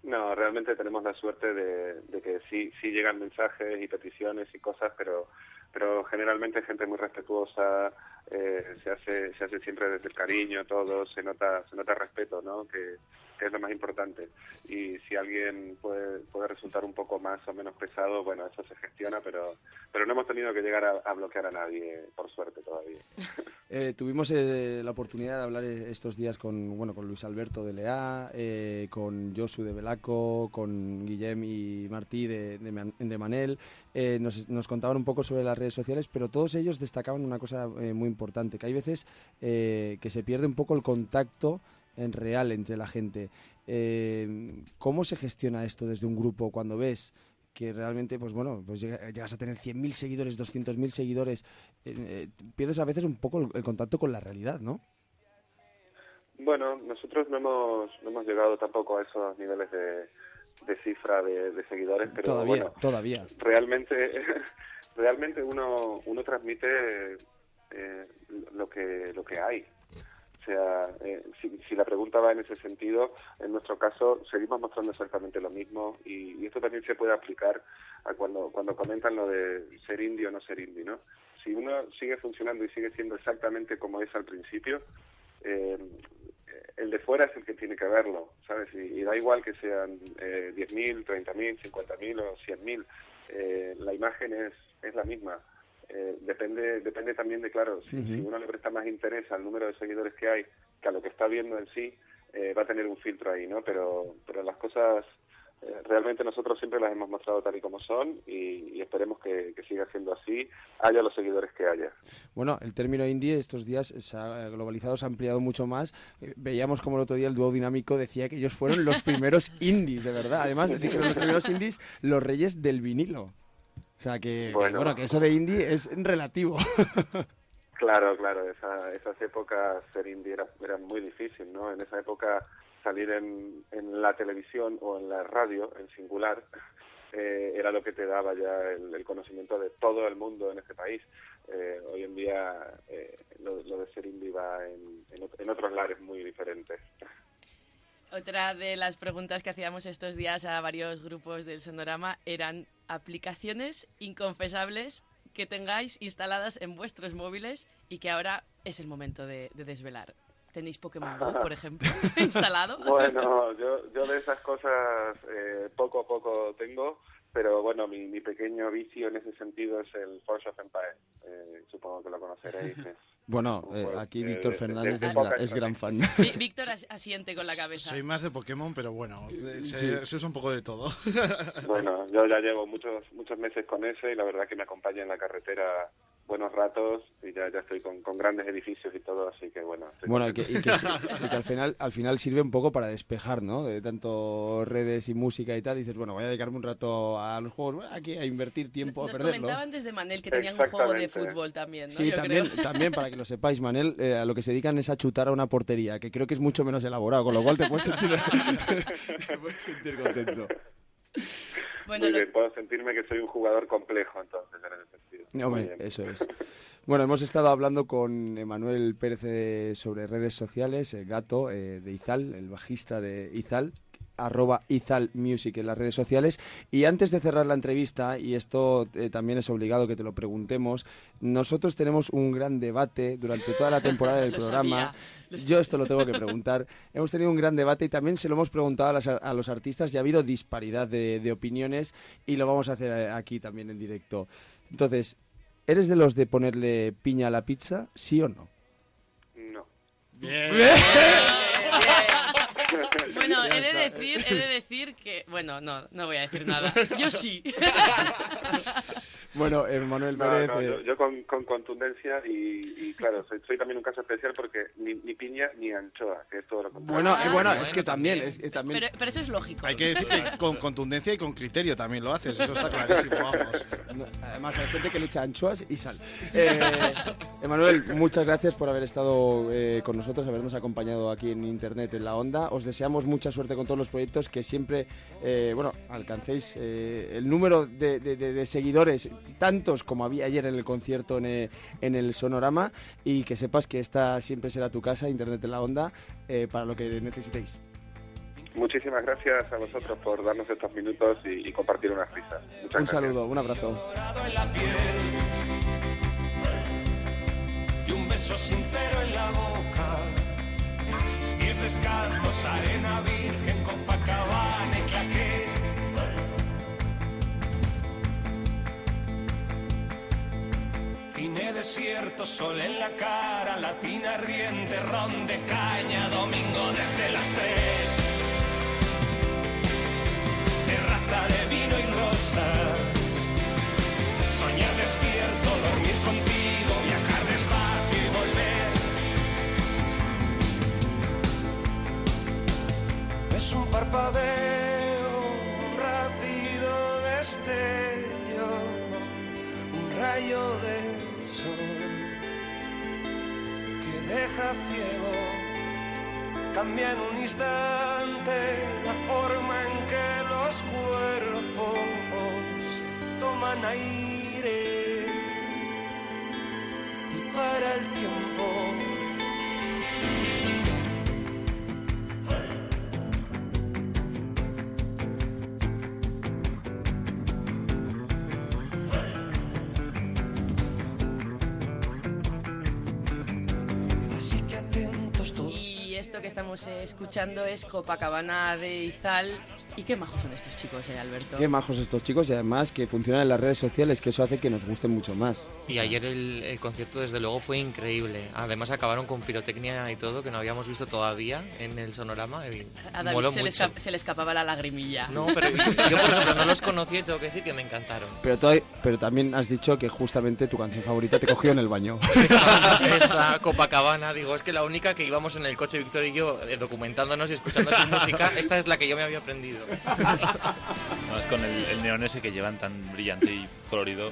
No, realmente tenemos la suerte de, de que sí, sí llegan mensajes y peticiones y cosas, pero pero generalmente gente muy respetuosa, eh, se hace se hace siempre desde el cariño, todo, se nota se nota respeto, ¿no? Que, que es lo más importante. Y si alguien puede puede resultar un poco más o menos pesado, bueno, eso se gestiona, pero pero no hemos tenido que llegar a, a bloquear a nadie, por suerte todavía. (laughs) Eh, tuvimos eh, la oportunidad de hablar eh, estos días con bueno con Luis Alberto de Lea, eh, con Josu de Belaco, con Guillem y Martí de, de, de Manel. Eh, nos, nos contaban un poco sobre las redes sociales, pero todos ellos destacaban una cosa eh, muy importante, que hay veces que se pierde un poco el contacto en real entre la gente. Eh, ¿Cómo se gestiona esto desde un grupo cuando ves que realmente, pues bueno, pues llega- llegas a tener 100.000 seguidores, 200.000 seguidores, eh, eh, pierdes a veces un poco el, el contacto con la realidad, ¿no? Bueno, nosotros no hemos, no hemos llegado tampoco a esos niveles de, de cifra de, de seguidores, pero todavía, bueno, todavía. realmente (laughs) realmente uno uno transmite eh, lo que lo que hay o sea eh, si, si la pregunta va en ese sentido en nuestro caso seguimos mostrando exactamente lo mismo y, y esto también se puede aplicar a cuando cuando comentan lo de ser indio o no ser indio no si uno sigue funcionando y sigue siendo exactamente como es al principio eh, el de fuera es el que tiene que verlo, ¿sabes? Y, da igual que sean eh, 10.000, 30.000, 50.000 o 100.000, eh, la imagen es, es la misma. Eh, depende depende también de, claro, si, uno le presta más interés al número de seguidores que hay que a lo que está viendo en sí, eh, va a tener un filtro ahí, ¿no? Pero, pero las cosas eh, realmente nosotros siempre las hemos mostrado tal y como son y, y esperemos que, que siga siendo así, haya los seguidores que haya. Bueno, el término indie estos días se ha globalizado, se ha ampliado mucho más. Eh, Veíamos como el otro día el dúo dinámico decía que ellos fueron los (laughs) primeros indies, de verdad. Además, dijeron los primeros indies, los reyes del vinilo. O sea que, Bueno. bueno, que eso de indie es relativo. (laughs) Claro, claro, esa, esas épocas ser indie era, era muy difícil, ¿no? En esa época salir en, en la televisión o en la radio, en singular, eh, era lo que te daba ya el, el conocimiento de todo el mundo en este país. Eh, hoy en día eh, lo, lo de ser indie va en, en, en otros lares muy diferentes. Otra de las preguntas que hacíamos estos días a varios grupos del Sonorama eran aplicaciones inconfesables que tengáis instaladas en vuestros móviles y que ahora es el momento de, de desvelar. ¿Tenéis Pokémon Go, por ejemplo, (laughs) instalado? Bueno, yo, yo de esas cosas eh, poco a poco tengo, pero bueno, mi, mi pequeño vicio en ese sentido es el Force of Empires. Eh, supongo que lo conoceréis. (laughs) es Bueno, eh, aquí de- Víctor de- Fernández de es, gra- es gran fan. (laughs) Víctor as- asiente con la cabeza. Soy más de Pokémon, pero bueno, se, Sí. se usa un poco de todo. Bueno, yo ya llevo muchos muchos meses con ese y la verdad que me acompaña en la carretera buenos ratos y ya, ya estoy con, con grandes edificios y todo, así que bueno. Bueno, y que, y que (laughs) y que al, final, al final sirve un poco para despejar, ¿no? De tanto redes y música y tal. Y dices, bueno, voy a dedicarme un rato a los juegos, bueno, aquí a invertir tiempo, a Nos perderlo. comentaban desde Manel que tenían un juego de fútbol también, ¿no? Sí, Yo también, creo. también para que lo sepáis, Manel, eh, a lo que se dedican es a chutar a una portería, que creo que es mucho menos elaborado, con lo cual te puedes sentir, (laughs) te puedes sentir contento. Bueno, Muy lo- bien, puedo sentirme que soy un jugador complejo entonces en ese sentido. Hombre, eso es. (laughs) Bueno, hemos estado hablando con Emanuel Pérez eh, sobre redes sociales, el gato eh, de Izal, el bajista de Izal, arroba Izal Music en las redes sociales. Y antes de cerrar la entrevista, y esto eh, también es obligado que te lo preguntemos, nosotros tenemos un gran debate durante toda la temporada del (laughs) programa. sabía, Yo esto lo tengo que preguntar. (laughs) hemos tenido un gran debate y también se lo hemos preguntado a, las- a los artistas y ha habido disparidad de, de opiniones y lo vamos a hacer eh, aquí también en directo. Entonces, ¿eres de los de ponerle piña a la pizza, sí o no? No. Bien. (laughs) Bueno, Ya he de decir, he de decir que, bueno, no, no voy a decir nada. (laughs) Yo sí. Bueno, Emanuel No, Pérez... no, eh, yo, yo con, con contundencia y, y claro, soy, soy también un caso especial porque ni, ni piña ni anchoa, que es todo lo contrario. Bueno, eh, bueno, bueno, es que también... Es, que también Pero, pero eso es lógico. Hay que decir que con contundencia y con criterio también lo haces, eso está clarísimo, vamos. No, Además, hay gente que le echa anchoas y sal. Eh, Emanuel, muchas gracias por haber estado eh, con nosotros, habernos acompañado aquí en Internet en la Onda. Os deseamos mucha suerte con todos los proyectos, que siempre, eh, bueno, alcancéis eh, el número de, de- de- de seguidores, tantos como había ayer en el concierto en, eh, en el Sonorama, y que sepas que esta siempre será tu casa, Internet en la Onda, eh, para lo que necesitéis. Muchísimas gracias a vosotros por darnos estos minutos y, y compartir unas risas. Muchas Un gracias. saludo, un abrazo. y un beso sincero en la boca. Descalzos, arena virgen, Copacabana y claqué. Cine desierto, sol en la cara, latina riente, ron de caña, domingo desde las tres. Terraza de vino y rosas. Un parpadeo, un rápido destello, un rayo de sol que deja ciego. Cambia en un instante la forma en que los cuerpos toman aire y para el tiempo. Así que estamos eh, escuchando es Copacabana de Izal. ¿Y qué majos son estos chicos, eh, Alberto? Qué majos estos chicos y además que funcionan en las redes sociales, que eso hace que nos gusten mucho más. Y ayer el, el concierto, desde luego, fue increíble. Además, acabaron con pirotecnia y todo, que no habíamos visto todavía en el sonorama. Y A David moló se le, mucho. esca- se le escapaba la lagrimilla. No, pero yo, por ejemplo, no los conocía y tengo que decir que me encantaron. Pero también has dicho que justamente tu canción favorita te cogió en el baño. (laughs) Esta, esta Copacabana, digo, es que la única que íbamos en el coche, Víctor y yo, eh, documentándonos y escuchando su (laughs) música, esta es la que yo me había aprendido. Además, con el, el neón ese que llevan tan brillante y colorido,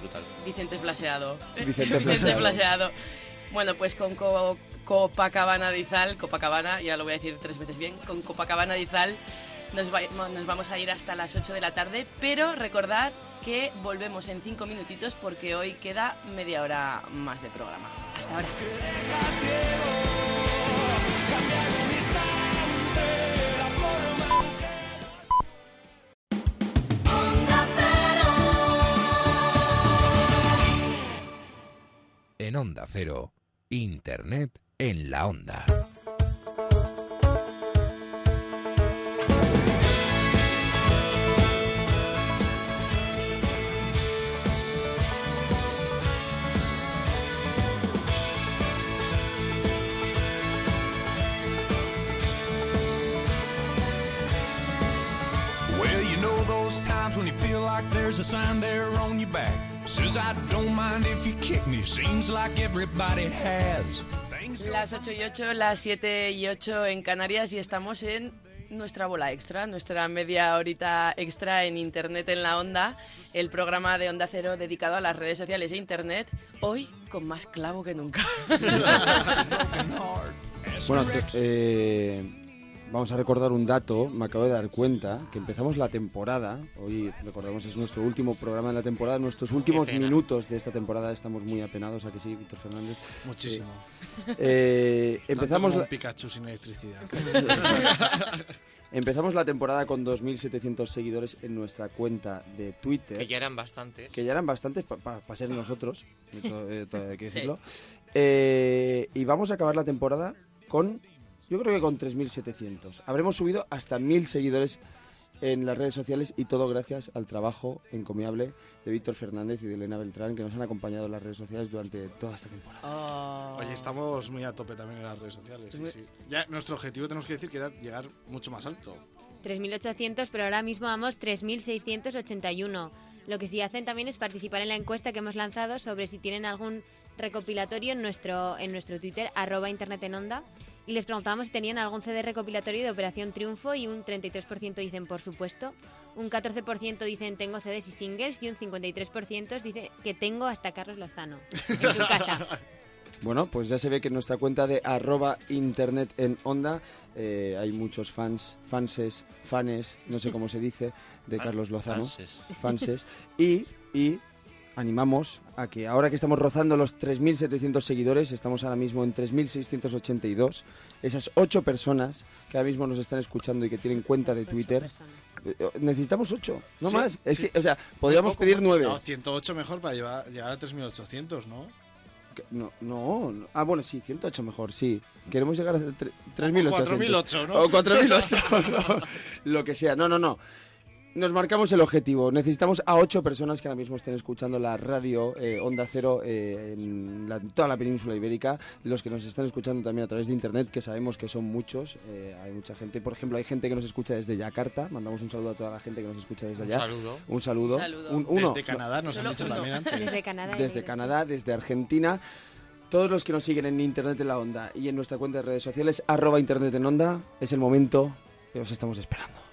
brutal. Vicente Flaseado. Vicente (laughs) Flaseado. Flaseado. Bueno, pues con Co- Copacabana de Izal, Copacabana, ya lo voy a decir tres veces bien, con Copacabana de Izal nos, va- nos vamos a ir hasta las 8 de la tarde, pero recordad que volvemos en cinco minutitos porque hoy queda media hora más de programa. Hasta ahora. En Onda Cero, Internet en la Onda. Well, you know those times when you feel like there's a sign there on your back. Says I don't mind if you kick me. Seems like everybody has. Las 8 y 8, las 7 y 8 en Canarias y estamos en nuestra bola extra, nuestra media horita extra en Internet en la Onda, el programa de Onda Cero dedicado a las redes sociales e Internet, hoy con más clavo que nunca. (laughs) Bueno, te- eh, vamos a recordar un dato, me acabo de dar cuenta, que empezamos la temporada, hoy recordamos es nuestro último programa de la temporada, nuestros últimos minutos de esta temporada, estamos muy apenados, ¿a que sí, Víctor Fernández? Muchísimo. Eh, eh, empezamos como la- un Pikachu sin electricidad. (laughs) Empezamos la temporada con 2.700 seguidores en nuestra cuenta de Twitter. Que ya eran bastantes. Que ya eran bastantes para ser nosotros, hay que Sí. decirlo. Eh, y vamos a acabar la temporada con, yo creo que con 3.700. Habremos subido hasta 1.000 seguidores en las redes sociales y todo gracias al trabajo encomiable de Víctor Fernández y de Elena Beltrán que nos han acompañado en las redes sociales durante toda esta temporada. Oye, estamos muy a tope también en las redes sociales. sí, sí. Ya nuestro objetivo tenemos que decir que era llegar mucho más alto. 3.800, pero ahora mismo vamos 3.681. Lo que sí hacen también es participar en la encuesta que hemos lanzado sobre si tienen algún recopilatorio en nuestro, en nuestro Twitter, arroba Internet en Onda. Y les preguntábamos si tenían algún CD recopilatorio de Operación Triunfo y un 33% dicen por supuesto. Un 14% dicen tengo CDs y singles y un 53% dice que tengo hasta Carlos Lozano en su casa. (laughs) Bueno, pues ya se ve que en nuestra cuenta de arroba internet en onda eh, hay muchos fans, fanses, fanes, no sé cómo se dice, de Carlos Lozano. fanses. Fanses. (laughs) Y, y animamos a que ahora que estamos rozando los 3.700 seguidores, estamos ahora mismo en 3.682, esas ocho personas que ahora mismo nos están escuchando y que tienen cuenta de Twitter, eh, necesitamos ocho, no Sí, más. Es sí. que, o sea, podríamos Poco, pedir poco. nueve. No, 108 mejor para llevar- llegar a 3.800, ¿no? No, no, no. Ah, bueno, sí, 108 mejor, sí. Queremos llegar a tre- 3.800. 4.008, ¿no? O 4.008, (laughs) no, lo que sea. No, no, no. Nos marcamos el objetivo. Necesitamos a ocho personas que ahora mismo estén escuchando la radio eh, Onda Cero eh, en la- toda la península ibérica. Los que nos están escuchando también a través de internet, que sabemos que son muchos. eh, hay mucha gente. Por ejemplo, hay gente que nos escucha desde Yakarta. Mandamos un saludo a toda la gente que nos escucha desde Un allá. saludo. Un saludo. Un saludo. Un- uno. Desde Canadá nos han Solo dicho uno. también antes. Desde Canadá. Desde Canadá, desde Argentina. Todos los que nos siguen en Internet en la Onda y en nuestra cuenta de redes sociales, arroba Internet en Onda, es el momento que os estamos esperando.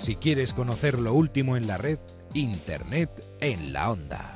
Si quieres conocer lo último en la red, Internet en la Onda.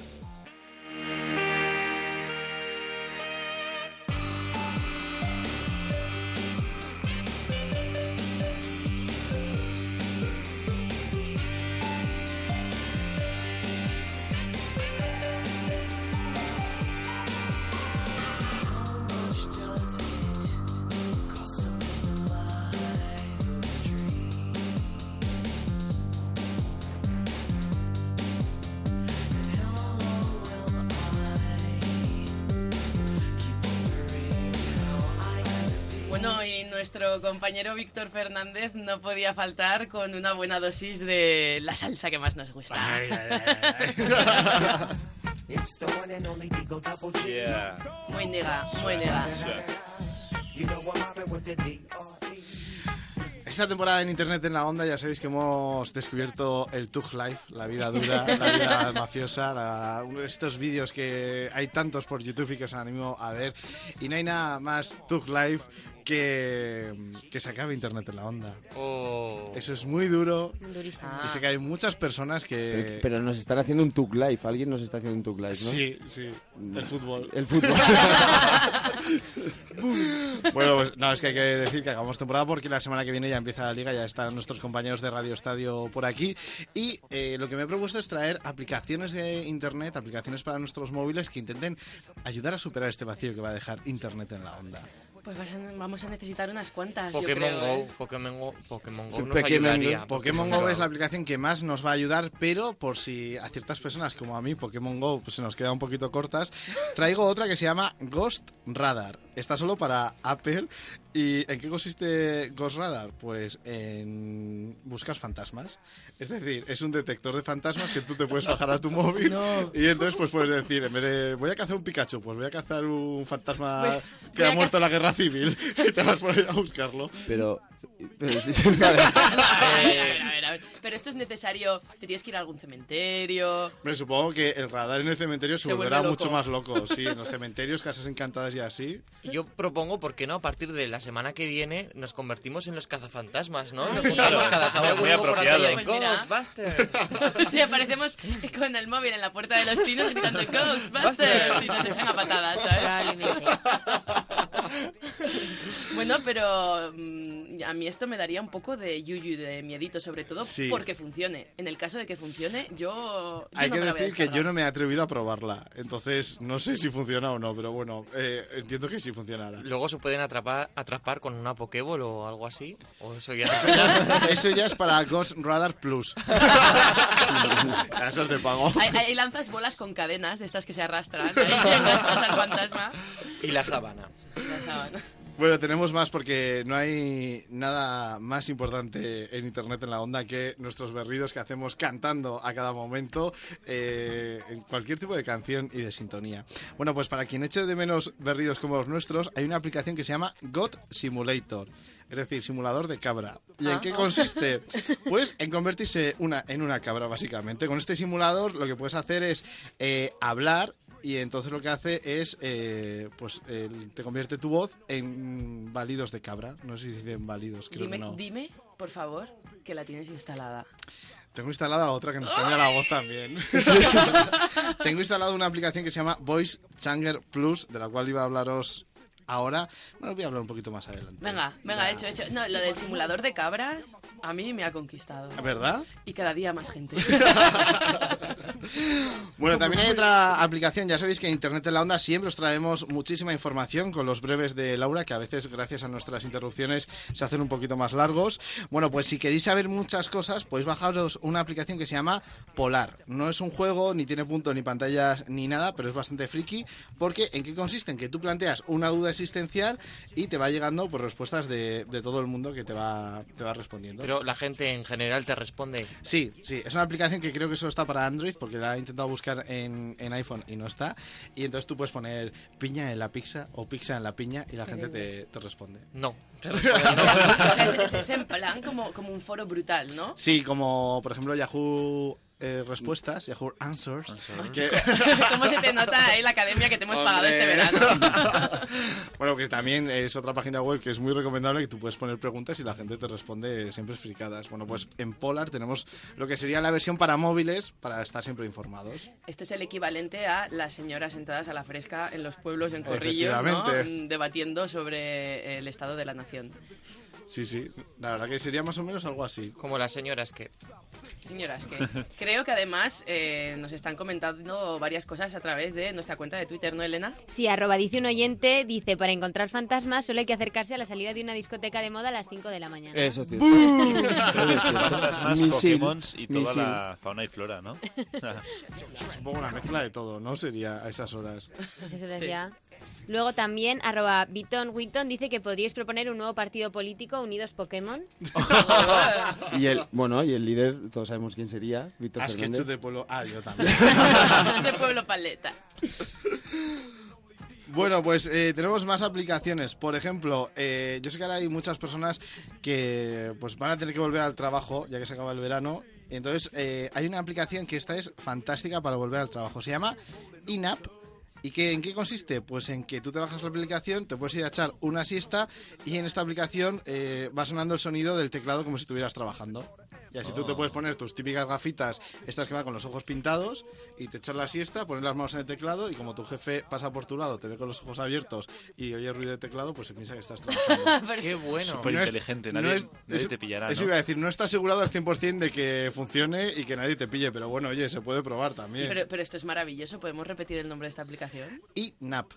Nuestro compañero Víctor Fernández no podía faltar con una buena dosis de la salsa que más nos gusta. Yeah. Muy nega, muy nega. Esta temporada en Internet en la Onda ya sabéis que hemos descubierto el Tug Life, la vida dura, la vida (laughs) mafiosa, la- uno de estos vídeos que hay tantos por YouTube y que os animo a ver. Y no hay nada más Tug Life que, que se acabe Internet en la Onda. Oh. Eso es muy duro. Durísimo. Y sé que hay muchas personas que... pero nos están haciendo un Tuk Live. Alguien nos está haciendo un Tuk Live, ¿no? Sí, sí. El fútbol. El fútbol. (laughs) bueno, pues no, es que hay que decir que hagamos temporada porque la semana que viene ya empieza la liga, ya están nuestros compañeros de Radio Estadio por aquí. Y eh, lo que me he propuesto es traer aplicaciones de Internet, aplicaciones para nuestros móviles que intenten ayudar a superar este vacío que va a dejar Internet en la onda. Pues vas a- vamos a necesitar unas cuantas, yo Pokémon creo, Go, ¿eh? Pokémon Go, Pokémon Go nos Pokémon ayudaría. Go. Pokémon Go es la aplicación que más nos va a ayudar, pero por si a ciertas personas como a mí Pokémon Go pues, se nos queda un poquito cortas, traigo otra que se llama Ghost Radar. Está solo para Apple. ¿Y en qué consiste Ghost Radar? Pues en buscas fantasmas. Es decir, es un detector de fantasmas que tú te puedes bajar a tu móvil y entonces pues puedes decir, en vez de voy a cazar un Pikachu, pues voy a cazar un fantasma Voy- que voy ha muerto en la guerra civil (laughs) y te vas por ahí a buscarlo. Pero... pero sí, sí, (laughs) vale. A ver, a ver, a ver, a ver. Pero esto es necesario. Te tienes que ir a algún cementerio. Me supongo que el radar en el cementerio se, Se volverá mucho más loco. Sí, en los cementerios, casas encantadas y así. Yo propongo, ¿por qué no? A partir de la semana que viene nos convertimos en los cazafantasmas, ¿no? Ah, Nos juntamos cada sábado Muy apropiado. Ghostbusters. (laughs) Sí, aparecemos con el móvil en la puerta de los pinos gritando Ghostbusters y nos echan a patadas, ¿sabes? (laughs) Bueno, pero mm, a mí esto me daría un poco de yuyu, de miedito, sobre todo Sí. porque funcione. En el caso de que funcione, yo. yo Hay no que me la voy a decir que yo descargar. no me he atrevido a probarla. Entonces, no sé si funciona o no, pero bueno, eh, entiendo que sí funcionará. Luego se pueden atrapar, atrapar con una Pokéball o algo así. O eso ya (laughs) Eso ya, eso ya es para Ghost Radar Plus. (laughs) Eso es de pago. Ahí, ahí lanzas bolas con cadenas, de estas que se arrastran, ahí te enganchas al fantasma. Y la sábana. La sábana. Bueno, tenemos más porque no hay nada más importante en Internet en la onda que nuestros berridos que hacemos cantando a cada momento eh, en cualquier tipo de canción y de sintonía. Bueno, pues para quien eche de menos berridos como los nuestros, hay una aplicación que se llama God Simulator. Es decir, simulador de cabra. ¿Y en Ah. qué consiste? Pues en convertirse una, en una cabra, básicamente. Con este simulador lo que puedes hacer es eh, hablar y entonces lo que hace es, eh, pues el- te convierte tu voz en válidos de cabra. No sé si dicen válidos, creo Dime, que no. dime, por favor, que la tienes instalada. Tengo instalada otra que nos cambia la voz también. (laughs) Tengo instalada una aplicación que se llama Voice Changer Plus, de la cual iba a hablaros ahora. Bueno, voy a hablar un poquito más adelante. Venga, venga, hecho, hecho. No, lo del simulador de cabras a mí me ha conquistado. ¿Verdad? Y cada día más gente. (laughs) Bueno, también hay otra aplicación. Ya sabéis que en Internet en la Onda siempre os traemos muchísima información con los breves de Laura, que a veces, gracias a nuestras interrupciones, se hacen un poquito más largos. Bueno, pues si queréis saber muchas cosas, podéis bajaros una aplicación que se llama Polar. No es un juego, ni tiene punto, ni pantallas, ni nada, pero es bastante friki. Porque, ¿en qué consiste? En que tú planteas una duda existencial y te va llegando por respuestas de, de todo el mundo que te va, te va respondiendo. Pero la gente en general te responde. Sí, sí, es una aplicación que creo que solo está para Android porque la he intentado buscar en, en iPhone y no está. Y entonces tú puedes poner piña en la pizza o pizza en la piña y la gente te, te responde. No. te (laughs) O sea, (laughs) es, es- es en plan como, como un foro brutal, ¿no? Sí, como por ejemplo Yahoo eh, Respuestas, Yahoo Answers. que- (laughs) ¿Cómo se te nota ahí la academia que te hemos pagado este Hombre. verano? (laughs) bueno, que también es otra página web que es muy recomendable que tú puedes poner preguntas y la gente te responde siempre fricadas. Bueno, pues en Polar tenemos lo que sería la versión para móviles para estar siempre informados. Esto es el equivalente a las señoras sentadas a la fresca en los pueblos en corrillos, ¿no? Mm, debatiendo sobre el estado de la nación. Sí, sí, la verdad que sería más o menos algo así. Como las señoras que... Señoras, que creo que además eh, nos están comentando varias cosas a través de nuestra cuenta de Twitter, ¿no, Elena? Sí, arroba dice un oyente, dice, para encontrar fantasmas solo hay que acercarse a la salida de una discoteca de moda a las 5 de la mañana. Eso es cierto. (laughs) Fantasmas, Pokémon y toda misil. la fauna y flora, ¿no? (laughs) (laughs) Poco una mezcla de todo, ¿no? Sería a esas horas. Pues eso decía. Luego también, arroba Biton Witton dice que podríais proponer un nuevo partido político, Unidos Pokémon. (laughs) Y el, bueno, y el líder, todos sabemos quién sería, Víctor Has que Fernández. hecho de pueblo. Ah, yo también. (laughs) de Pueblo Paleta. Bueno, pues eh, tenemos más aplicaciones. Por ejemplo, eh, yo sé que ahora hay muchas personas que pues van a tener que volver al trabajo ya que se acaba el verano. Entonces, eh, hay una aplicación que esta es fantástica para volver al trabajo. Se llama INAP. ¿Y qué, en qué consiste? Pues en que tú te bajas la aplicación, te puedes ir a echar una siesta y en esta aplicación eh, va sonando el sonido del teclado como si estuvieras trabajando. Y así tú te Oh. puedes poner tus típicas gafitas, estas que van con los ojos pintados, y te echas la siesta, poner las manos en el teclado, y como tu jefe pasa por tu lado, te ve con los ojos abiertos y oye ruido de teclado, pues se piensa que estás trabajando. (laughs) Qué bueno. Súper No inteligente, no nadie, es- nadie te pillará. Eso ¿no? iba a decir, no está asegurado al 100% de que funcione y que nadie te pille, pero bueno, oye, se puede probar también. Pero, pero esto es maravilloso. ¿Podemos repetir el nombre de esta aplicación? INAP.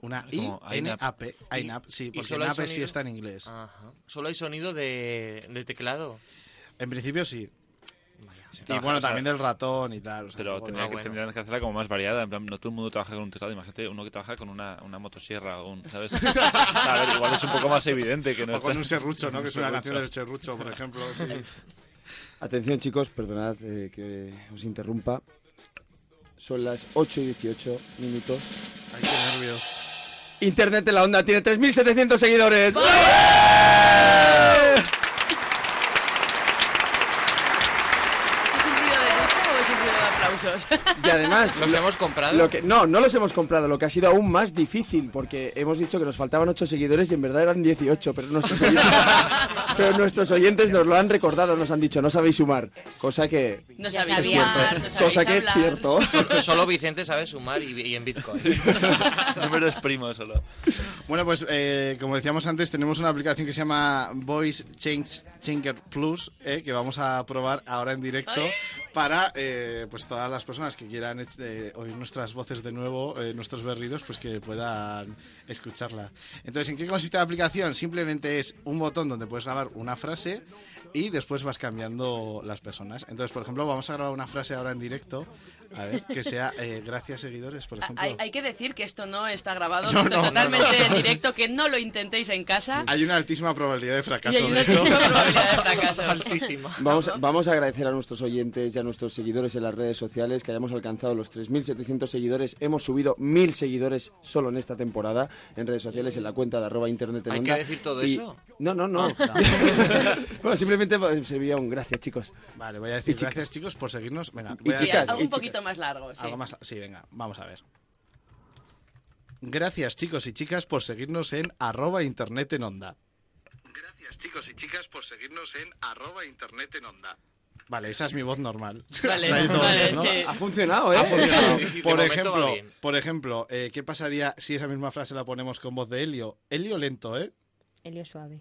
Una Como I-N-A-P. INAP, sí, y porque NAP sí sonido? está en inglés. Ajá. Solo hay sonido de, de teclado. En principio sí. Y bueno, también del ratón y tal. o sea, Pero de- que, tendrían que hacerla como más variada. En plan, no todo el mundo trabaja con un teclado. Imagínate uno que trabaja con una, una motosierra o un, ¿sabes? (laughs) a ver, igual es un poco más evidente que no O con está- un serrucho, ¿no? un Que es (laughs) una canción del serrucho, por ejemplo. sí. (laughs) Atención chicos, perdonad eh, que os interrumpa. Son las 8 y 18 minutos. Ay, qué nervios. Internet en la onda tiene 3.700 seguidores. ¿Es un ruido de ducha o es un Y además... (laughs) ¿Los lo- hemos comprado? Lo que, no, no los hemos comprado, lo que ha sido aún más difícil, porque hemos dicho que nos faltaban 8 seguidores y en verdad eran 18, pero nuestros oyentes, (laughs) pero nuestros oyentes nos lo han recordado, nos han dicho, no sabéis sumar, cosa que... No Ya sabéis sabía. sumar, no cosa que es cierto. (laughs) Solo- Solo Vicente sabe sumar y, y en Bitcoin. Números primos solo. Bueno, pues eh, como decíamos antes, tenemos una aplicación que se llama Voice Change Changer Plus, eh, que vamos a probar ahora en directo para eh, pues todas las personas que quieran eh, oír nuestras voces de nuevo, eh, nuestros berridos, pues que puedan escucharla. Entonces, ¿en qué consiste la aplicación? Simplemente es un botón donde puedes grabar una frase y después vas cambiando las personas. Entonces, por ejemplo, vamos a grabar una frase ahora en directo, a ver, que sea gracias seguidores, por ejemplo. Hay, hay que decir que esto no está grabado, No, que esto no, es totalmente no, en directo, que no lo intentéis en casa. Hay una altísima probabilidad de Y fracaso, hay de una hecho. altísima probabilidad de (laughs) fracaso. Altísima. Vamos, vamos a agradecer a nuestros oyentes y a nuestros seguidores en las redes sociales que hayamos alcanzado los 3.700 seguidores. Hemos subido 1.000 seguidores solo en esta temporada en redes sociales, en la cuenta de arroba internet en ¿Hay onda. que decir todo Y- eso? No, no, no. (laughs) bueno, simplemente pues, se veía un gracias, chicos. Vale, voy a decir gracias chicos por seguirnos. Venga, Y voy a Sí, chicas, algo y un poquito chicas. más largo, sí. algo más. Sí, venga, vamos a ver. Gracias chicos y chicas por seguirnos en arroba internet en onda. Gracias chicos y chicas por seguirnos en arroba internet en onda. Vale, esa es mi voz normal. Vale, (laughs) vale, ¿no? sí. Ha funcionado, ¿eh? Ha funcionado. Sí, sí, por ejemplo, por ejemplo eh, ¿qué pasaría si esa misma frase la ponemos con voz de Helio? Helio lento, ¿eh? Helio suave.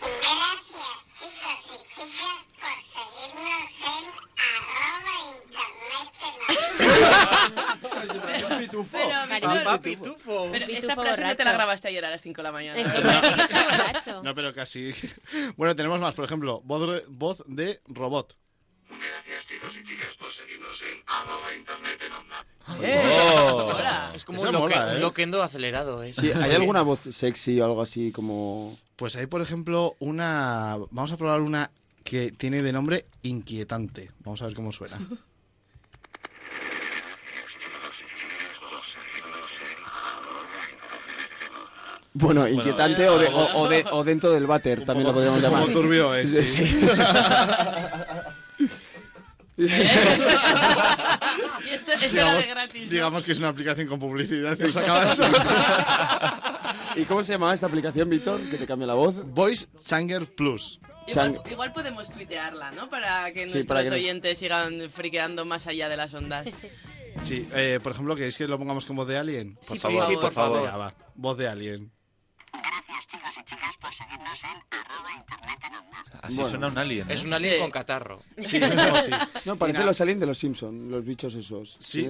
Gracias chicos y chicas por seguirnos en arroba internet en (laughs) la- Pero, Papá Víctor, Pitufo. pero esta Pitufo frase no te la grabaste ayer a las 5 de la mañana. Es que borracho. No, pero casi. (laughs) Bueno, tenemos más, por ejemplo, voz, re- voz de robot. Eh, Oh. hola. Es como Esa un, loque- mola, ¿eh? un loquendo acelerado. ¿eh? Sí, ¿Hay alguna voz sexy o algo así como...? Pues hay, por ejemplo, una. Vamos a probar una que tiene de nombre inquietante. Vamos a ver cómo suena. (laughs) Bueno, inquietante o, de- o- o de- o dentro del váter, también lo podríamos llamar. poco turbio es, sí. Sí. Y (laughs) esto, esto era de digamos, gratis. ¿no? digamos que es una aplicación con publicidad. que nos (laughs) acaba de salir. ¿Y cómo se llama esta aplicación, Víctor? Que te cambia la voz. Voice Changer Plus. Igual, Chang- igual podemos tuitearla, ¿no? Para que Sí, nuestros para que nos- oyentes sigan friqueando más allá de las ondas. Sí, eh, por ejemplo, ¿queréis que lo pongamos con voz de Alien? Por Sí, favor. sí, por favor. Venga, va. Voz de Alien. Así Bueno. suena un alien. ¿eh? Es un alien Sí. con catarro. Sí, algo así. No, parece Mira, los aliens de los Simpsons, los bichos esos. Sí.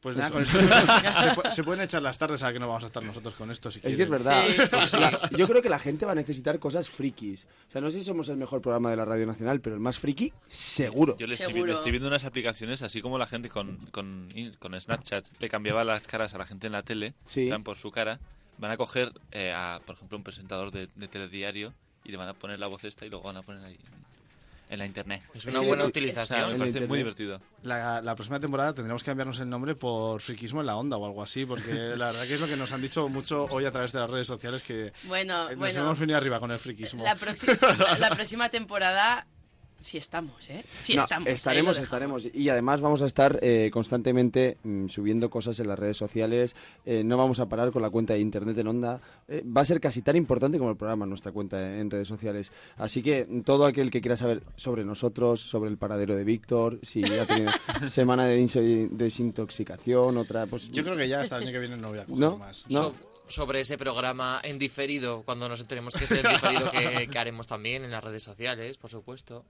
Pues nada, con esto (laughs) se, pu- se pueden echar las tardes a que no vamos a estar nosotros con esto si Es que es verdad. Pues sí. La- yo creo que la gente va a necesitar cosas frikis. O sea, no sé si somos el mejor programa de la Radio Nacional, pero el más friki, seguro. Yo le estoy, viendo unas aplicaciones, así como la gente con, con, con Snapchat le cambiaba las caras a la gente en la tele, Sí. por su cara, van a coger, eh, a, por ejemplo, un presentador de, de telediario y le van a poner la voz esta y luego van a poner ahí en la internet. Es una buena utilización. O sea, me parece internet. muy divertido. La, la próxima temporada tendremos que cambiarnos el nombre por Friquismo en la Onda o algo así, porque (laughs) la verdad que es lo que nos han dicho mucho hoy a través de las redes sociales, que Bueno, eh, nos bueno. hemos venido arriba con el friquismo. La, próxima, la, la próxima (laughs) temporada, sí estamos, ¿eh? Sí No, estamos. estaremos, estaremos. Y además vamos a estar eh, constantemente mm, subiendo cosas en las redes sociales. Eh, no vamos a parar con la cuenta de Internet en Onda. Eh, va a ser casi tan importante como el programa nuestra cuenta en redes sociales. Así que todo aquel que quiera saber sobre nosotros, sobre el paradero de Víctor, si ha tenido (laughs) semana de desintoxicación, otra... Pues, Yo creo que ya hasta el año que viene no voy a coger ¿No? más. ¿No? So- sobre ese programa en diferido, cuando nos enteremos que es el (laughs) diferido que, que haremos también en las redes sociales, por supuesto.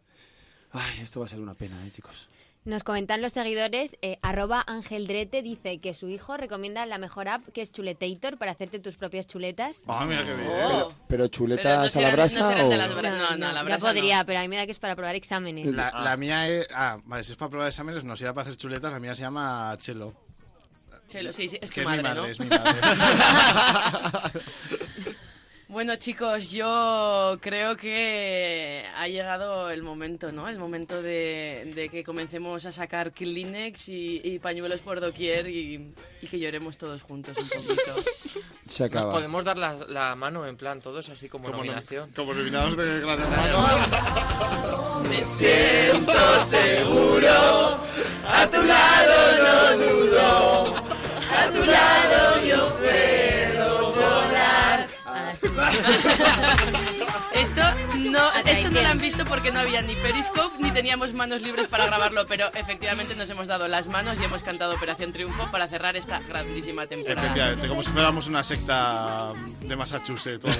Ay, esto va a ser una pena, ¿eh, chicos? Nos comentan los seguidores, eh, arroba Angeldrete dice que su hijo recomienda la mejor app que es Chuletator para hacerte tus propias chuletas. Ah, mira qué bien. Oh. Pero chuletas a la brasa o... No, no, la ya brasa podría, no. pero a mí me da que es para probar exámenes. La, la mía es... Ah, vale, si es para probar exámenes, no, si era para hacer chuletas, la mía se llama Chelo. Chelo, sí, sí, es que tu es mi madre, madre, ¿no? es mi madre. (laughs) (laughs) Bueno, chicos, yo creo que ha llegado el momento, ¿no? El momento de, de que comencemos a sacar Kleenex y, y pañuelos por doquier y, y que lloremos todos juntos un poquito. (laughs) Se Nos acaba. podemos dar la, la mano en plan todos así como, Como, nominación. como nominados de Gran (laughs) Hermano. Me siento seguro, a tu lado no dudo, a tu lado yo volar. (laughs) Esto no, esto no lo han visto porque no había ni Periscope ni teníamos manos libres para grabarlo, pero efectivamente nos hemos dado las manos y hemos cantado Operación Triunfo para cerrar esta grandísima temporada. Efectivamente, como si fuéramos una secta de Massachusetts. (laughs)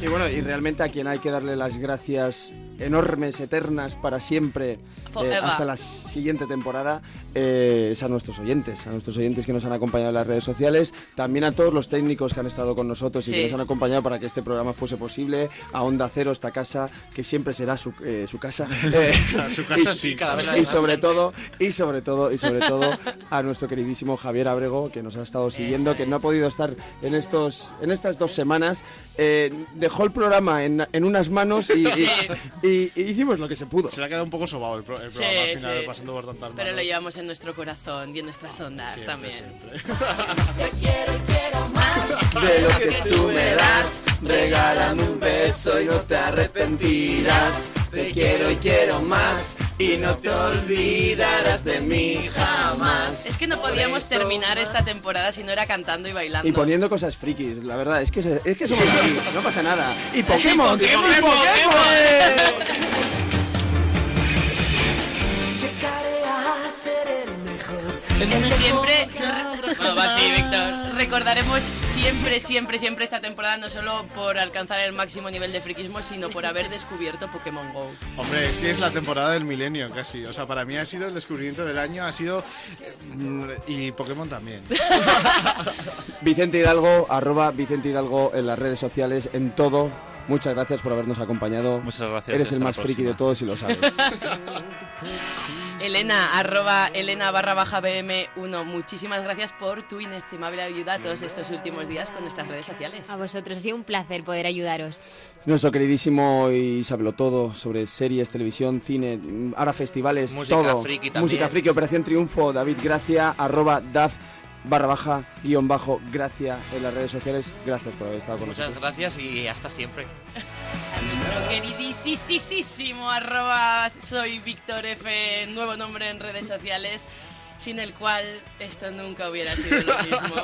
Y bueno, y realmente a quien hay que darle las gracias enormes, eternas, para siempre, eh, hasta la siguiente temporada, eh, es a nuestros oyentes, a nuestros oyentes que nos han acompañado en las redes sociales, también a todos los técnicos que han estado con nosotros y Sí. que nos han acompañado para que este programa fuese posible, a Onda Cero, esta casa, que siempre será su, eh, su casa. (laughs) Eh, Su casa y- sí, cada vez la y sobre gente. todo, y sobre todo, y sobre todo, a nuestro queridísimo Javier Abrego, que nos ha estado siguiendo, que no ha podido estar en estos, en estas dos semanas, eh, dejó el programa en, en unas manos y, y- y- y hicimos lo que se pudo. Se le ha quedado un poco sobado el, pro- el Sí, programa al final, sí. pasando por tantas Pero lo llevamos en nuestro corazón y en nuestras ondas Siempre, también. (laughs) De lo que tú me das, regálame un beso y no te arrepentirás. Te quiero y quiero más y no te olvidarás de mí jamás. Es que no podíamos terminar esta temporada si no era cantando y bailando. Y poniendo cosas frikis, la verdad, es que, se- es que somos así, no pasa nada. Y (laughs) Pokémon, Pokémon, ¡y Pokémon! Llegaré a ser el mejor. Siempre, bueno, va así, Víctor. Recordaremos siempre, siempre, siempre esta temporada no solo por alcanzar el máximo nivel de friquismo, sino por haber descubierto Pokémon Go. Hombre, es que es la temporada del milenio casi. O sea, para mí ha sido el descubrimiento del año, ha sido... eh, Y Pokémon también. (laughs) Vicente Hidalgo, arroba Vicente Hidalgo en las redes sociales, en todo. Muchas gracias por habernos acompañado. Muchas gracias. Eres el más friki de todos y lo sabes. (laughs) Elena, arroba Elena barra baja BM1, muchísimas gracias por tu inestimable ayuda todos estos últimos días con nuestras redes sociales. A vosotros, ha sido un placer poder ayudaros. Nuestro queridísimo y saberlo todo sobre series, televisión, cine, mm, ahora festivales, Música todo. friki también. Música friki, Operación Triunfo, David Gracia, arroba DAF barra baja, guion bajo, Gracia en las redes sociales. Gracias por haber estado con Muchas nosotros. gracias y hasta siempre. A nuestro queridísimo arroba soy Víctor F, nuevo nombre en redes sociales, sin el cual esto nunca hubiera sido lo (laughs) mismo.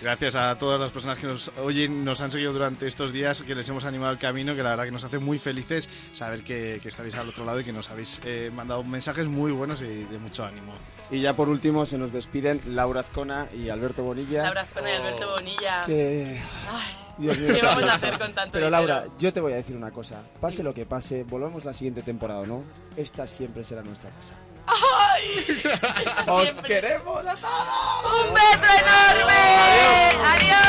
Gracias a todas las personas que nos oyen, nos han seguido durante estos días, que les hemos animado el camino, que la verdad que nos hace muy felices saber que, que estáis al otro lado y que nos habéis eh, mandado mensajes muy buenos y de mucho ánimo. Y ya por último se nos despiden Laura Azcona y Alberto Bonilla. Laura Azcona y Alberto Bonilla. Que... Ay, Dios mío, ¿Qué vamos a hacer con tanto Pero dinero? Laura, yo te voy a decir una cosa. Pase lo que pase, volvamos la siguiente temporada o no, esta siempre será nuestra casa. ¡Ay! (laughs) ¡Os queremos a todos! ¡Un beso enorme! Adiós.